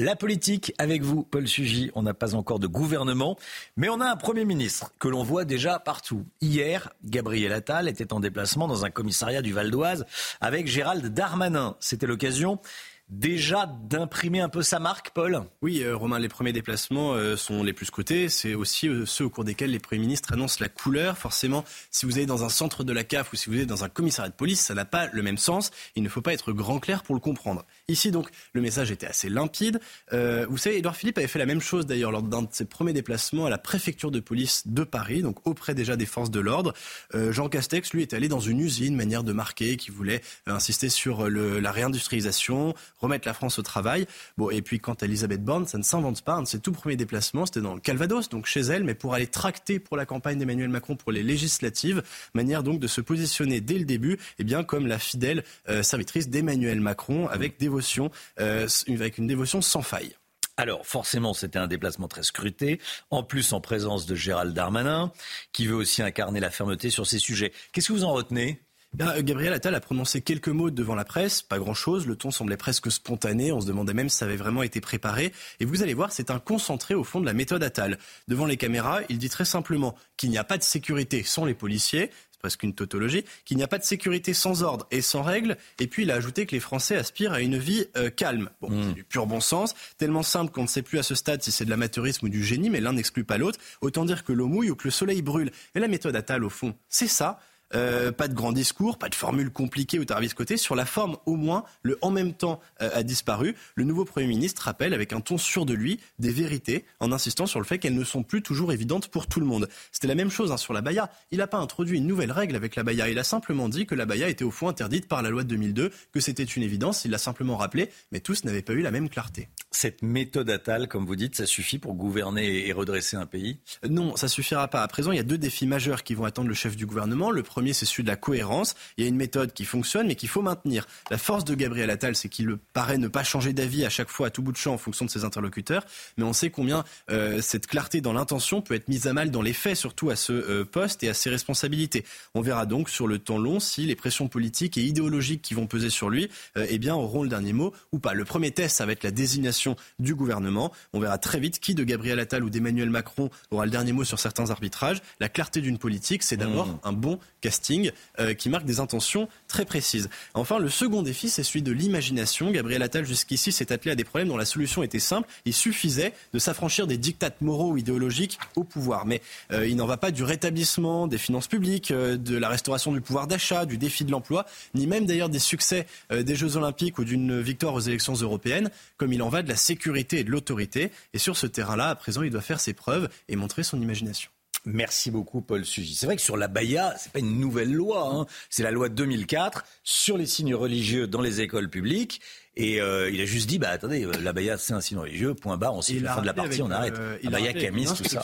La politique avec vous, Paul Sugy. On n'a pas encore de gouvernement, mais on a un Premier ministre que l'on voit déjà partout. Hier, Gabriel Attal était en déplacement dans un commissariat du Val d'Oise avec Gérald Darmanin. C'était l'occasion déjà d'imprimer un peu sa marque, Paul Oui, euh, Romain, les premiers déplacements euh, sont les plus scrutés. C'est aussi euh, ceux au cours desquels les premiers ministres annoncent la couleur. Forcément, si vous allez dans un centre de la CAF ou si vous êtes dans un commissariat de police, ça n'a pas le même sens. Il ne faut pas être grand clair pour le comprendre. Ici, donc, le message était assez limpide. vous savez, Edouard Philippe avait fait la même chose d'ailleurs lors d'un de ses premiers déplacements à la préfecture de police de Paris, donc auprès déjà des forces de l'ordre. Jean Castex, lui, est allé dans une usine, manière de marquer, qui voulait insister sur la réindustrialisation, remettre la France au travail. Bon, et puis quant à Elisabeth Borne, ça ne s'invente pas. Un de ses tout premiers déplacements, c'était dans le Calvados, donc chez elle, mais pour aller tracter pour la campagne d'Emmanuel Macron pour les législatives. Manière donc de se positionner dès le début, eh bien, comme la fidèle euh, servitrice d'Emmanuel Macron, avec dévotion, euh, avec une dévotion sans faille. Alors, forcément, c'était un déplacement très scruté, en plus en présence de Gérald Darmanin, qui veut aussi incarner la fermeté sur ces sujets. Qu'est-ce que vous en retenez? Euh, Gabriel Attal a prononcé quelques mots devant la presse, pas grand-chose, le ton semblait presque spontané, on se demandait même si ça avait vraiment été préparé, et vous allez voir, c'est un concentré au fond de la méthode Attal. Devant les caméras, il dit très simplement qu'il n'y a pas de sécurité sans les policiers, c'est presque une tautologie, qu'il n'y a pas de sécurité sans ordre et sans règles, et puis il a ajouté que les Français aspirent à une vie euh, calme. Bon, hmm. c'est du pur bon sens, tellement simple qu'on ne sait plus à ce stade si c'est de l'amateurisme ou du génie, mais l'un n'exclut pas l'autre, autant dire que l'eau mouille ou que le soleil brûle. Et la méthode Attal, au fond, c'est ça, euh, pas de grands discours, pas de formule compliquée ou tarabiscotée. Sur la forme, au moins, le en même temps euh, a disparu. Le nouveau Premier ministre rappelle, avec un ton sûr de lui, des vérités, en insistant sur le fait qu'elles ne sont plus toujours évidentes pour tout le monde. C'était la même chose hein, sur la baya. Il n'a pas introduit une nouvelle règle avec la baya. Il a simplement dit que la baya était au fond interdite par la loi de 2002, que c'était une évidence. Il l'a simplement rappelé, mais tous n'avaient pas eu la même clarté. Cette méthode Attal, comme vous dites, ça suffit pour gouverner et redresser un pays? Non, ça suffira pas. À présent, il y a deux défis majeurs qui vont attendre le chef du gouvernement. Le premier, c'est celui de la cohérence. Il y a une méthode qui fonctionne, mais qu'il faut maintenir. La force de Gabriel Attal, c'est qu'il paraît ne pas changer d'avis à chaque fois, à tout bout de champ, en fonction de ses interlocuteurs. Mais on sait combien euh, cette clarté dans l'intention peut être mise à mal dans les faits, surtout à ce euh, poste et à ses responsabilités. On verra donc sur le temps long si les pressions politiques et idéologiques qui vont peser sur lui euh, eh bien, auront le dernier mot ou pas. Le premier test, ça va être la désignation du gouvernement. On verra très vite qui de Gabriel Attal ou d'Emmanuel Macron aura le dernier mot sur certains arbitrages. La clarté d'une politique, c'est d'abord mmh. un bon casting euh, qui marque des intentions très précises. Enfin, le second défi, c'est celui de l'imagination. Gabriel Attal, jusqu'ici, s'est attelé à des problèmes dont la solution était simple. Il suffisait de s'affranchir des dictates moraux ou idéologiques au pouvoir. Mais euh, il n'en va pas du rétablissement des finances publiques, euh, de la restauration du pouvoir d'achat, du défi de l'emploi, ni même d'ailleurs des succès des Jeux Olympiques ou d'une victoire aux élections européennes, comme il en va de la sécurité et de l'autorité. Et sur ce terrain-là, à présent, il doit faire ses preuves et montrer son imagination. Merci beaucoup, Paul Sugy. C'est vrai que sur la Baïa, c'est pas une nouvelle loi. Hein. C'est la loi de 2004 sur les signes religieux dans les écoles publiques. Et euh, il a juste dit, bah attendez, euh, la baya c'est un signe religieux, point barre, on siffle la fin de la partie, on arrête. Euh, il baya, camis, tout ça.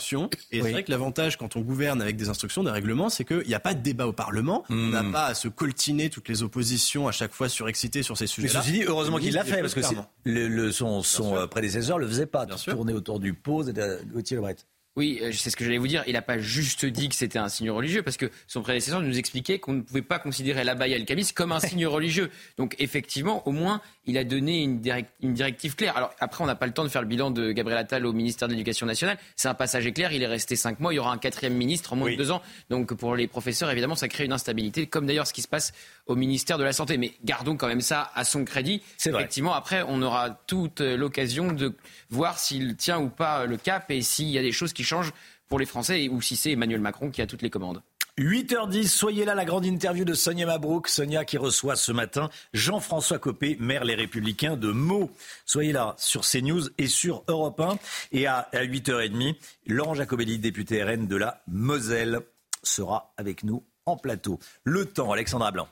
Et c'est vrai que l'avantage quand on gouverne avec des instructions, des règlements, c'est qu'il n'y a pas de débat au Parlement, on n'a hmm. pas à se coltiner toutes les oppositions à chaque fois surexcitées sur ces sujets-là. Mais dit, heureusement qu'il l'a fait, parce que le, le, son, son prédécesseur le faisait pas, tourner autour du pot, Gauthier Lebret. Oui, euh, c'est ce que j'allais vous dire. Il n'a pas juste dit que c'était un signe religieux, parce que son prédécesseur nous expliquait qu'on ne pouvait pas considérer l'abaya et le camis comme un signe religieux. Donc effectivement, au moins, il a donné une, directive claire. Alors après, on n'a pas le temps de faire le bilan de Gabriel Attal au ministère de l'Éducation nationale. C'est un passage éclair. Il est resté cinq mois. Il y aura un quatrième ministre en moins de deux ans. Donc pour les professeurs, évidemment, ça crée une instabilité, comme d'ailleurs ce qui se passe au ministère de la Santé. Mais gardons quand même ça à son crédit. C'est Effectivement, après, on aura toute l'occasion de voir s'il tient ou pas le cap et s'il y a des choses qui changent pour les Français ou si c'est Emmanuel Macron qui a toutes les commandes. 8h10, soyez là, la grande interview de Sonia Mabrouk. Sonia qui reçoit ce matin Jean-François Copé, maire Les Républicains de Meaux. Soyez là sur CNews et sur Europe 1. Et à, 8h30, Laurent Jacobelli, député RN de la Moselle, sera avec nous en plateau. Le temps, Alexandra Blanc.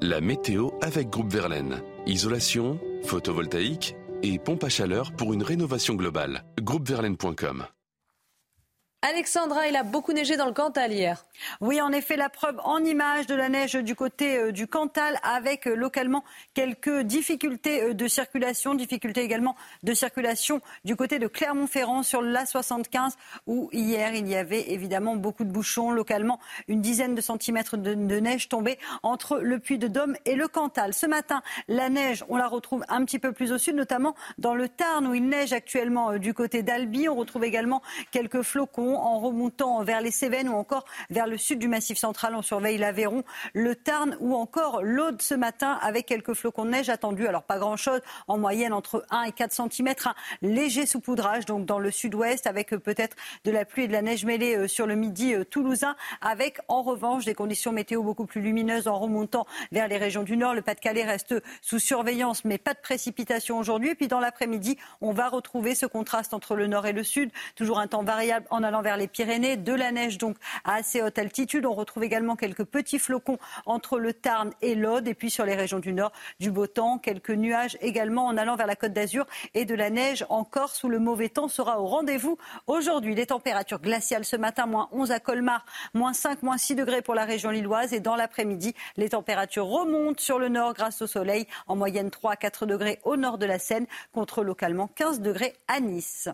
La météo avec Groupe Verlaine. Isolation, photovoltaïque et pompe à chaleur pour une rénovation globale. Groupeverlaine.com Alexandra, il a beaucoup neigé dans le Cantal hier. Oui, en effet, la preuve en image de la neige du côté euh, du Cantal avec euh, localement quelques difficultés euh, de circulation, difficultés également de circulation du côté de Clermont-Ferrand sur l'A75 où hier il y avait évidemment beaucoup de bouchons, localement une dizaine de centimètres de, neige tombée entre le Puy de Dôme et le Cantal. Ce matin, la neige, on la retrouve un petit peu plus au sud, notamment dans le Tarn où il neige actuellement du côté d'Albi. On retrouve également quelques flocons en remontant vers les Cévennes ou encore vers le sud du Massif central. On surveille l'Aveyron, le Tarn ou encore l'Aude ce matin avec quelques flocons de neige attendus. Alors pas grand-chose, en moyenne entre 1 et 4 cm. Un léger saupoudrage donc dans le sud-ouest avec peut-être de la pluie et de la neige mêlée euh, sur le midi euh, toulousain avec en revanche des conditions météo beaucoup plus lumineuses en remontant vers les régions du nord. Le Pas-de-Calais reste sous surveillance mais pas de précipitation aujourd'hui. Et puis dans l'après-midi, on va retrouver ce contraste entre le nord et le sud. Toujours un temps variable en vers les Pyrénées, de la neige donc à assez haute altitude. On retrouve également quelques petits flocons entre le Tarn et l'Aude et puis sur les régions du nord, du beau temps, quelques nuages également en allant vers la Côte d'Azur et de la neige encore sous le mauvais temps sera au rendez-vous aujourd'hui. Les températures glaciales ce matin, moins 11 à Colmar, moins 5, moins 6 degrés pour la région lilloise et dans l'après-midi, les températures remontent sur le nord grâce au soleil, en moyenne 3 à 4 degrés au nord de la Seine contre localement 15 degrés à Nice.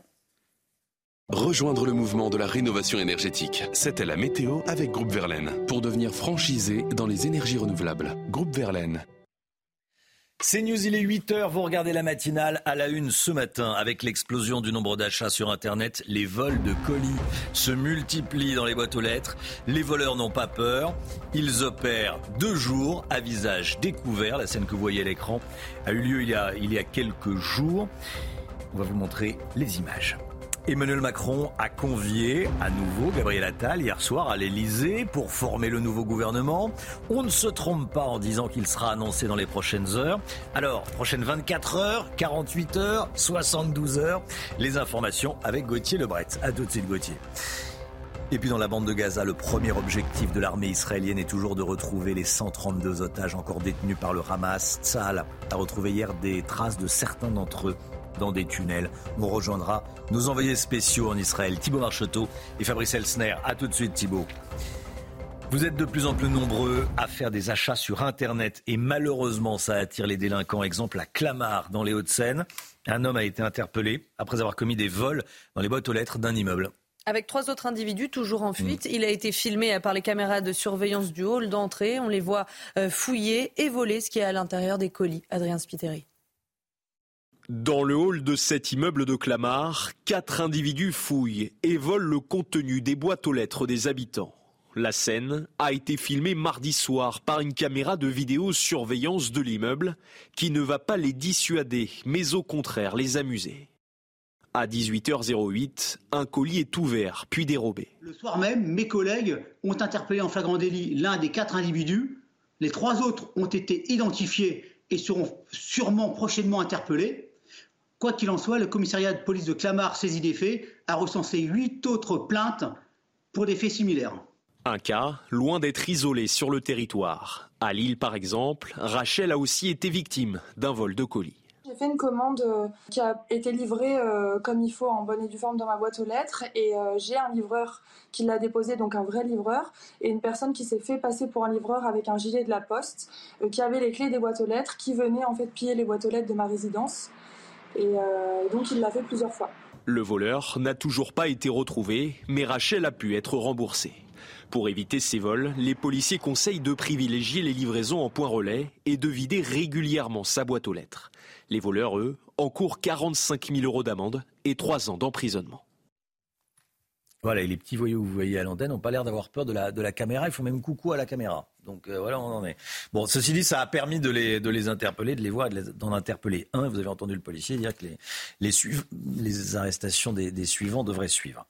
Rejoindre le mouvement de la rénovation énergétique. C'était la météo avec Groupe Verlaine pour devenir franchisé dans les énergies renouvelables. Groupe Verlaine. C'est News, il est 8h, vous regardez la matinale à la une ce matin avec l'explosion du nombre d'achats sur Internet. Les vols de colis se multiplient dans les boîtes aux lettres. Les voleurs n'ont pas peur. Ils opèrent deux jours à visage découvert. La scène que vous voyez à l'écran a eu lieu il y a, il y a quelques jours. On va vous montrer les images. Emmanuel Macron a convié à nouveau Gabriel Attal hier soir à l'Elysée pour former le nouveau gouvernement. On ne se trompe pas en disant qu'il sera annoncé dans les prochaines heures. Alors, prochaines 24 heures, 48 heures, 72 heures, les informations avec Gauthier Lebret. À tout de suite Gauthier. Et puis dans la bande de Gaza, le premier objectif de l'armée israélienne est toujours de retrouver les 132 otages encore détenus par le Hamas. Tzal a retrouvé hier des traces de certains d'entre eux dans des tunnels. On rejoindra nos envoyés spéciaux en Israël, Thibault Marcheteau et Fabrice Elsner. A tout de suite Thibault. Vous êtes de plus en plus nombreux à faire des achats sur Internet et malheureusement ça attire les délinquants. Exemple à Clamart dans les Hauts-de-Seine. Un homme a été interpellé après avoir commis des vols dans les boîtes aux lettres d'un immeuble. Avec trois autres individus toujours en fuite, il a été filmé par les caméras de surveillance du hall d'entrée. On les voit euh, fouiller et voler ce qui est à l'intérieur des colis. Adrien Spiteri. Dans le hall de cet immeuble de Clamart, quatre individus fouillent et volent le contenu des boîtes aux lettres des habitants. La scène a été filmée mardi soir par une caméra de vidéosurveillance de l'immeuble qui ne va pas les dissuader, mais au contraire les amuser. À 18h08, un colis est ouvert, puis dérobé. Le soir même, mes collègues ont interpellé en flagrant délit l'un des quatre individus. Les trois autres ont été identifiés et seront sûrement prochainement interpellés. Quoi qu'il en soit, le commissariat de police de Clamart, saisi des faits, a recensé huit autres plaintes pour des faits similaires. Un cas loin d'être isolé sur le territoire. À Lille, par exemple, Rachel a aussi été victime d'un vol de colis. J'ai fait une commande euh, qui a été livrée euh, comme il faut en bonne et due forme dans ma boîte aux lettres et euh, j'ai un livreur qui l'a déposé, donc un vrai livreur, et une personne qui s'est fait passer pour un livreur avec un gilet de la poste, qui avait les clés des boîtes aux lettres, qui venait en fait piller les boîtes aux lettres de ma résidence. Et donc il l'a fait plusieurs fois. Le voleur n'a toujours pas été retrouvé, mais Rachel a pu être remboursée. Pour éviter ces vols, les policiers conseillent de privilégier les livraisons en point relais et de vider régulièrement sa boîte aux lettres. Les voleurs, eux, encourent 45 000 euros d'amende et 3 ans d'emprisonnement. Voilà, et les petits voyous que vous voyez à l'antenne n'ont pas l'air d'avoir peur de la, de la caméra. Ils font même coucou à la caméra. Donc euh, voilà, on en est. Bon, ceci dit, ça a permis de les, interpeller, de les voir, d'en interpeller un. Vous avez entendu le policier dire que les, arrestations des, suivants devraient suivre.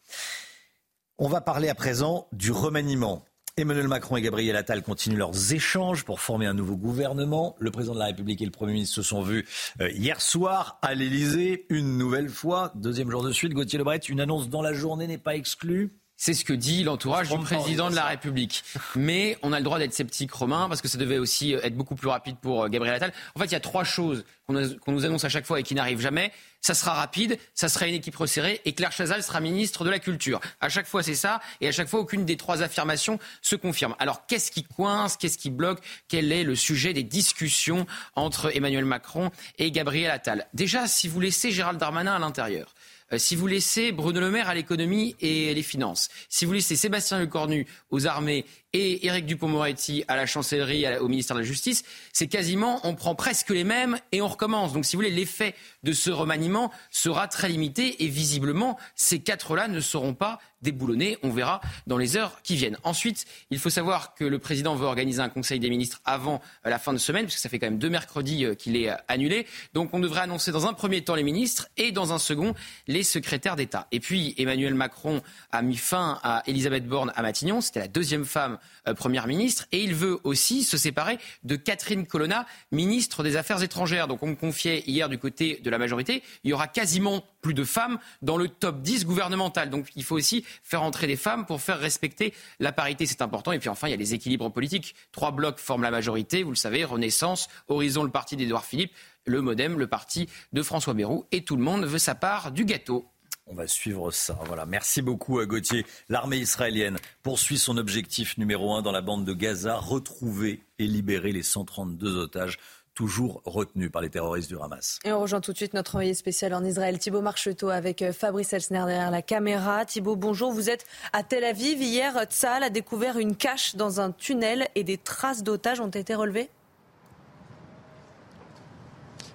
On va parler à présent du remaniement. Emmanuel Macron et Gabriel Attal continuent leurs échanges pour former un nouveau gouvernement. Le président de la République et le Premier ministre se sont vus euh, hier soir à l'Elysée, une nouvelle fois. Deuxième jour de suite, Gauthier Lebret, une annonce dans la journée n'est pas exclue. C'est ce que dit l'entourage du président de la République. Mais on a le droit d'être sceptique, Romain, parce que ça devait aussi être beaucoup plus rapide pour euh, Gabriel Attal. En fait, il y a trois choses qu'on nous annonce à chaque fois et qui n'arrivent jamais ça sera rapide, ça sera une équipe resserrée et Claire Chazal sera ministre de la Culture. À chaque fois, c'est ça et à chaque fois, aucune des trois affirmations se confirme. Alors, qu'est-ce qui coince Qu'est-ce qui bloque Quel est le sujet des discussions entre Emmanuel Macron et Gabriel Attal? Déjà, si vous laissez Gérald Darmanin à l'intérieur, euh, si vous laissez Bruno Le Maire à l'économie et les finances, si vous laissez Sébastien Lecornu aux armées et Éric Dupont-Moretti à la chancellerie, au ministère de la Justice, c'est quasiment, on prend presque les mêmes et on recommence. Donc, si vous voulez, l'effet de ce remaniement sera très limité et visiblement, ces quatre-là ne seront pas déboulonnés. On verra dans les heures qui viennent. Ensuite, il faut savoir que le président veut organiser un conseil des ministres avant euh, la fin de semaine, puisque ça fait quand même deux mercredis euh, qu'il est euh, annulé. Donc, on devrait annoncer dans un premier temps les ministres et dans un second les secrétaires d'État. Et puis, Emmanuel Macron a mis fin à Elisabeth Borne à Matignon. C'était la deuxième femme première ministre. Et il veut aussi se séparer de Catherine Colonna, ministre des Affaires étrangères. Donc, on me confiait hier du côté de la majorité, il y aura quasiment plus de femmes dans le top 10 gouvernemental. Donc il faut aussi faire entrer des femmes pour faire respecter la parité, c'est important. Et puis enfin, il y a les équilibres politiques. Trois blocs forment la majorité, vous le savez, Renaissance, Horizon, le parti d'Édouard Philippe, le Modem, le parti de François Bayrou. Et tout le monde veut sa part du gâteau. On va suivre ça. Merci beaucoup à Gauthier. L'armée israélienne poursuit son objectif numéro un dans la bande de Gaza, retrouver et libérer les 132 otages toujours retenu par les terroristes du Hamas. Et on rejoint tout de suite notre envoyé spécial en Israël, Thibault Marcheteau, avec euh, Fabrice Elsner derrière la caméra. Thibault, bonjour. Vous êtes à Tel Aviv. Hier, Tzal a découvert une cache dans un tunnel et des traces d'otages ont été relevées?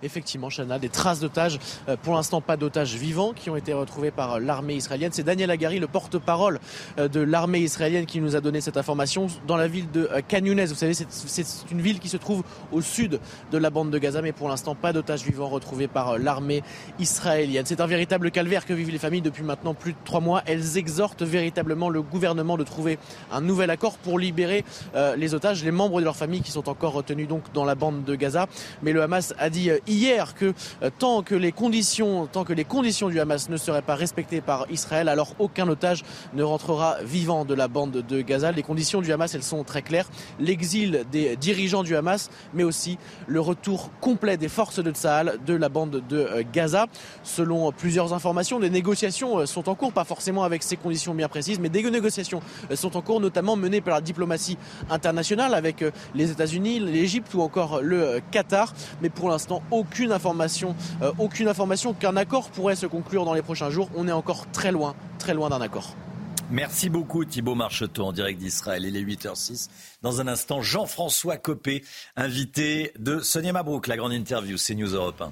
Effectivement, Chana, des traces d'otages. Euh, pour l'instant, pas d'otages vivants qui ont été retrouvés par l'armée israélienne. C'est Daniel Agari, le porte-parole euh, de l'armée israélienne, qui nous a donné cette information dans la ville de euh, Khan Vous savez, c'est une ville qui se trouve au sud de la bande de Gaza, mais pour l'instant, pas d'otages vivants retrouvés par l'armée israélienne. C'est un véritable calvaire que vivent les familles depuis maintenant plus de trois mois. Elles exhortent véritablement le gouvernement de trouver un nouvel accord pour libérer les otages, les membres de leur famille qui sont encore retenus donc dans la bande de Gaza. Mais le Hamas a dit hier que euh, tant que les conditions, tant que les conditions du Hamas ne seraient pas respectées par Israël, alors aucun otage ne rentrera vivant de la bande de Gaza. Les conditions du Hamas, elles sont très claires. L'exil des dirigeants du Hamas, mais aussi le retour complet des forces de Tsahal de la bande de euh, Gaza. Selon plusieurs informations, des négociations euh, sont en cours, pas forcément avec ces conditions bien précises, mais des négociations sont en cours, notamment menées par la diplomatie internationale avec les États-Unis, l'Égypte ou encore le Qatar. Mais pour l'instant, aucune information, euh, aucune information qu'un accord pourrait se conclure dans les prochains jours. On est encore très loin, très loin d'un accord. Merci beaucoup Thibault Marcheteau en direct d'Israël. Il est 8h06. Dans un instant, Jean-François Copé, invité de Sonia Mabrouk, la grande interview, c'est News Europe 1.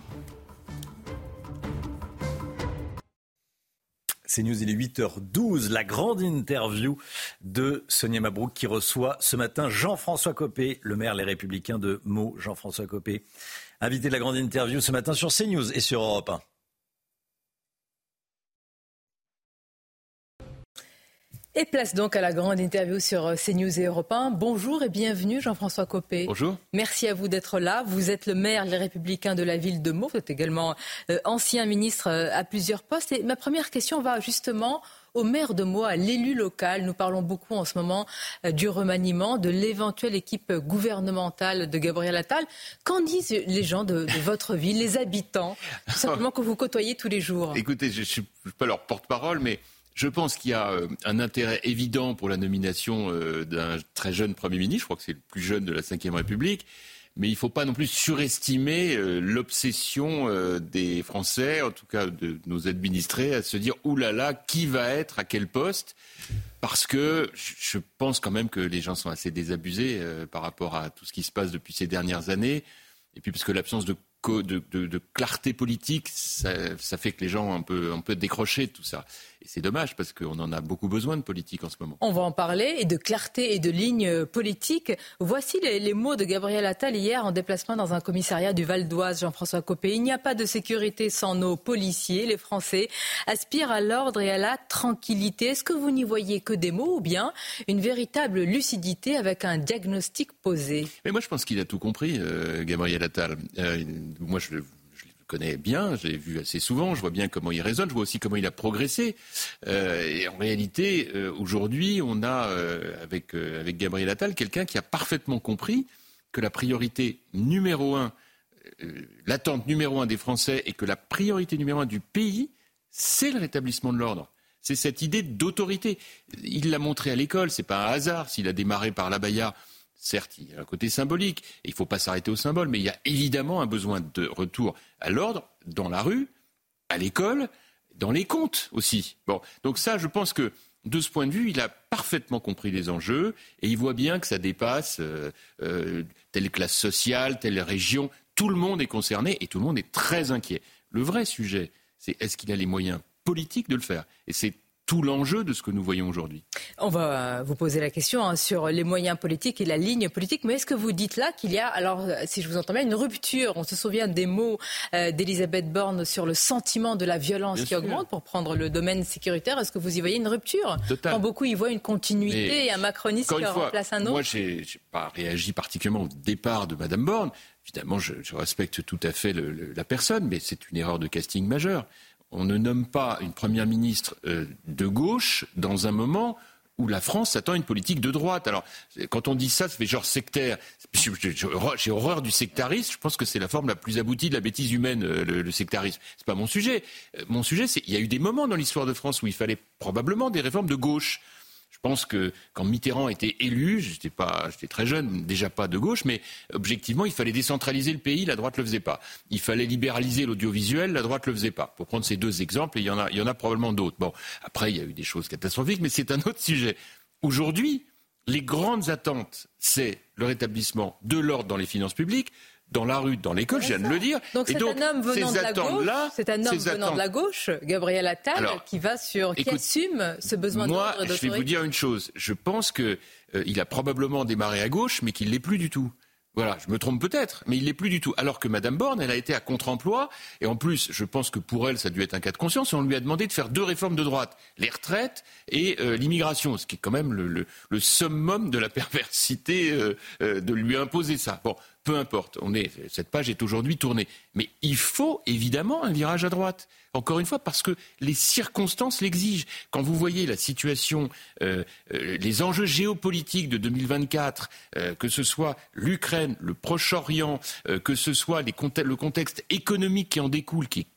CNews, il est 8h12. La grande interview de Sonia Mabrouk qui reçoit ce matin Jean-François Copé, le maire Les Républicains de Meaux. Jean-François Copé, invité de la grande interview ce matin sur CNews et sur Europe 1. Et place donc à la grande interview sur euh, CNews et Europe 1. Bonjour et bienvenue Jean-François Copé. Bonjour. Merci à vous d'être là. Vous êtes le maire Les Républicains de la ville de Meaux. Vous êtes également euh, ancien ministre euh, à plusieurs postes. Et ma première question va justement au maire de Meaux, à l'élu local. Nous parlons beaucoup en ce moment du remaniement, de l'éventuelle équipe gouvernementale de Gabriel Attal. Qu'en disent les gens de, de votre ville, les habitants, tout simplement que vous côtoyez tous les jours? Écoutez, je ne suis pas leur porte-parole, mais je pense qu'il y a euh, un intérêt évident pour la nomination euh, d'un très jeune Premier ministre. Je crois que c'est le plus jeune de la Ve République. Mais il ne faut pas non plus surestimer euh, l'obsession des Français, en tout cas de nos administrés, à se dire oulala, qui va être à quel poste? Parce que je pense quand même que les gens sont assez désabusés par rapport à tout ce qui se passe depuis ces dernières années. Et puis parce que l'absence de de, clarté politique, ça, fait que les gens ont un peu, un peu décroché de tout ça. C'est dommage parce qu'on en a beaucoup besoin de politique en ce moment. On va en parler et de clarté et de ligne politique. Voici les, mots de Gabriel Attal hier en déplacement dans un commissariat du Val d'Oise, Jean-François Copé. Il n'y a pas de sécurité sans nos policiers. Les Français aspirent à l'ordre et à la tranquillité. Est-ce que vous n'y voyez que des mots ou bien une véritable lucidité avec un diagnostic posé? Mais moi, je pense qu'il a tout compris, euh, Gabriel Attal. Euh, moi, je, connais bien, je l'ai vu assez souvent, je vois bien comment il raisonne, je vois aussi comment il a progressé. Euh, et en réalité, euh, aujourd'hui, on a euh, avec, avec Gabriel Attal quelqu'un qui a parfaitement compris que la priorité numéro un, l'attente numéro un des Français et que la priorité numéro un du pays, c'est le rétablissement de l'ordre. C'est cette idée d'autorité. Il l'a montré à l'école, c'est pas un hasard s'il a démarré par la Bayard Certes, il y a un côté symbolique, et il ne faut pas s'arrêter au symbole, mais il y a évidemment un besoin de retour à l'ordre dans la rue, à l'école, dans les comptes aussi. Donc ça, je pense que de ce point de vue, il a parfaitement compris les enjeux et il voit bien que ça dépasse euh, euh, telle classe sociale, telle région. Tout le monde est concerné et tout le monde est très inquiet. Le vrai sujet, c'est est-ce qu'il a les moyens politiques de le faire? Tout l'enjeu de ce que nous voyons aujourd'hui. On va vous poser la question hein, sur les moyens politiques et la ligne politique, mais est-ce que vous dites là qu'il y a, alors si je vous entends bien, une rupture On se souvient des mots euh, d'Elisabeth Borne sur le sentiment de la violence qui augmente pour prendre le domaine sécuritaire. Est-ce que vous y voyez une rupture? Quand beaucoup y voient une continuité et un macronisme qui remplace un autre Moi, je n'ai pas réagi particulièrement au départ de Mme Borne. Évidemment, je, respecte tout à fait la personne, mais c'est une erreur de casting majeure on ne nomme pas une première ministre euh, de gauche dans un moment où la France attend une politique de droite. Alors, quand on dit ça, ça fait genre sectaire. J'ai horreur du sectarisme. Je pense que c'est la forme la plus aboutie de la bêtise humaine, euh, le, le sectarisme. C'est pas mon sujet. Euh, mon sujet, c'est qu'il y a eu des moments dans l'histoire de France où il fallait probablement des réformes de gauche. Je pense que quand Mitterrand était élu, j'étais pas, j'étais très jeune, déjà pas de gauche, mais objectivement, il fallait décentraliser le pays, la droite le faisait pas. Il fallait libéraliser l'audiovisuel, la droite le faisait pas. Pour prendre ces deux exemples, il y en a, il y en a probablement d'autres. Bon, après, il y a eu des choses catastrophiques, mais c'est un autre sujet. Aujourd'hui, les grandes attentes, c'est le rétablissement de l'ordre dans les finances publiques, dans la rue, dans l'école, je viens de le dire. Donc c'est un homme venant de la gauche, c'est un homme venant de la gauche, Gabriel Attal, qui va sur, qui assume ce besoin Moi, je vais vous dire une chose. Je pense qu'il euh, a probablement démarré à gauche, mais qu'il l'est plus du tout. Voilà, je me trompe peut-être, mais il l'est plus du tout. Alors que Madame Borne, elle a été à contre-emploi, et en plus, je pense que pour elle, ça a dû être un cas de conscience, on lui a demandé de faire deux réformes de droite, les retraites et euh, l'immigration, ce qui est quand même le, summum de la perversité euh, de lui imposer ça. Bon, peu importe, cette page est aujourd'hui tournée. Mais il faut évidemment un virage à droite. Encore une fois, parce que les circonstances l'exigent. Quand vous voyez la situation, euh, euh, les enjeux géopolitiques de 2024, euh, que ce soit l'Ukraine, le Proche-Orient, que ce soit le contexte économique qui en découle, qui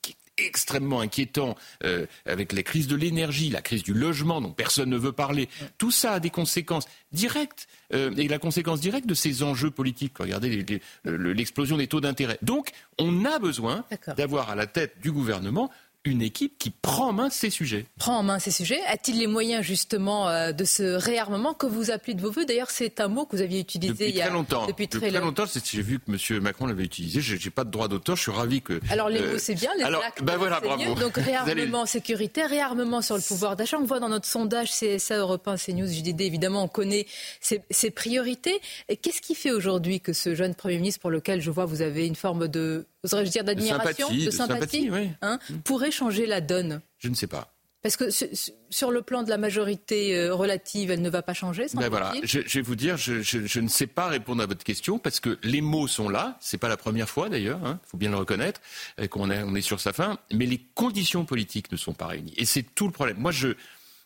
extrêmement inquiétant euh, avec la crise de l'énergie, la crise du logement dont personne ne veut parler. Tout ça a des conséquences directes euh, et la conséquence directe de ces enjeux politiques. Regardez l'explosion des taux d'intérêt. Donc, on a besoin d'avoir à la tête du gouvernement une équipe qui prend en main ces sujets. Prend en main ces sujets. A-t-il les moyens justement euh, de ce réarmement que vous appelez de vos voeux? D'ailleurs, c'est un mot que vous aviez utilisé depuis il y a très longtemps. Depuis très, très longtemps, j'ai vu que M. Macron l'avait utilisé. Je n'ai pas de droit d'auteur. Je suis ravi que. Alors les mots c'est bien, les alors, actes ben voilà, c'est bravo. mieux. Donc réarmement sécuritaire, réarmement sur le pouvoir d'achat. On voit dans notre sondage CSA Europe 1, CNews, JDD, évidemment, on connaît ses, ses priorités. Qu'est-ce qui fait aujourd'hui que ce jeune Premier ministre, pour lequel je vois vous avez une forme de, oserais-je dire, d'admiration, sympathie, de de sympathie, sympathie, oui. hein, pourrait changer la donne Je ne sais pas. Parce que sur, le plan de la majorité euh, relative, elle ne va pas changer. Ben voilà, je, je vais vous dire, je, je- je ne sais pas répondre à votre question parce que les mots sont là. C'est pas la première fois d'ailleurs, il faut bien le reconnaître, euh, qu'on est, on est sur sa fin. Mais les conditions politiques ne sont pas réunies et c'est tout le problème. Moi, je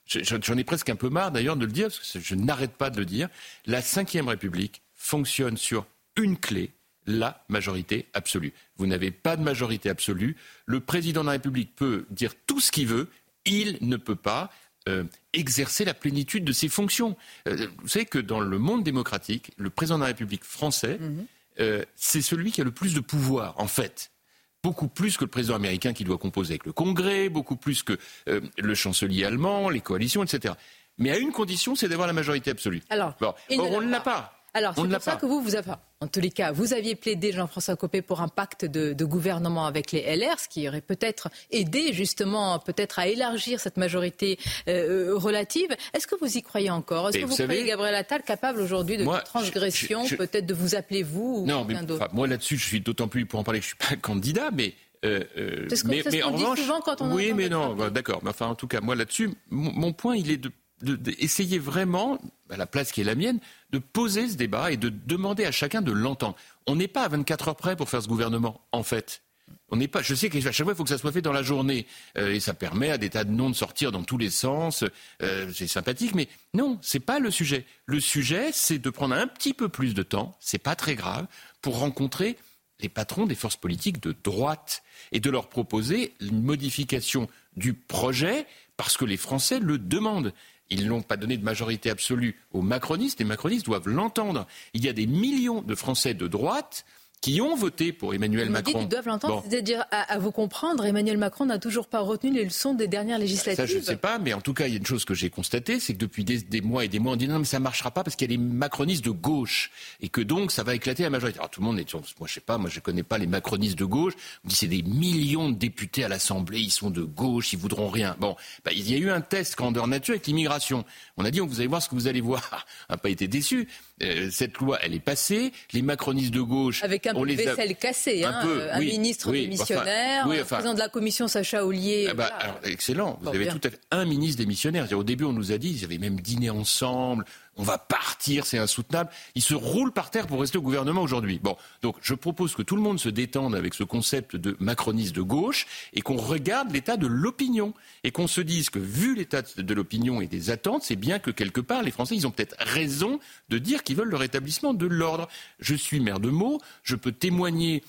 je- j'en ai presque un peu marre d'ailleurs de le dire parce que je n'arrête pas de le dire. La Ve République fonctionne sur une clé, la majorité absolue. Vous n'avez pas de majorité absolue. Le président de la République peut dire tout ce qu'il veut. Il ne peut pas euh, exercer la plénitude de ses fonctions. Euh, vous savez que dans le monde démocratique, le président de la République français, euh, c'est celui qui a le plus de pouvoir, en fait. Beaucoup plus que le président américain qui doit composer avec le Congrès, beaucoup plus que euh, le chancelier allemand, les coalitions, etc. Mais à une condition, c'est d'avoir la majorité absolue. Alors, Bon. Or, on ne l'a pas. Alors, c'est ne pour ça pas. que vous, vous avez, en tous les cas, vous aviez plaidé, Jean-François Copé, pour un pacte de, de gouvernement avec les LR, ce qui aurait peut-être aidé justement peut-être à élargir cette majorité euh, relative. Est-ce que vous y croyez encore? Est-ce que vous vous, savez, croyez, Gabriel Attal, capable aujourd'hui de moi, transgression, peut-être de vous appeler vous ou Non, mais d'autre? enfin, moi là-dessus, je suis d'autant plus pour en parler que je suis pas candidat, mais. euh, euh, mais, mais en revanche, souvent quand on oui, mais non, bah, d'accord. Mais enfin, en tout cas, moi là-dessus, mon, mon point, il est de, de- d'essayer vraiment, à la place qui est la mienne, de poser ce débat et de demander à chacun de l'entendre. On n'est pas à 24 heures près pour faire ce gouvernement, en fait. On pas. Je sais qu'à chaque fois, il faut que ça soit fait dans la journée, Euh, et ça permet à des tas de noms de sortir dans tous les sens. Euh, c'est sympathique, mais non, c'est pas le sujet. Le sujet, c'est de prendre un petit peu plus de temps. C'est pas très grave pour rencontrer les patrons des forces politiques de droite et de leur proposer une modification du projet parce que les Français le demandent. Ils n'ont pas donné de majorité absolue aux macronistes. Les macronistes doivent l'entendre. Il y a des millions de Français de droite qui ont voté pour Emmanuel Vous Macron. ils doivent l'entendre, Bon. c'est-à-dire à, à vous comprendre, Emmanuel Macron n'a toujours pas retenu les leçons des dernières législatives. Ça, je ne sais pas, mais en tout cas, il y a une chose que j'ai constatée, c'est que depuis des, des mois et des mois, on dit non, mais ça ne marchera pas parce qu'il y a les macronistes de gauche et que donc ça va éclater la majorité. Alors tout le monde est, moi je sais pas, moi je connais pas les macronistes de gauche. On dit c'est des millions de députés à l'Assemblée, ils sont de gauche, ils voudront rien. Bon, bah, il y a eu un test grandeur nature avec l'immigration. On a dit, vous allez voir ce que vous allez voir. On n'a pas été déçus. Euh, cette loi, elle est passée. Les macronistes de gauche, Avec un on peu a- vaisselle cassée, Un hein, peu, euh, un oui, ministre oui, démissionnaire, enfin, oui, un enfin, président de la commission Sacha Ollier. ah bah, voilà. alors, excellent. Vous Bon, avez bien. tout à fait un ministre démissionnaire. Au début, on nous a dit, ils avaient même dîné ensemble. On va partir, c'est insoutenable. Ils se roulent par terre pour rester au gouvernement aujourd'hui. Bon, donc je propose que tout le monde se détende avec ce concept de macroniste de gauche et qu'on regarde l'état de l'opinion et qu'on se dise que vu l'état de l'opinion et des attentes, c'est bien que quelque part les Français, ils ont peut-être raison de dire qu'ils veulent le rétablissement de l'ordre. Je suis maire de Meaux, je peux témoigner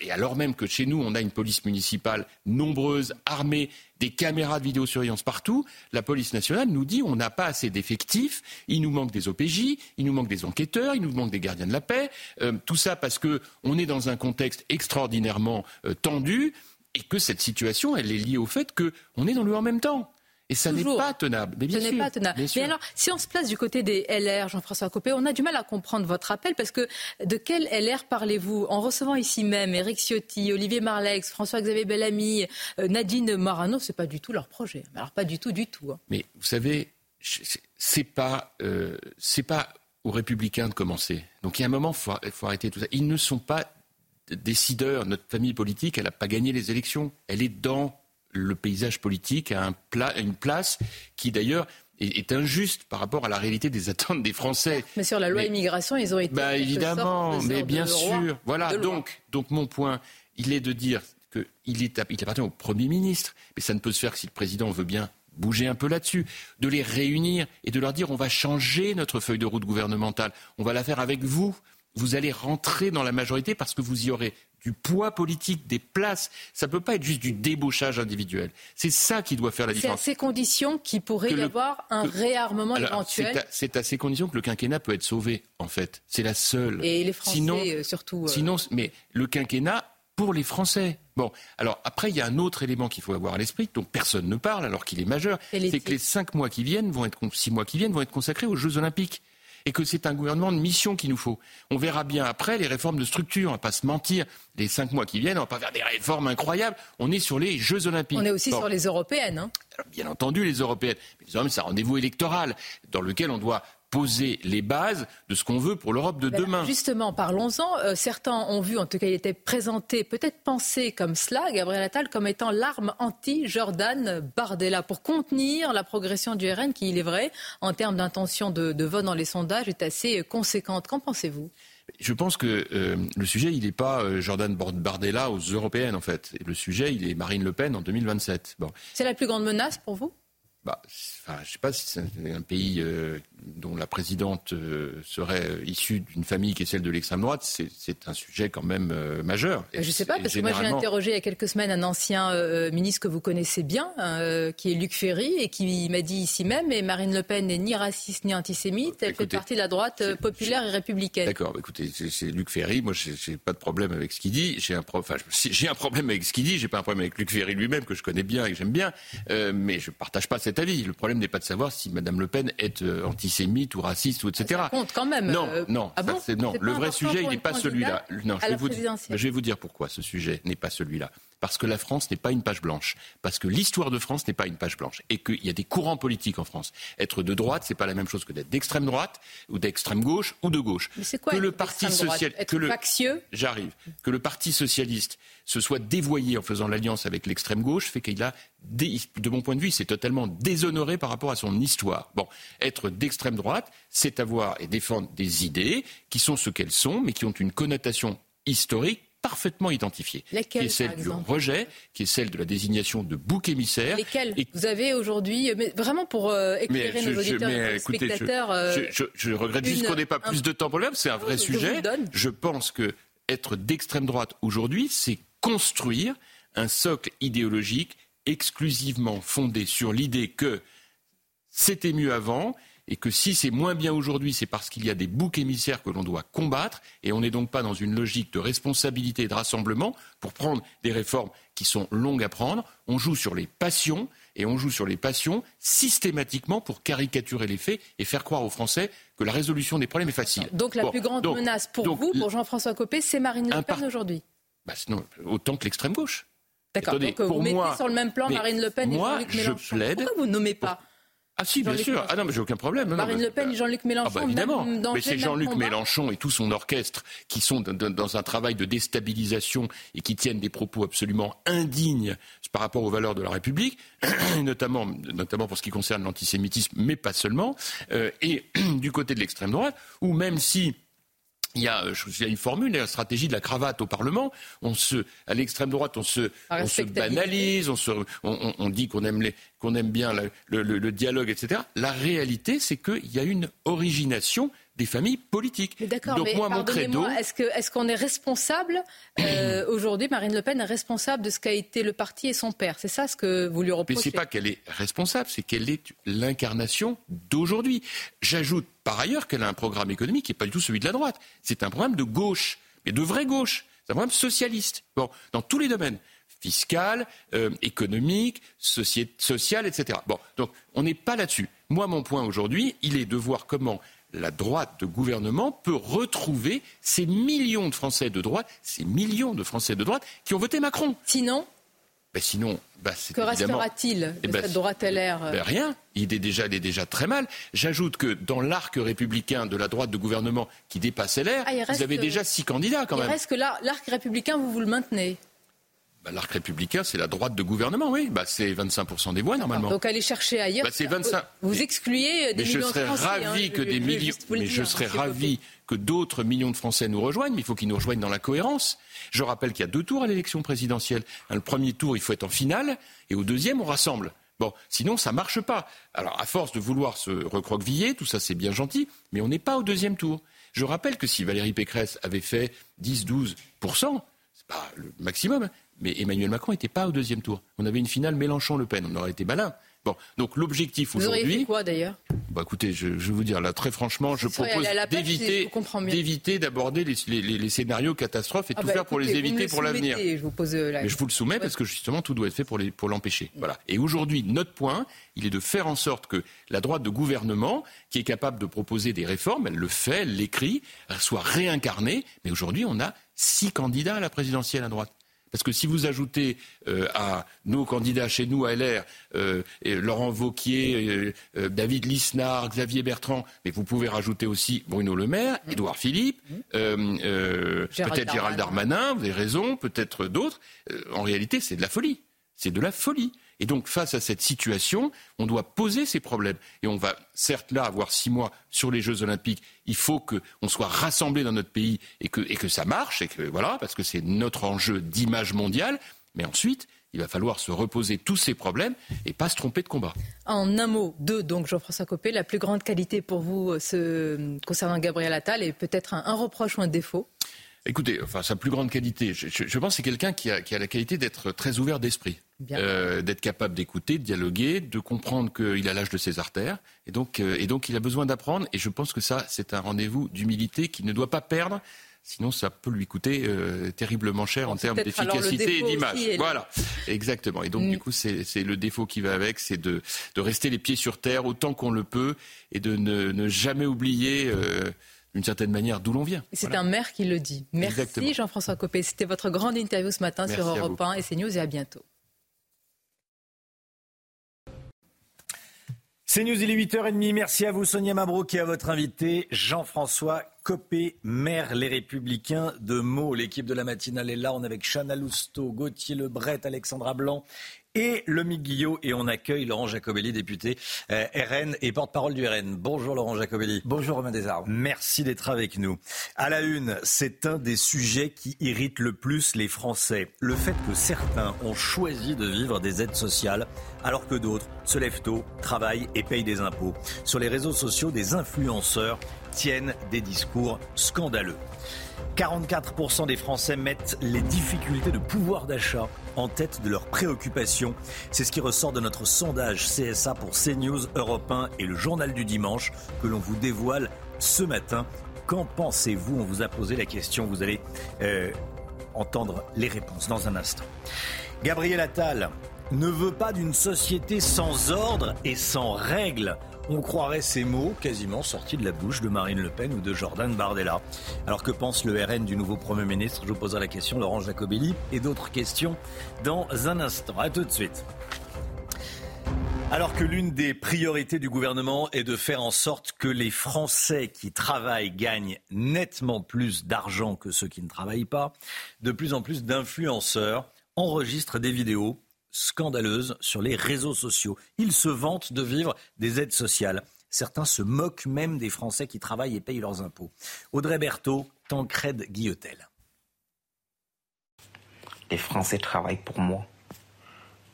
et alors même que chez nous, on a une police municipale nombreuse, armée, des caméras de vidéosurveillance partout, la police nationale nous dit on n'a pas assez d'effectifs, il nous manque des OPJ, il nous manque des enquêteurs, il nous manque des gardiens de la paix, Euh, tout ça parce que on est dans un contexte extraordinairement euh, tendu et que cette situation, est liée au fait qu'on est dans le en même temps. Et ça n'est pas tenable. Mais bien Ce n'est sûr, pas tenable. bien Mais alors, si on se place du côté des LR, Jean-François Copé, on a du mal à comprendre votre appel parce que de quel LR parlez-vous En recevant ici même Éric Ciotti, Olivier Marlex, François-Xavier Bellamy, euh, Nadine Morano, c'est pas du tout leur projet. Alors pas du tout, du tout. hein. Mais vous savez, c'est- pas, euh, c'est pas aux républicains de commencer. Donc il y a un moment, il faut, faut arrêter tout ça. Ils ne sont pas décideurs. Notre famille politique, elle n'a pas gagné les élections. Elle est dans le paysage politique à un pla- à une place qui d'ailleurs est, injuste par rapport à la réalité des attentes des Français. Mais sur la loi Mais- immigration, ils ont été. bah, évidemment, sorte, mais bien sûr. Voilà, donc, donc mon point, il est de dire qu'il est, il appartient au Premier ministre, mais ça ne peut se faire que si le président veut bien bouger un peu là-dessus, de les réunir et de leur dire on va changer notre feuille de route gouvernementale, on va la faire avec vous. Vous allez rentrer dans la majorité parce que vous y aurez du poids politique, des places. Ça ne peut pas être juste du débauchage individuel. C'est ça qui doit faire la C'est à différence. ces conditions qu'il pourrait Que y le- avoir un que- réarmement Alors, éventuel. c'est à, c'est à ces conditions que le quinquennat peut être sauvé, en fait. C'est la seule. Et les Français, Sinon, euh, surtout. euh, Sinon, mais le quinquennat, pour les Français. Bon, alors après, il y a un autre élément qu'il faut avoir à l'esprit, dont personne ne parle alors qu'il est majeur, c'est que les cinq mois qui viennent vont être, six mois qui viennent vont être consacrés aux Jeux Olympiques et que c'est un gouvernement de mission qu'il nous faut. On verra bien après les réformes de structure, on va pas se mentir. Les cinq mois qui viennent, on va pas faire des réformes incroyables. On est sur les Jeux Olympiques. On est aussi sur les européennes. Hein. bien entendu, les européennes. Mais les c'est un rendez-vous électoral dans lequel on doit poser les bases de ce qu'on veut pour l'Europe de ben, demain. Justement, parlons-en. Euh, certains ont vu, en tout cas, il était présenté, peut-être pensé comme cela, Gabriel Attal, comme étant l'arme anti-Jordan Bardella pour contenir la progression du RN, qui, il est vrai, en termes d'intention de, vote dans les sondages, est assez conséquente. Qu'en pensez-vous? Je pense que euh, le sujet, il n'est pas euh, Jordan Bardella aux européennes, en fait. le sujet, il est Marine Le Pen en 2027. Bon. C'est la plus grande menace pour vous? Bah, je ne sais pas si c'est un pays euh, dont la présidente euh, serait euh, issue d'une famille qui est celle de l'extrême droite, c'est un sujet quand même majeur. je ne sais pas, parce que moi j'ai interrogé il y a quelques semaines un ancien ministre que vous connaissez bien, qui est Luc Ferry, et qui m'a dit ici même, et Marine Le Pen n'est ni raciste ni antisémite, elle fait partie de la droite populaire et républicaine. D'accord, bah, écoutez, c'est Luc Ferry, moi j'ai pas de problème avec ce qu'il dit, j'ai un, enfin, un problème avec ce qu'il dit, j'ai pas un problème avec Luc Ferry lui-même, que je connais bien et que j'aime bien, mais je ne partage pas cet avis. Le problème n'est pas de savoir si Mme Le Pen est euh, antisémite ou raciste ou etc. Ça compte quand même. Non, euh, non, ah non. Le vrai sujet, il n'est pas celui-là. Non, je vais, vous, je vais vous dire pourquoi ce sujet n'est pas celui-là parce que la France n'est pas une page blanche, parce que l'histoire de France n'est pas une page blanche, et qu'il y a des courants politiques en France. Être de droite, c'est pas la même chose que d'être d'extrême droite ou d'extrême gauche ou de gauche. Mais c'est quoi que le parti social, que le j'arrive, que le parti socialiste se soit dévoyé en faisant l'alliance avec l'extrême gauche fait qu'il a, de mon point de vue, c'est totalement déshonoré par rapport à son histoire. Bon, être d'extrême droite, c'est avoir et défendre des idées qui sont ce qu'elles sont, mais qui ont une connotation historique parfaitement identifiée, qui est celle du rejet, qui est celle de la désignation de bouc émissaire. Lesquelles Vous avez aujourd'hui, mais vraiment pour euh, éclairer nos auditeurs et spectateurs. Je, je, regrette juste qu'on n'ait pas plus de temps pour le c'est un vrai sujet. Je pense que être d'extrême droite aujourd'hui, c'est construire un socle idéologique exclusivement fondé sur l'idée que c'était mieux avant et que si c'est moins bien aujourd'hui, c'est parce qu'il y a des boucs émissaires que l'on doit combattre, et on n'est donc pas dans une logique de responsabilité et de rassemblement pour prendre des réformes qui sont longues à prendre. On joue sur les passions, et on joue sur les passions systématiquement pour caricaturer les faits et faire croire aux Français que la résolution des problèmes est facile. Donc la plus grande menace pour vous, pour Jean-François Copé, c'est Marine Le Pen aujourd'hui bah, Autant que l'extrême gauche. D'accord, donc vous mettez sur le même plan Marine Le Pen et Jean-Luc Mélenchon. Pourquoi vous ne nommez pas ah si, bien sûr. Ah non, mais j'ai aucun problème. Marine Le Pen et Jean-Luc Mélenchon. Ah bah évidemment. mais c'est Jean-Luc Mélenchon et tout son orchestre qui sont dans un travail de déstabilisation et qui tiennent des propos absolument indignes par rapport aux valeurs de la République, notamment, notamment pour ce qui concerne l'antisémitisme, mais pas seulement. Euh, et du côté de l'extrême droite, où même si il y, a, il y a une formule, la stratégie de la cravate au Parlement. On se, à l'extrême droite, on se, on se banalise, on, se, on, on dit qu'on aime, les, qu'on aime bien le, le, le, dialogue, etc. La réalité, c'est qu'il y a une origination des familles politiques. Mais d'accord, mais moi, mon credo... est-ce, que, est-ce qu'on est responsable euh, aujourd'hui Marine Le Pen est responsable de ce qu'a été le parti et son père? C'est ça ce que vous lui reprochez? Mais c'est pas qu'elle est responsable, c'est qu'elle est l'incarnation d'aujourd'hui. J'ajoute par ailleurs qu'elle a un programme économique qui n'est pas du tout celui de la droite. C'est un programme de gauche, mais de vraie gauche. C'est un programme socialiste. Bon, dans tous les domaines fiscal, euh, économique, social, etc. Bon, donc on n'est pas là-dessus. Moi, mon point aujourd'hui, il est de voir comment la droite de gouvernement peut retrouver ces millions de Français de droite, ces millions de Français de droite qui ont voté Macron. Sinon ben sinon, ben que restera-t-il de eh ben, cette droite LR ben Rien. Il est, déjà, il est déjà très mal. J'ajoute que dans l'arc républicain de la droite de gouvernement qui dépasse LR, ah, vous avez déjà six candidats quand même. Est-ce que l'arc républicain, vous vous le maintenez bah, l'arc républicain, c'est la droite de gouvernement, oui. Bah, c'est 25% des voix, normalement. Donc allez chercher ailleurs. Bah, c'est 25... Vous excluez des mais millions je serais de Français. Ravi hein, que des millions... Mais je serais ravi que d'autres millions de Français nous rejoignent, mais il faut qu'ils nous rejoignent dans la cohérence. Je rappelle qu'il y a deux tours à l'élection présidentielle. Le premier tour, il faut être en finale, et au deuxième, on rassemble. Bon, sinon, ça marche pas. Alors, à force de vouloir se recroqueviller, tout ça, c'est bien gentil, mais on n'est pas au deuxième tour. Je rappelle que si Valérie Pécresse avait fait 10-12%, c'est pas le maximum, mais Emmanuel Macron n'était pas au deuxième tour. On avait une finale Mélenchon-Le Pen. On aurait été malin. Bon, donc l'objectif Vous auriez fait aujourd'hui. quoi d'ailleurs Bah écoutez, je, je vais vous dire là très franchement, je propose d'éviter d'aborder les, les- les- les scénarios catastrophes et Ah tout bah, faire pour les éviter pour l'avenir. Je vous pose euh, la Mais je vous le soumets parce que justement tout doit être fait pour l'empêcher. Voilà. Et aujourd'hui, notre point, il est de faire en sorte que la droite de gouvernement, qui est capable de proposer des réformes, elle le fait, elle l'écrit, soit réincarnée. Mais aujourd'hui, on a six candidats à la présidentielle à droite. Parce que si vous ajoutez euh, à nos candidats chez nous à LR, euh, et Laurent Vauquier, euh, David Lisnard, Xavier Bertrand, mais vous pouvez rajouter aussi Bruno Le Maire, Édouard Philippe, Gérald peut-être Gérald Darmanin, vous avez raison, peut-être d'autres. En réalité, c'est de la folie. C'est de la folie. Et donc, face à cette situation, on doit poser ces problèmes. Et on va, certes, là, avoir six mois sur les Jeux Olympiques. Il faut qu'on soit rassemblés dans notre pays et que, ça marche, et que, voilà, parce que c'est notre enjeu d'image mondiale. Mais ensuite, il va falloir se reposer tous ces problèmes et pas se tromper de combat. En un mot, deux, donc Jean-François Copé, la plus grande qualité pour vous euh, ce- concernant Gabriel Attal et peut-être un reproche ou un défaut? Écoutez, enfin, sa plus grande qualité, je, je- je pense que c'est quelqu'un qui a, qui a la qualité d'être très ouvert d'esprit. Euh, d'être capable d'écouter, de dialoguer, de comprendre qu'il a l'âge de ses artères, et donc, euh, et donc il a besoin d'apprendre. Et je pense que ça, c'est un rendez-vous d'humilité qu'il ne doit pas perdre. Sinon, ça peut lui coûter euh, terriblement cher en termes d'efficacité et d'image. Voilà, exactement. Et donc, Mm. du coup, c'est c'est le défaut qui va avec, c'est de, de rester les pieds sur terre autant qu'on le peut et de ne, ne jamais oublier, euh, d'une certaine manière, d'où l'on vient. C'est un maire qui le dit. Merci. Jean-François Copé. C'était votre grande interview ce matin Merci sur Europe vous. 1 et CNews et à bientôt. C'est News, il est 8h30. Merci à vous, Sonia Mabrouk, et à votre invité, Jean-François Copé, maire Les Républicains de Meaux. L'équipe de la matinale est là. On est avec Chana Lousteau, Gauthier Lebret, Alexandra Blanc et Lomi Guillot. Et on accueille Laurent Jacobelli, député euh, RN et porte-parole du RN. Bonjour Laurent Jacobelli. Bonjour Romain Desarmes. Merci d'être avec nous. À la une, c'est un des sujets qui irrite le plus les Français. Le fait que certains ont choisi de vivre des aides sociales alors que d'autres se lèvent tôt, travaillent et payent des impôts. Sur les réseaux sociaux, des influenceurs tiennent des discours scandaleux. 44% des Français mettent les difficultés de pouvoir d'achat en tête de leurs préoccupations. C'est ce qui ressort de notre sondage CSA pour CNews, Europe 1 et le journal du dimanche que l'on vous dévoile ce matin. Qu'en pensez-vous? On vous a posé la question. Vous allez euh, entendre les réponses dans un instant. Gabriel Attal ne veut pas d'une société sans ordre et sans règles. On croirait ces mots quasiment sortis de la bouche de Marine Le Pen ou de Jordan Bardella. Alors que pense le RN du nouveau Premier ministre? Je vous poserai la question, Laurent Jacobelli, et d'autres questions dans un instant. A tout de suite. Alors que l'une des priorités du gouvernement est de faire en sorte que les Français qui travaillent gagnent nettement plus d'argent que ceux qui ne travaillent pas, de plus en plus d'influenceurs enregistrent des vidéos scandaleuses sur les réseaux sociaux. Ils se vantent de vivre des aides sociales. Certains se moquent même des Français qui travaillent et payent leurs impôts. Audrey Berthaud, Tancred Guillotel. Les Français travaillent pour moi.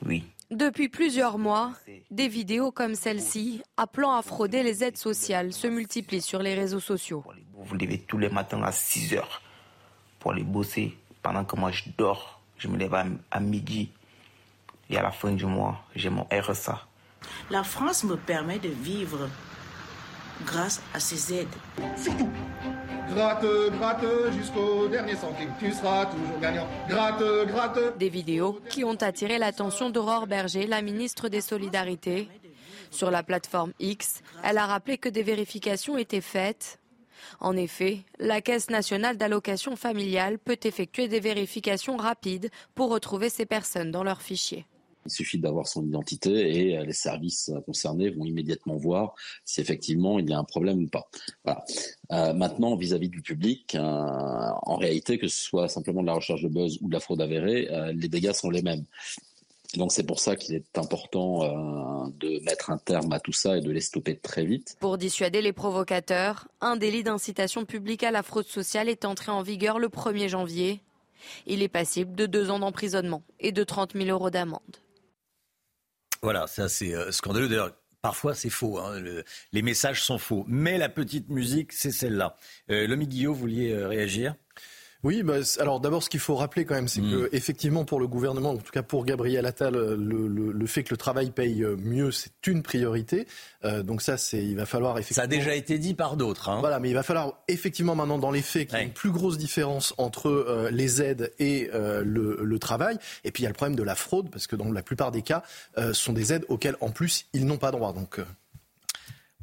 Oui. Depuis plusieurs mois, des vidéos comme celle-ci, appelant à frauder les aides sociales, se multiplient sur les réseaux sociaux. Vous vous levez tous les matins à 6 heures pour aller bosser pendant que moi je dors. Je me lève à, à midi et à la fin du mois, j'ai mon RSA. La France me permet de vivre grâce à ces aides. Surtout, gratte, gratte jusqu'au dernier centime. Tu seras toujours gagnant. Gratte, gratte. Des vidéos qui ont attiré l'attention d'Aurore Berger, la ministre des Solidarités. Sur la plateforme X, elle a rappelé que des vérifications étaient faites. En effet, la Caisse nationale d'allocation familiale peut effectuer des vérifications rapides pour retrouver ces personnes dans leurs fichiers. Il suffit d'avoir son identité et euh, les services euh, concernés vont immédiatement voir si effectivement il y a un problème ou pas. Voilà. Euh, maintenant, vis-à-vis du public, en réalité, que ce soit simplement de la recherche de buzz ou de la fraude avérée, les dégâts sont les mêmes. Donc c'est pour ça qu'il est important de mettre un terme à tout ça et de les stopper très vite. Pour dissuader les provocateurs, un délit d'incitation publique à la fraude sociale est entré en vigueur le 1er janvier. Il est passible de deux ans d'emprisonnement et de 30 000 euros d'amende. Voilà, c'est assez euh, scandaleux. D'ailleurs, parfois c'est faux. hein, le- les messages sont faux. Mais la petite musique, c'est celle-là. Euh, Lomi Guillot, vous vouliez euh, réagir? Oui, bah, alors d'abord, ce qu'il faut rappeler quand même, c'est qu'effectivement, que effectivement, pour le gouvernement, en tout cas pour Gabriel Attal, le, le, fait que le travail paye mieux, c'est une priorité. Euh, donc ça, c'est, il va falloir effectivement. Ça a déjà été dit par d'autres. Hein. Voilà, mais il va falloir effectivement maintenant, dans les faits, qu'il y ait une plus grosse différence entre euh, les aides et euh, le, le, travail. Et puis il y a le problème de la fraude, parce que dans la plupart des cas, ce sont des aides auxquelles, en plus, ils n'ont pas droit. Donc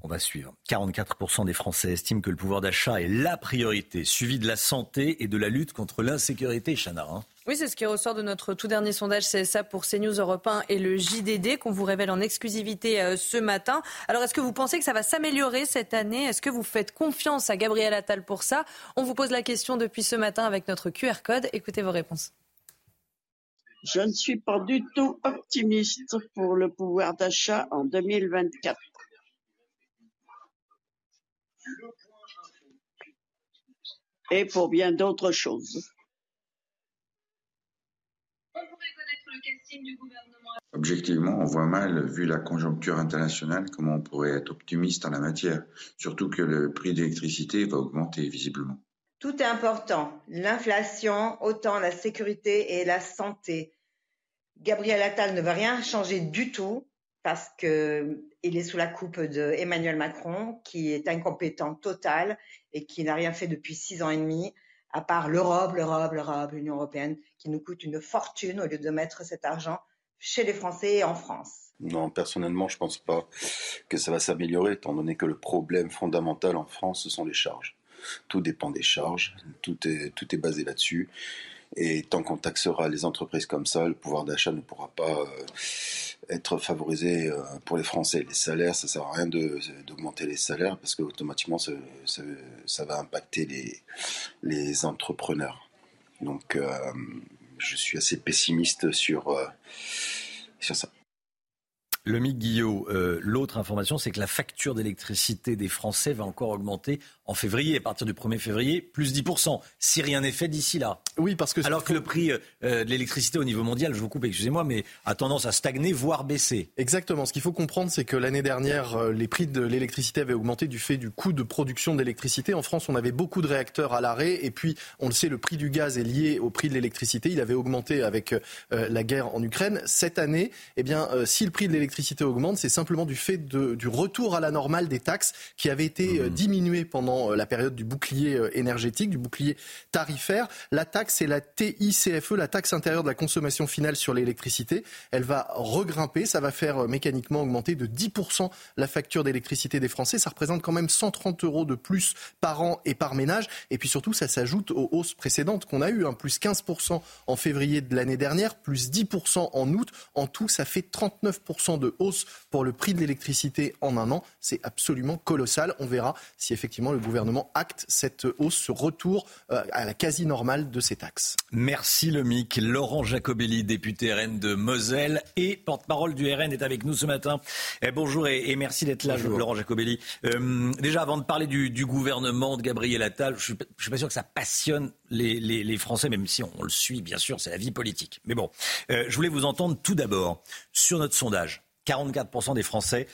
on va suivre. 44% des Français estiment que le pouvoir d'achat est la priorité, suivi de la santé et de la lutte contre l'insécurité, Chana. Hein. oui, c'est ce qui ressort de notre tout dernier sondage c'est ça pour CNews Europe 1 et le JDD qu'on vous révèle en exclusivité euh, ce matin. Alors, est-ce que vous pensez que ça va s'améliorer cette année? Est-ce que vous faites confiance à Gabriel Attal pour ça? On vous pose la question depuis ce matin avec notre QR code. Écoutez vos réponses. Je ne suis pas du tout optimiste pour le pouvoir d'achat en 2024. Et pour bien d'autres choses. Objectivement, on voit mal, vu la conjoncture internationale, comment on pourrait être optimiste en la matière, surtout que le prix d'électricité va augmenter visiblement. Tout est important, l'inflation, autant la sécurité et la santé. Gabriel Attal ne va rien changer du tout parce qu'il est sous la coupe de Emmanuel Macron, qui est incompétent total et qui n'a rien fait depuis six ans et demi, à part l'Europe, l'Europe, l'Europe, l'Union européenne, qui nous coûte une fortune au lieu de mettre cet argent chez les Français et en France. Non, personnellement, je ne pense pas que ça va s'améliorer, étant donné que le problème fondamental en France, ce sont les charges. Tout dépend des charges, tout est, tout est basé là-dessus. Et tant qu'on taxera les entreprises comme ça, le pouvoir d'achat ne pourra pas euh, être favorisé euh, pour les Français. Les salaires, ça sert à rien d'augmenter les salaires parce que automatiquement ça, ça, va impacter les, les entrepreneurs. Donc euh, je suis assez pessimiste sur, sur ça. Le Mick Guillot, l'autre information, c'est que la facture d'électricité des Français va encore augmenter en février, à partir du 1er février, plus 10%, si rien n'est fait d'ici là. Oui, parce que... Alors que le prix euh, de l'électricité au niveau mondial, je vous coupe, excusez-moi, mais a tendance à stagner, voire baisser. Exactement. Ce qu'il faut comprendre, c'est que l'année dernière, euh, les prix de l'électricité avaient augmenté du fait du coût de production d'électricité. En France, on avait beaucoup de réacteurs à l'arrêt, et puis, on le sait, le prix du gaz est lié au prix de l'électricité. Il avait augmenté avec euh, la guerre en Ukraine. Cette année, eh bien, si le prix de l'électricité augmente, c'est simplement du fait de, du retour à la normale des taxes qui avaient été mmh. diminuées pendant euh, la période du bouclier euh, énergétique, du bouclier tarifaire. La taxe, c'est la TICFE, la taxe intérieure de la consommation finale sur l'électricité. Elle va regrimper, ça va faire euh, mécaniquement augmenter de 10% la facture d'électricité des Français. Ça représente quand même 130 euros de plus par an et par ménage. Et puis surtout, ça s'ajoute aux hausses précédentes qu'on a eues, hein. plus 15% en février de l'année dernière, plus 10% en août. En tout, ça fait 39% de hausse pour le prix de l'électricité en un an. C'est absolument colossal. On verra si effectivement le gouvernement acte cette hausse, ce retour euh, à la quasi-normale de ces taxes. Merci le MIC. Laurent Jacobelli, député RN de Moselle et porte-parole du RN, est avec nous ce matin. Eh, bonjour et, merci d'être là, Laurent Jacobelli. Euh, déjà, avant de parler du, gouvernement de Gabriel Attal, je ne suis, pas sûr que ça passionne les, Français, même si on, le suit, bien sûr, c'est la vie politique. Mais bon, euh, je voulais vous entendre tout d'abord sur notre sondage. 44% des Français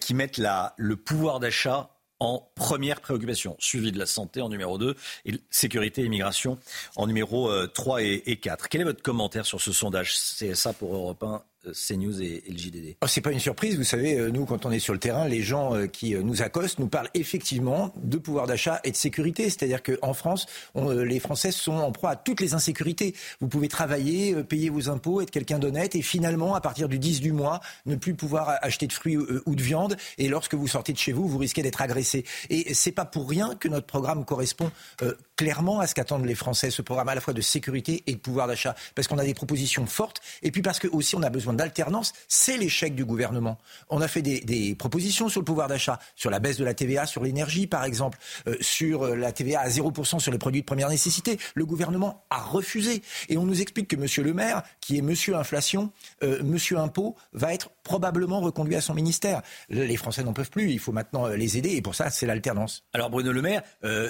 qui mettent la, le pouvoir d'achat en première préoccupation, suivi de la santé en numéro 2 et sécurité et immigration en numéro 3 euh, et, et 4. Quel est votre commentaire sur ce sondage CSA pour Europe 1 euh, CNews et, le. Oh, c'est pas une surprise, vous savez, euh, nous quand on est sur le terrain, les gens euh, qui nous accostent nous parlent effectivement de pouvoir d'achat et de sécurité. C'est-à-dire qu'en France, les Français sont en proie à toutes les insécurités. Vous pouvez travailler, payer vos impôts, être quelqu'un d'honnête et finalement, à partir du 10 du mois, ne plus pouvoir acheter de fruits ou de viande. Et lorsque vous sortez de chez vous, vous risquez d'être agressé. Et c'est pas pour rien que notre programme correspond clairement à ce qu'attendent les Français, ce programme à la fois de sécurité et de pouvoir d'achat. Parce qu'on a des propositions fortes et puis parce que aussi on a besoin d'alternance, c'est l'échec du gouvernement. On a fait des, propositions sur le pouvoir d'achat, sur la baisse de la TVA sur l'énergie par exemple, euh, sur euh, la TVA à 0% sur les produits de première nécessité. Le gouvernement a refusé. Et on nous explique que M. Le Maire, qui est Monsieur Inflation, euh, Monsieur Impôt, va être probablement reconduit à son ministère. Les Français n'en peuvent plus, il faut maintenant les aider et pour ça c'est l'alternance. Alors Bruno Le Maire,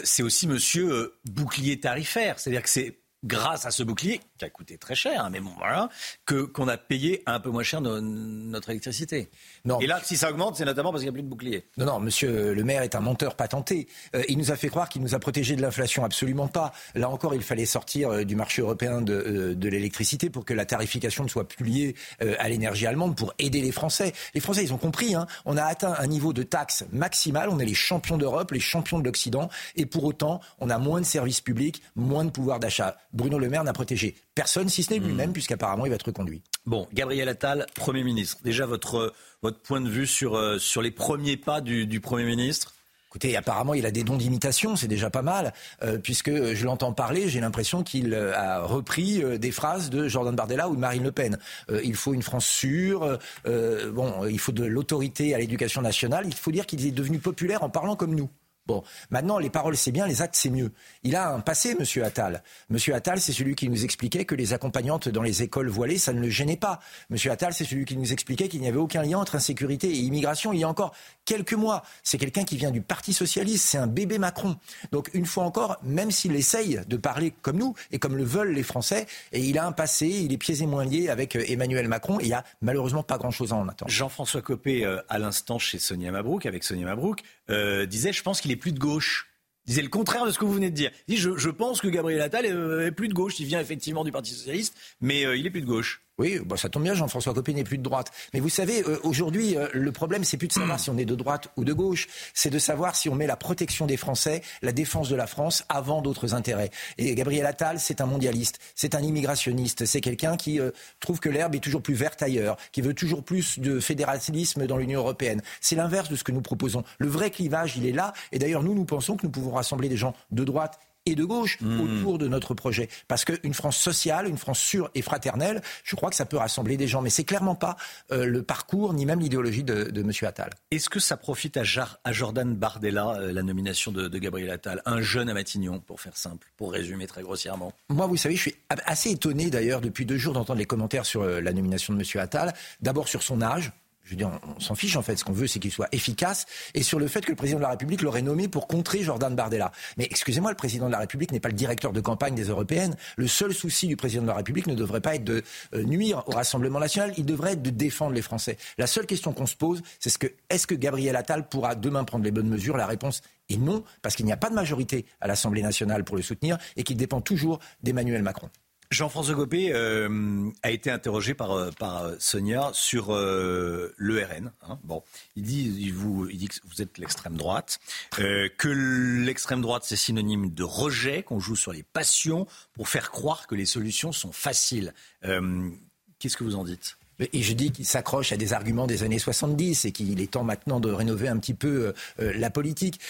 c'est aussi Monsieur bouclier tarifaire, c'est-à-dire que c'est grâce à ce bouclier qui a coûté très cher, hein, mais bon, voilà, que qu'on a payé un peu moins cher notre électricité. Non. Et là, si ça augmente, c'est notamment parce qu'il n'y a plus de bouclier. Non, non, monsieur le maire est un menteur patenté. Euh, il nous a fait croire qu'il nous a protégé de l'inflation. Absolument pas. Là encore, il fallait sortir euh, du marché européen de, euh, de l'électricité pour que la tarification ne soit plus liée à l'énergie allemande pour aider les Français. Les Français, ils ont compris. Hein. On a atteint un niveau de taxe maximal. On est les champions d'Europe, les champions de l'Occident. Et pour autant, on a moins de services publics, moins de pouvoir d'achat. Bruno Le Maire n'a protégé personne, si ce n'est lui-même, hmm. puisqu'apparemment, il va être reconduit. Bon, Gabriel Attal, Premier ministre. Déjà, votre, votre point de vue sur, euh, sur les premiers pas du, du Premier ministre? Écoutez, apparemment, il a des dons d'imitation, c'est déjà pas mal, euh, puisque je l'entends parler, j'ai l'impression qu'il euh, a repris des phrases de Jordan Bardella ou de Marine Le Pen. il faut une France sûre, bon, il faut de l'autorité à l'éducation nationale, il faut dire qu'il est devenu populaire en parlant comme nous. Bon, maintenant, les paroles, c'est bien, les actes, c'est mieux. Il a un passé, Monsieur Attal. Monsieur Attal, c'est celui qui nous expliquait que les accompagnantes dans les écoles voilées, ça ne le gênait pas. Monsieur Attal, c'est celui qui nous expliquait qu'il n'y avait aucun lien entre insécurité et immigration il y a encore quelques mois. C'est quelqu'un qui vient du Parti Socialiste, c'est un bébé Macron. Donc, une fois encore, même s'il essaye de parler comme nous et comme le veulent les Français, et il a un passé, il est pieds et moins liés avec euh, Emmanuel Macron, et il n'y a malheureusement pas grand-chose à en attendre. Jean-François Copé, euh, à l'instant chez Sonia Mabrouk, avec Sonia Mabrouk, euh, disait, je pense qu'il est plus de gauche. Il disait le contraire de ce que vous venez de dire. Il dit, je, pense que Gabriel Attal est, est, plus de gauche. Il vient effectivement du Parti socialiste, mais euh, il est plus de gauche. Oui, bah ça tombe bien, Jean-François Copé n'est plus de droite. Mais vous savez, euh, aujourd'hui, euh, le problème, c'est plus de savoir si on est de droite ou de gauche, c'est de savoir si on met la protection des Français, la défense de la France avant d'autres intérêts. Et Gabriel Attal, c'est un mondialiste, c'est un immigrationniste, c'est quelqu'un qui euh, trouve que l'herbe est toujours plus verte ailleurs, qui veut toujours plus de fédéralisme dans l'Union européenne. C'est l'inverse de ce que nous proposons. Le vrai clivage, il est là. Et d'ailleurs, nous, nous pensons que nous pouvons rassembler des gens de droite et de gauche mmh. autour de notre projet. Parce qu'une France sociale, une France sûre et fraternelle, je crois que ça peut rassembler des gens. Mais c'est clairement pas euh, le parcours ni même l'idéologie de, de M. Attal. Est-ce que ça profite à, à Jordan Bardella, euh, la nomination de, de, Gabriel Attal Un jeune à Matignon, pour faire simple, pour résumer très grossièrement? Moi, vous savez, je suis assez étonné d'ailleurs depuis deux jours d'entendre les commentaires sur euh, la nomination de M. Attal. D'abord sur son âge, je veux dire, on, s'en fiche en fait. Ce qu'on veut, c'est qu'il soit efficace. Et sur le fait que le président de la République l'aurait nommé pour contrer Jordan Bardella. Mais excusez-moi, le président de la République n'est pas le directeur de campagne des Européennes. Le seul souci du président de la République ne devrait pas être de euh, nuire au Rassemblement national. Il devrait être de défendre les Français. La seule question qu'on se pose, c'est est-ce que Gabriel Attal pourra demain prendre les bonnes mesures? La réponse est non, parce qu'il n'y a pas de majorité à l'Assemblée nationale pour le soutenir et qu'il dépend toujours d'Emmanuel Macron. Jean-François Gopé euh, a été interrogé par, euh, euh, Sonia sur l'ERN. Hein. Bon, il dit, vous, il dit que vous êtes l'extrême droite, que l'extrême droite c'est synonyme de rejet, qu'on joue sur les passions pour faire croire que les solutions sont faciles. Qu'est-ce que vous en dites? Et je dis qu'il s'accroche à des arguments des années 70 et qu'il est temps maintenant de rénover un petit peu la politique.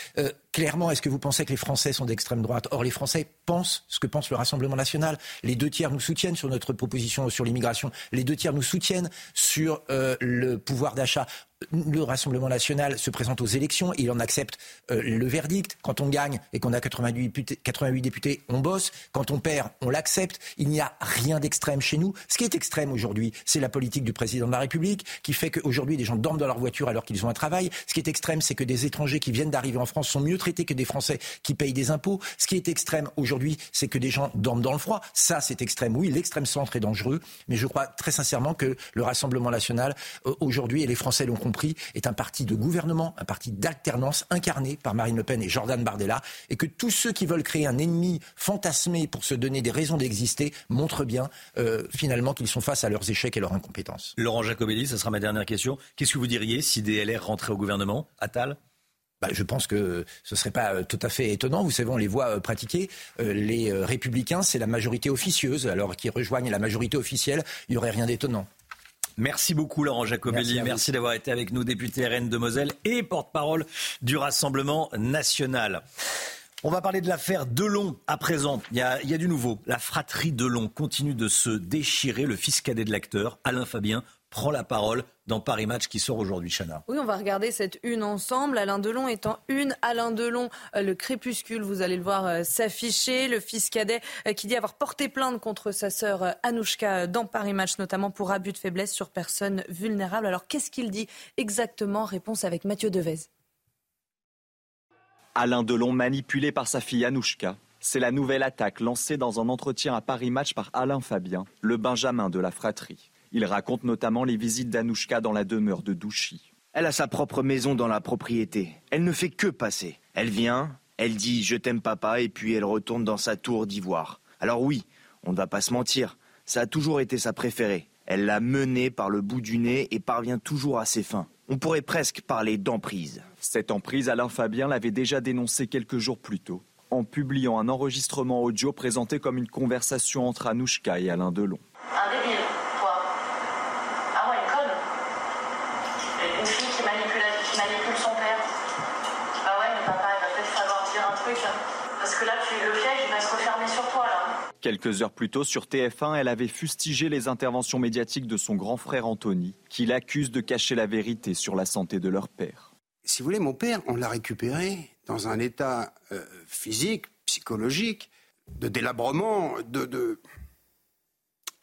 Clairement, est-ce que vous pensez que les Français sont d'extrême droite? Or, les Français pensent ce que pense le Rassemblement national. Les deux tiers nous soutiennent sur notre proposition sur l'immigration. Les deux tiers nous soutiennent sur euh, le pouvoir d'achat. Le Rassemblement national se présente aux élections, il en accepte euh, le verdict. Quand on gagne et qu'on a 88 députés, 88 députés, on bosse. Quand on perd, on l'accepte. Il n'y a rien d'extrême chez nous. Ce qui est extrême aujourd'hui, c'est la politique du président de la République qui fait qu'aujourd'hui, des gens dorment dans leur voiture alors qu'ils ont un travail. Ce qui est extrême, c'est que des étrangers qui viennent d'arriver en France sont mieux traités que des Français qui payent des impôts. Ce qui est extrême aujourd'hui, c'est que des gens dorment dans le froid. Ça, c'est extrême. Oui, l'extrême centre est dangereux, mais je crois très sincèrement que le Rassemblement national, euh, aujourd'hui, et les Français l'ont compris, est un parti de gouvernement, un parti d'alternance incarné par Marine Le Pen et Jordan Bardella, et que tous ceux qui veulent créer un ennemi fantasmé pour se donner des raisons d'exister montrent bien euh, finalement qu'ils sont face à leurs échecs et leur incompétence. Laurent Jacobelli, ce sera ma dernière question. Qu'est-ce que vous diriez si DLR rentrait au gouvernement? Attal? Bah, je pense que ce ne serait pas euh, tout à fait étonnant. Vous savez, on les voit euh, pratiquer. Euh, les républicains, c'est la majorité officieuse. Alors qu'ils rejoignent la majorité officielle, il n'y aurait rien d'étonnant. Merci beaucoup Laurent Jacobelli. Merci, d'avoir été avec nous, député RN de Moselle et porte-parole du Rassemblement national. On va parler de l'affaire Delon à présent. Il y, a, il y, a, du nouveau. La fratrie Delon continue de se déchirer. Le fils cadet de l'acteur, Alain Fabien, prend la parole dans Paris Match qui sort aujourd'hui, Chana. Oui, on va regarder cette une ensemble. Alain Delon étant une. Alain Delon, euh, le crépuscule, vous allez le voir euh, s'afficher. Le fils cadet euh, qui dit avoir porté plainte contre sa sœur Anouchka dans Paris Match, notamment pour abus de faiblesse sur personnes vulnérables. Alors qu'est-ce qu'il dit exactement? Réponse avec Mathieu Devez. Alain Delon manipulé par sa fille Anouchka C'est la nouvelle attaque lancée dans un entretien à Paris Match par Alain Fabien, le Benjamin de la fratrie. Il raconte notamment les visites d'Anouchka dans la demeure de Douchy. Elle a sa propre maison dans la propriété. Elle ne fait que passer. Elle vient, elle dit je t'aime papa et puis elle retourne dans sa tour d'ivoire. Alors oui, on ne va pas se mentir, ça a toujours été sa préférée. Elle l'a menée par le bout du nez et parvient toujours à ses fins. On pourrait presque parler d'emprise. Cette emprise, Alain Fabien l'avait déjà dénoncée quelques jours plus tôt en publiant un enregistrement audio présenté comme une conversation entre Anouchka et Alain Delon. Un débile, toi. Ah ouais, une conne. Une fille qui manipule, qui manipule son père. Ah ouais, mais papa, il va peut-être falloir dire un truc. Hein. Parce que là, tu, le piège, il va se refermer sur toi, là. Quelques heures plus tôt, sur TF1, elle avait fustigé les interventions médiatiques de son grand frère Anthony, qui l'accuse de cacher la vérité sur la santé de leur père. Si vous voulez, mon père, on l'a récupéré dans un état euh, physique, psychologique, de délabrement, de, de...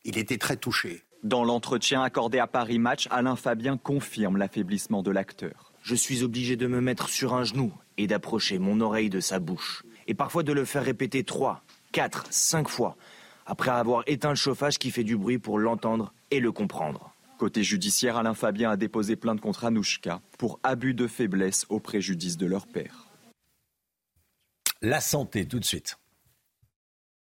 Il était très touché. Dans l'entretien accordé à Paris Match, Alain Fabien confirme l'affaiblissement de l'acteur. Je suis obligé de me mettre sur un genou et d'approcher mon oreille de sa bouche. Et parfois de le faire répéter trois, quatre, cinq fois, après avoir éteint le chauffage qui fait du bruit pour l'entendre et le comprendre. Côté judiciaire, Alain Fabien a déposé plainte contre Anouchka pour abus de faiblesse au préjudice de leur père. La santé, tout de suite.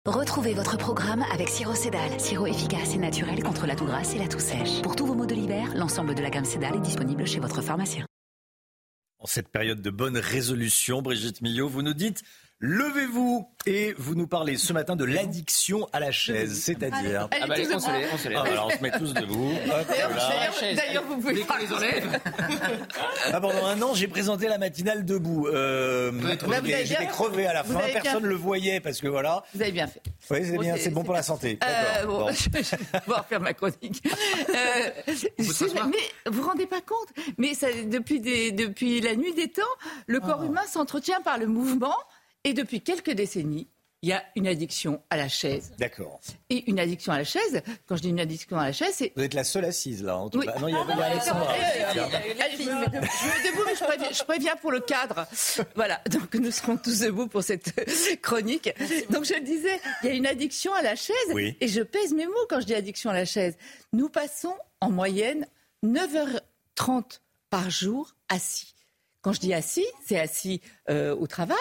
Retrouvez votre programme avec Siro Cédal, sirop efficace et naturel contre la toux grasse et la toux sèche. Pour tous vos maux de l'hiver, l'ensemble de la gamme Cédal est disponible chez votre pharmacien. En cette période de bonne résolution, Brigitte Millot, vous nous dites Levez-vous et vous nous parlez ce matin de l'addiction à la chaise, c'est-à-dire. Ah bah, on se lève, on se lève. Ah, alors on se met tous debout. D'ailleurs, vous pouvez Dès qu'on les enlève. Ah, pendant un an, j'ai présenté la matinale debout. Euh, Bah, vous bien- J'étais crevé à la vous fin, personne ne le voyait parce que voilà. Vous avez bien fait. Oui, c'est Bon, bien, c'est- bon pour la santé. Euh, D'accord. bon, Bon. je vais pouvoir faire ma chronique. Euh, c'est- mais vous vous rendez pas compte Mais ça, depuis, des- depuis la nuit des temps, le corps humain s'entretient par le mouvement et depuis quelques décennies, il y a une addiction à la chaise. D'accord. Et une addiction à la chaise, quand je dis une addiction à la chaise, c'est Vous êtes la seule assise là, en tout Oui. cas. Non, il y a, il y a Alexandra. Je me debout, mais je préviens, je préviens pour le cadre. Voilà, donc nous serons tous debout pour cette chronique. Donc je le disais, il y a une addiction à la chaise, Oui. et je pèse mes mots quand je dis addiction à la chaise. Nous passons en moyenne 9h30 par jour assis. Quand je dis assis, c'est assis euh, au travail,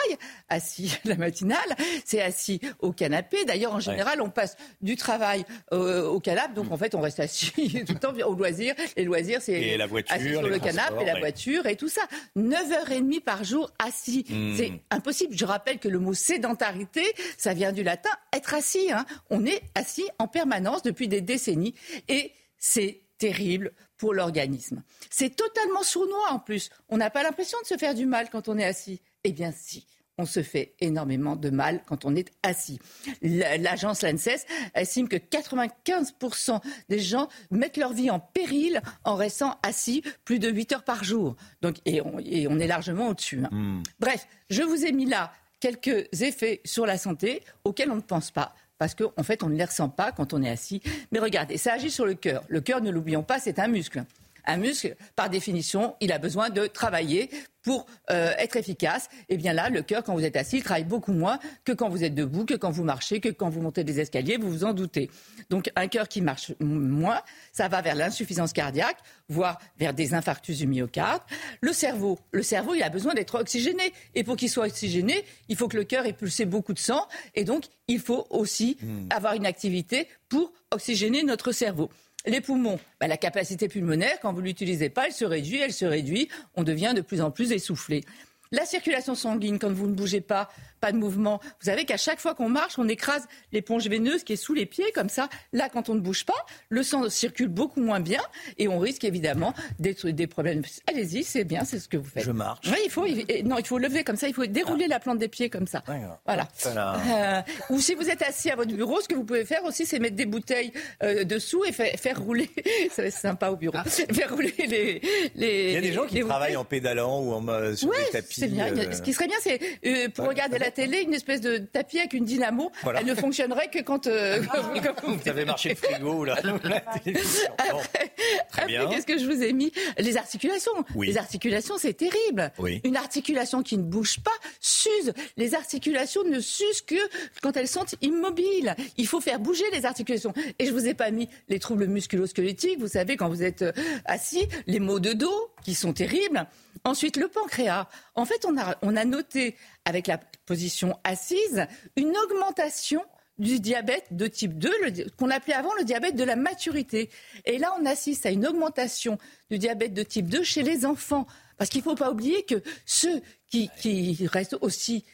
assis la matinale, c'est assis au canapé. D'ailleurs, en général, on passe du travail euh, au canapé, donc en fait, on reste assis tout le temps au loisir. Les loisirs, c'est assis sur le canapé et la ouais. voiture et tout ça. 9h30 par jour assis. Hmm. C'est impossible. Je rappelle que le mot sédentarité, ça vient du latin être assis. hein. On est assis en permanence depuis des décennies et c'est terrible pour l'organisme. C'est totalement sournois en plus. On n'a pas l'impression de se faire du mal quand on est assis. Eh bien si. On se fait énormément de mal quand on est assis. L'agence l'ANSES estime que 95% des gens mettent leur vie en péril en restant assis plus de 8 heures par jour. Donc, et, on, et on est largement au-dessus. hein. Hmm. Bref, je vous ai mis là quelques effets sur la santé auxquels on ne pense pas. Parce qu'en en fait, on ne les ressent pas quand on est assis. Mais regardez, ça agit sur le cœur. Le cœur, ne l'oublions pas, c'est un muscle. Un muscle, par définition, il a besoin de travailler pour euh, être efficace. Et bien là, le cœur, quand vous êtes assis, il travaille beaucoup moins que quand vous êtes debout, que quand vous marchez, que quand vous montez des escaliers, vous vous en doutez. Donc un cœur qui marche moins, ça va vers l'insuffisance cardiaque, voire vers des infarctus du myocarde. Le cerveau, le cerveau, il a besoin d'être oxygéné. Et pour qu'il soit oxygéné, il faut que le cœur ait pulsé beaucoup de sang. Et donc, il faut aussi avoir une activité pour oxygéner notre cerveau. Les poumons, bah, la capacité pulmonaire, quand vous ne l'utilisez pas, elle se réduit, elle se réduit, on devient de plus en plus essoufflé. La circulation sanguine, quand vous ne bougez pas, pas de mouvement, vous savez qu'à chaque fois qu'on marche, on écrase l'éponge veineuse qui est sous les pieds, comme ça. Là, quand on ne bouge pas, le sang circule beaucoup moins bien et on risque évidemment des, des problèmes. Allez-y, c'est bien, c'est ce que vous faites. Je marche. Oui, il faut, il- non, il faut lever comme ça, il faut dérouler la plante des pieds comme ça. Voilà. Voilà. Euh, ou si vous êtes assis à votre bureau, ce que vous pouvez faire aussi, c'est mettre des bouteilles euh, dessous et fa- faire rouler. Ça va être sympa au bureau. Faire rouler les. les Il y a des gens qui travaillent bouteilles. en pédalant ou en, euh, sur Ouais, des tapis. C'est bien. euh, Ce qui serait bien, c'est pour regarder la télé, une espèce de tapis avec une dynamo. Voilà. Elle ne fonctionnerait que quand. euh, quand- Vous avez marché le frigo là. la télévision. Après, qu'est-ce que je vous ai mis? Les articulations. Oui. Les articulations, c'est terrible. Oui. Une articulation qui ne bouge pas s'use. Les articulations ne s'usent que quand elles sont immobiles. Il faut faire bouger les articulations. Et je vous ai pas mis les troubles musculo-squelettiques. Vous savez, quand vous êtes euh, assis, les maux de dos qui sont terribles. Ensuite, le pancréas. En fait, on a, on a noté, avec la position assise, une augmentation du diabète de type 2, le di- qu'on appelait avant le diabète de la maturité. Et là, on assiste à une augmentation du diabète de type 2 chez les enfants. Parce qu'il ne faut pas oublier que ceux qui, qui restent aussi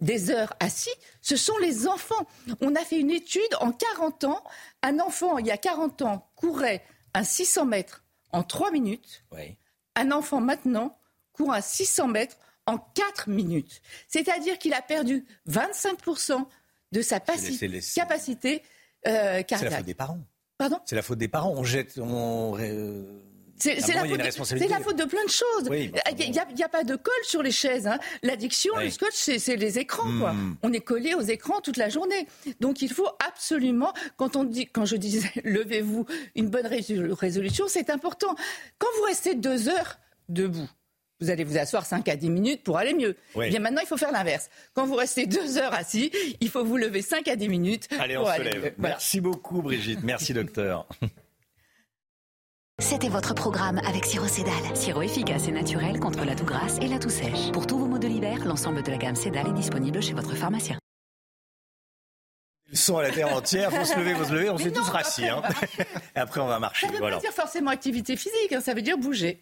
des heures assis, ce sont les enfants. On a fait une étude en 40 ans. Un enfant, il y a 40 ans, courait un 600 mètres en 3 minutes. Oui. Un enfant maintenant court un 600 mètres en 4 minutes. C'est-à-dire qu'il a perdu 25% de sa les- capacité euh, C'est la cardiaque. faute des parents. Pardon C'est la faute des parents. On jette. On... euh, C'est c'est la, de- c'est la faute de plein de choses. Oui, bah, Il n'y a, pas de colle sur les chaises. hein. L'addiction, Oui. le scotch, c'est c'est les écrans. quoi. Hmm. On est collé aux écrans toute la journée. Donc il faut absolument, quand, on dit, quand je disais levez-vous, une bonne résolu- résolution, c'est important. Quand vous restez deux heures debout, vous allez vous asseoir 5 à 10 minutes pour aller mieux. Oui. Eh Bien maintenant, il faut faire l'inverse. Quand vous restez deux heures assis, il faut vous lever 5 à 10 minutes. Allez, on pour se aller lève. mieux. Voilà. Merci beaucoup, Brigitte. Merci, docteur. C'était votre programme avec Sirop Cédal. Sirop efficace et naturel contre la toux grasse et la toux sèche. Pour tous vos maux de l'hiver, l'ensemble de la gamme Cédal est disponible chez votre pharmacien. Ils sont à la terre entière. Faut se lever, faut se lever. On s'est tous rassis. hein. Et après, on va marcher. Ça ne veut Voilà. pas dire forcément activité physique, hein, ça veut dire bouger.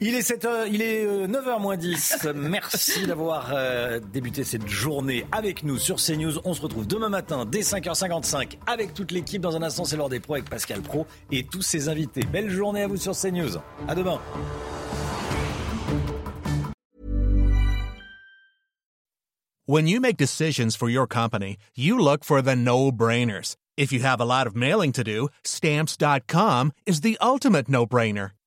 Il est 7 heures, il est euh, 9h moins 10. Merci d'avoir euh, débuté cette journée avec nous sur CNews. On se retrouve demain matin dès 5h55 avec toute l'équipe. Dans un instant, c'est l'heure des pros avec Pascal Pro et tous ses invités. Belle journée à vous sur CNews. À demain. When you make decisions for your company, you look for the no-brainers. If you have a lot of mailing to do, stamps.com is the ultimate no-brainer.